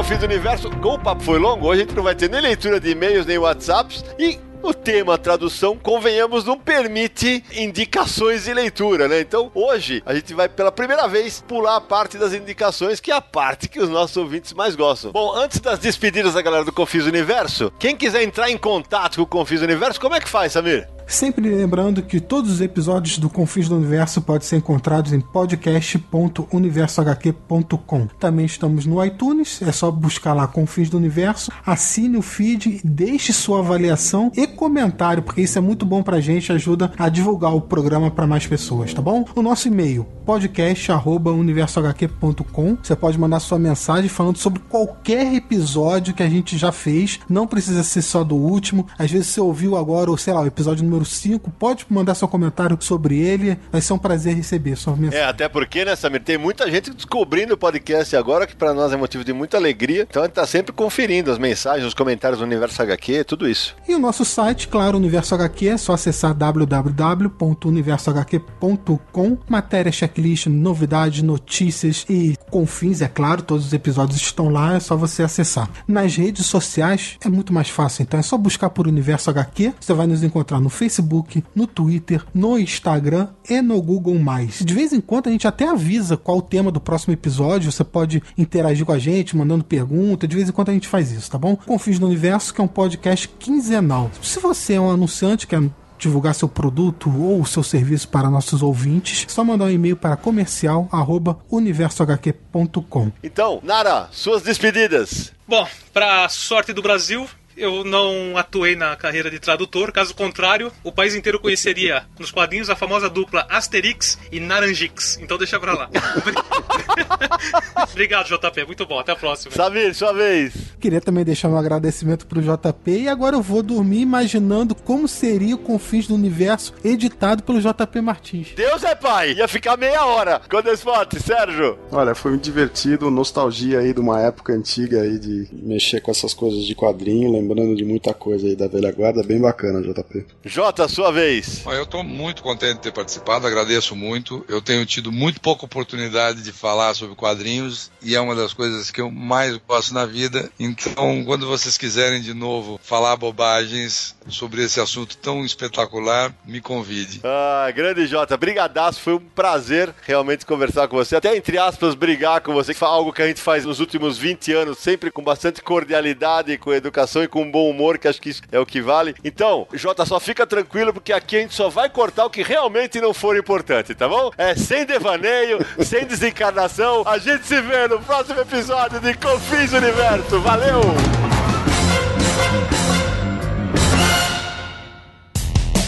Confins do Universo, como o papo foi longo, hoje a gente não vai ter nem leitura de e-mails, nem WhatsApps e o tema tradução, convenhamos, não permite indicações de leitura, né? Então, hoje, a gente vai pela primeira vez pular a parte das indicações, que é a parte que os nossos ouvintes mais gostam. Bom, antes das despedidas da galera do Confis Universo, quem quiser entrar em contato com o Confis Universo, como é que faz, Samir? Sempre lembrando que todos os episódios do Confins do Universo podem ser encontrados em podcast.universohq.com. Também estamos no iTunes, é só buscar lá Confins do Universo, assine o feed, deixe sua avaliação e comentário, porque isso é muito bom pra gente, ajuda a divulgar o programa para mais pessoas, tá bom? O nosso e-mail, podcast.universohq.com. Você pode mandar sua mensagem falando sobre qualquer episódio que a gente já fez, não precisa ser só do último. Às vezes você ouviu agora, ou sei lá, o episódio número 5, pode mandar seu comentário sobre ele. Vai ser um prazer receber sua mensagem. É, até porque, né, Samir, tem muita gente descobrindo o podcast agora, que pra nós é motivo de muita alegria. Então a gente tá sempre conferindo as mensagens, os comentários do Universo HQ, tudo isso. E o nosso site, claro, Universo HQ, é só acessar www.universohq.com. Matéria, checklist, novidades, notícias e confins, é claro, todos os episódios estão lá, é só você acessar. Nas redes sociais é muito mais fácil, então é só buscar por Universo HQ. Você vai nos encontrar no Facebook, no Twitter, no Instagram e no Google+. De vez em quando a gente até avisa qual o tema do próximo episódio, você pode interagir com a gente, mandando pergunta, de vez em quando a gente faz isso, tá bom? Confins do Universo, que é um podcast quinzenal. Se você é um anunciante, quer divulgar seu produto ou seu serviço para nossos ouvintes, é só mandar um e-mail para comercial@universohq.com. Então, Nara, suas despedidas. Bom, pra sorte do Brasil, eu não atuei na carreira de tradutor, caso contrário, o país inteiro conheceria nos quadrinhos a famosa dupla Asterix e Naranjix. Então deixa pra lá. Obrigado, JP. Muito bom. Até a próxima. Samir, sua vez. Queria também deixar um agradecimento pro JP e agora eu vou dormir imaginando como seria o Confins do Universo editado pelo JP Martins. Deus é pai. Ia ficar meia hora. Quando esse foto, Sérgio. Olha, foi muito divertido, nostalgia aí de uma época antiga aí de mexer com essas coisas de quadrinho, lembrando de muita coisa aí da velha guarda, bem bacana, JP. Jota, sua vez. Eu estou muito contente de ter participado, agradeço muito. Eu tenho tido muito pouca oportunidade de falar sobre quadrinhos e é uma das coisas que eu mais gosto na vida. Então, quando vocês quiserem de novo falar bobagens sobre esse assunto tão espetacular, me convide. Ah, grande Jota, brigadaço, foi um prazer realmente conversar com você, até entre aspas, brigar com você, que foi algo que a gente faz nos últimos 20 anos, sempre com bastante cordialidade, com educação e com bom humor, que acho que isso é o que vale. Então, Jota, só fica tranquilo, porque aqui a gente só vai cortar o que realmente não for importante, tá bom? É sem devaneio, sem desencarnação, a gente se vê no próximo episódio de Confins Universo, valeu!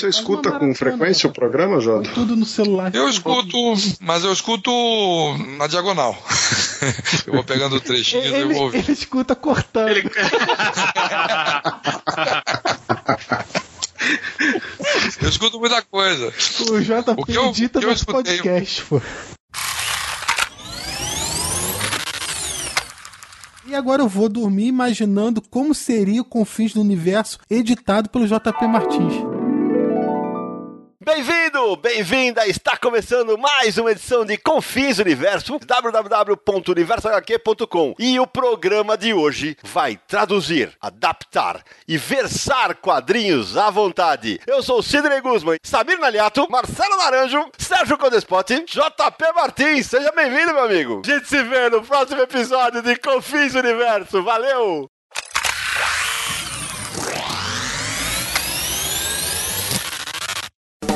Você escuta com frequência o programa, Jota? Tudo no celular. Eu escuto, mas eu escuto na diagonal. eu vou pegando trechinhos e eu Ele, vou ouvir. ele escuta cortando. Eu escuto muita coisa. O JP O que eu- edita eu podcast, pô. E agora eu vou dormir imaginando como seria o Confins do Universo editado pelo JP Martins. Bem-vindo, bem-vinda! Está começando mais uma edição de Confins Universo, www.universohq.com. E o programa de hoje vai traduzir, adaptar e versar quadrinhos à vontade. Eu sou Sidney Guzman, Samir Naliato, Marcelo Naranjo, Sérgio Codespotti, JP Martins. Seja bem-vindo, meu amigo. A gente se vê no próximo episódio de Confins Universo. Valeu!